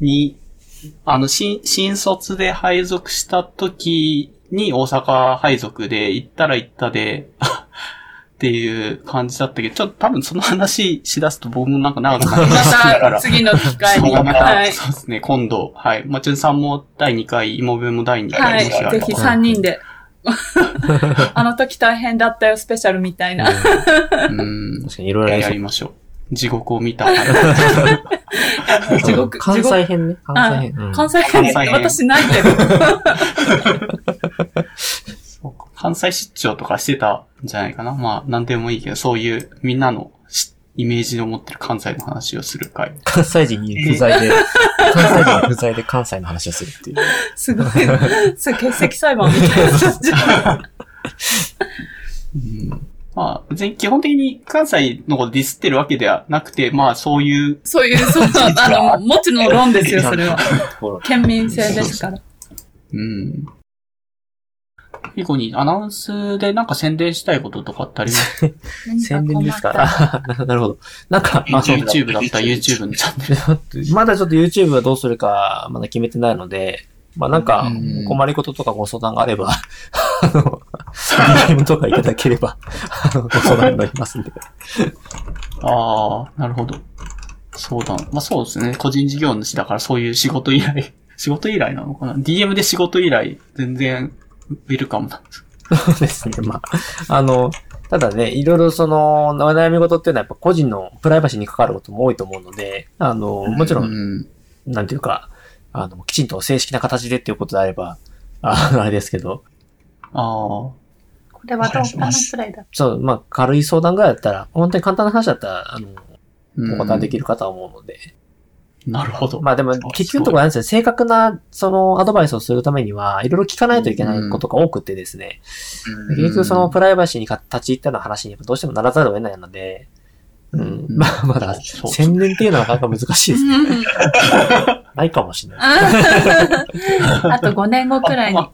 に、あの、新、新卒で配属した時に大阪配属で行ったら行ったで、*laughs* っていう感じだったけど、ちょっと多分その話しだすと僕もなんか長くなりまだからた。*laughs* 次の機会に。そうまたはい。そうですね、今度、はい。まちゅんさんも第2回、妹分も第2回、はい。ぜひ3人で。あの時大変だったよ、スペシャルみたいな。うん。確かにいろいろやりましょう。地獄を見た。*laughs* 地獄、関地獄西編ね。関西編。うん関西編関西編私ないけど。*laughs* 関西出張とかしてたんじゃないかな。まあ、なんでもいいけど、そういうみんなのしイメージを持ってる関西の話をする回。関西人に不在で、*laughs* 関西人不在で関西の話をするっていう。すごい。そう、欠席裁判みたいな感じ。うん、まあ、別に基本的に関西のことディスってるわけではなくて、まあ、そういう、そういう、そう、あの、もちろん論ですよ、*laughs* それは。県民性ですから。うん。最後にアナウンスでなんか宣伝したいこととかってあります？*laughs* 宣伝ですか？*laughs* なるほど。なんか、まあ、そう ?YouTube だったら YouTube のチャンネル。まだちょっと YouTube はどうするか、まだ決めてないので、まあなんかうん、困りごととかご相談があれば、あの、DM とかいただければ、あのご相談になりますんで。ああ、なるほど。そうだ。まあそうですね。個人事業主だからそういう仕事依頼、*laughs* 仕事依頼なのかな ?DM で仕事依頼、全然、ウェルカムなんです。そうですね。まあ、あの、ただね、いろいろその、お悩み事っていうのはやっぱ個人のプライバシーに関わることも多いと思うので、あの、もちろ、うんん。なんていうか、あの、きちんと正式な形でっていうことであれば、ああれですけど、ああ。これはどうかなくらいだ。そう、まあ、軽い相談ぐらいだったら、本当に簡単な話だったら、あの、うんお答えできるかとは思うので。なるほど。まあでも、結局のところなんですよ。正確な、その、アドバイスをするためには、いろいろ聞かないといけないことが多くてですね。うん結局そのプライバシーにか立ち入ったような話にどうしてもならざるを得ないので、うん。まあ、まだ、宣伝っていうのはなかなか難しいですね。ないかもしれない。*laughs* あと5年後くらいに。*laughs*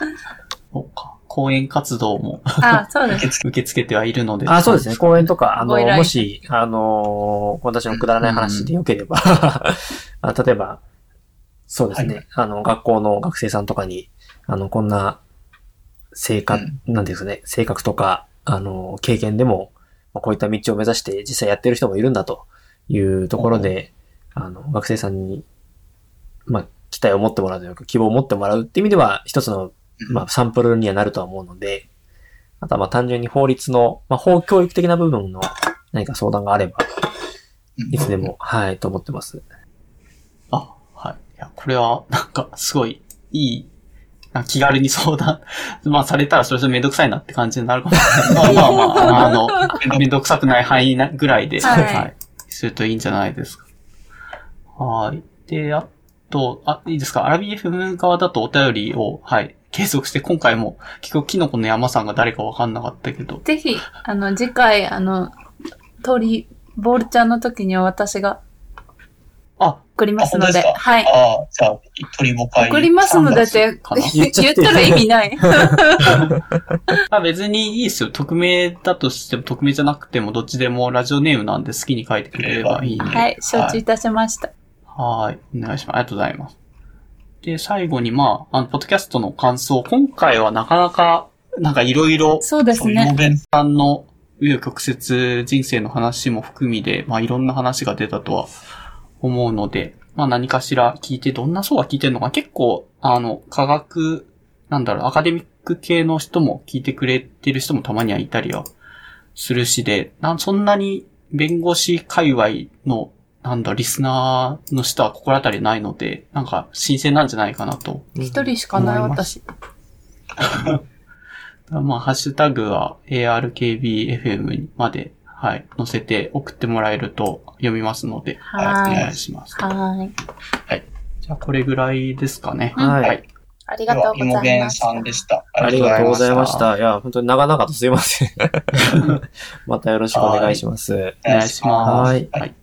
*laughs* あそうか。講演活動もあ、そうです。受け付けてはいるので。あ、そうですね。講演とか、あの、もし、あの、私のくだらない話でよければ、*laughs* あ例えば、そうですね、はいあの、学校の学生さんとかに、あの、こんな、性格、うんなんていうんですかね、性格とか、あの、経験でも、まあこういった道を目指して実際やってる人もいるんだというところで、あの、学生さんに、まあ、期待を持ってもらうというか、希望を持ってもらうっていう意味では、一つの、まあ、サンプルにはなるとは思うので、あとはまあ単純に法律の、まあ法教育的な部分の何か相談があれば、うんいつでも、はい、と思ってます。あ、はい。いや、これは、なんか、すごい、いい、気軽に相談、*laughs* まあ、されたらそれぞれめんどくさいなって感じになるかもしれない。まあまあまあ、あの、*laughs* めんどくさくない範囲なぐらいで、はいはい。するといいんじゃないですか。はい。で、あと、あ、いいですか？アラビ FM 側だとお便りを、はい、継続して、今回も、結局、キノコの山さんが誰かわかんなかったけど、ぜひ、あの、次回、あの、鳥、ボールちゃんの時には私があ、送りますので、はい。ああ、じゃあ、鳥も会。送りますのでって *laughs* 言ったら意味ない。*laughs* あ別にいいですよ。匿名だとしても、匿名じゃなくても、どっちでもラジオネームなんで好きに書いてくれればいい。はい、承知いたしました。はい。お願いします。ありがとうございます。で、最後に、まあ、あの、ポッドキャストの感想。今回はなかなか、なんかいろいろ、そうですね。弁さんの、紆余曲折人生の話も含みで、まあいろんな話が出たとは思うので、まあ何かしら聞いて、どんな層が聞いてるのか、結構、あの、科学、なんだろう、アカデミック系の人も聞いてくれてる人もたまにはいたりはするしで、なんそんなに弁護士界隈の、なんだ、リスナーの人は心当たりないので、なんか新鮮なんじゃないかなと一人しかない私。*laughs* まあ、ハッシュタグは ARKBFM まで、はい、載せて送ってもらえると読みますので、はいお願いします。はーい。じゃあ、これぐらいですかね。はいはい。ありがとうございます。さんでした。ありがとうございましあた。いや、本当に長々とすいません。*laughs* またよろしくお願いします。お願いします。はいはい。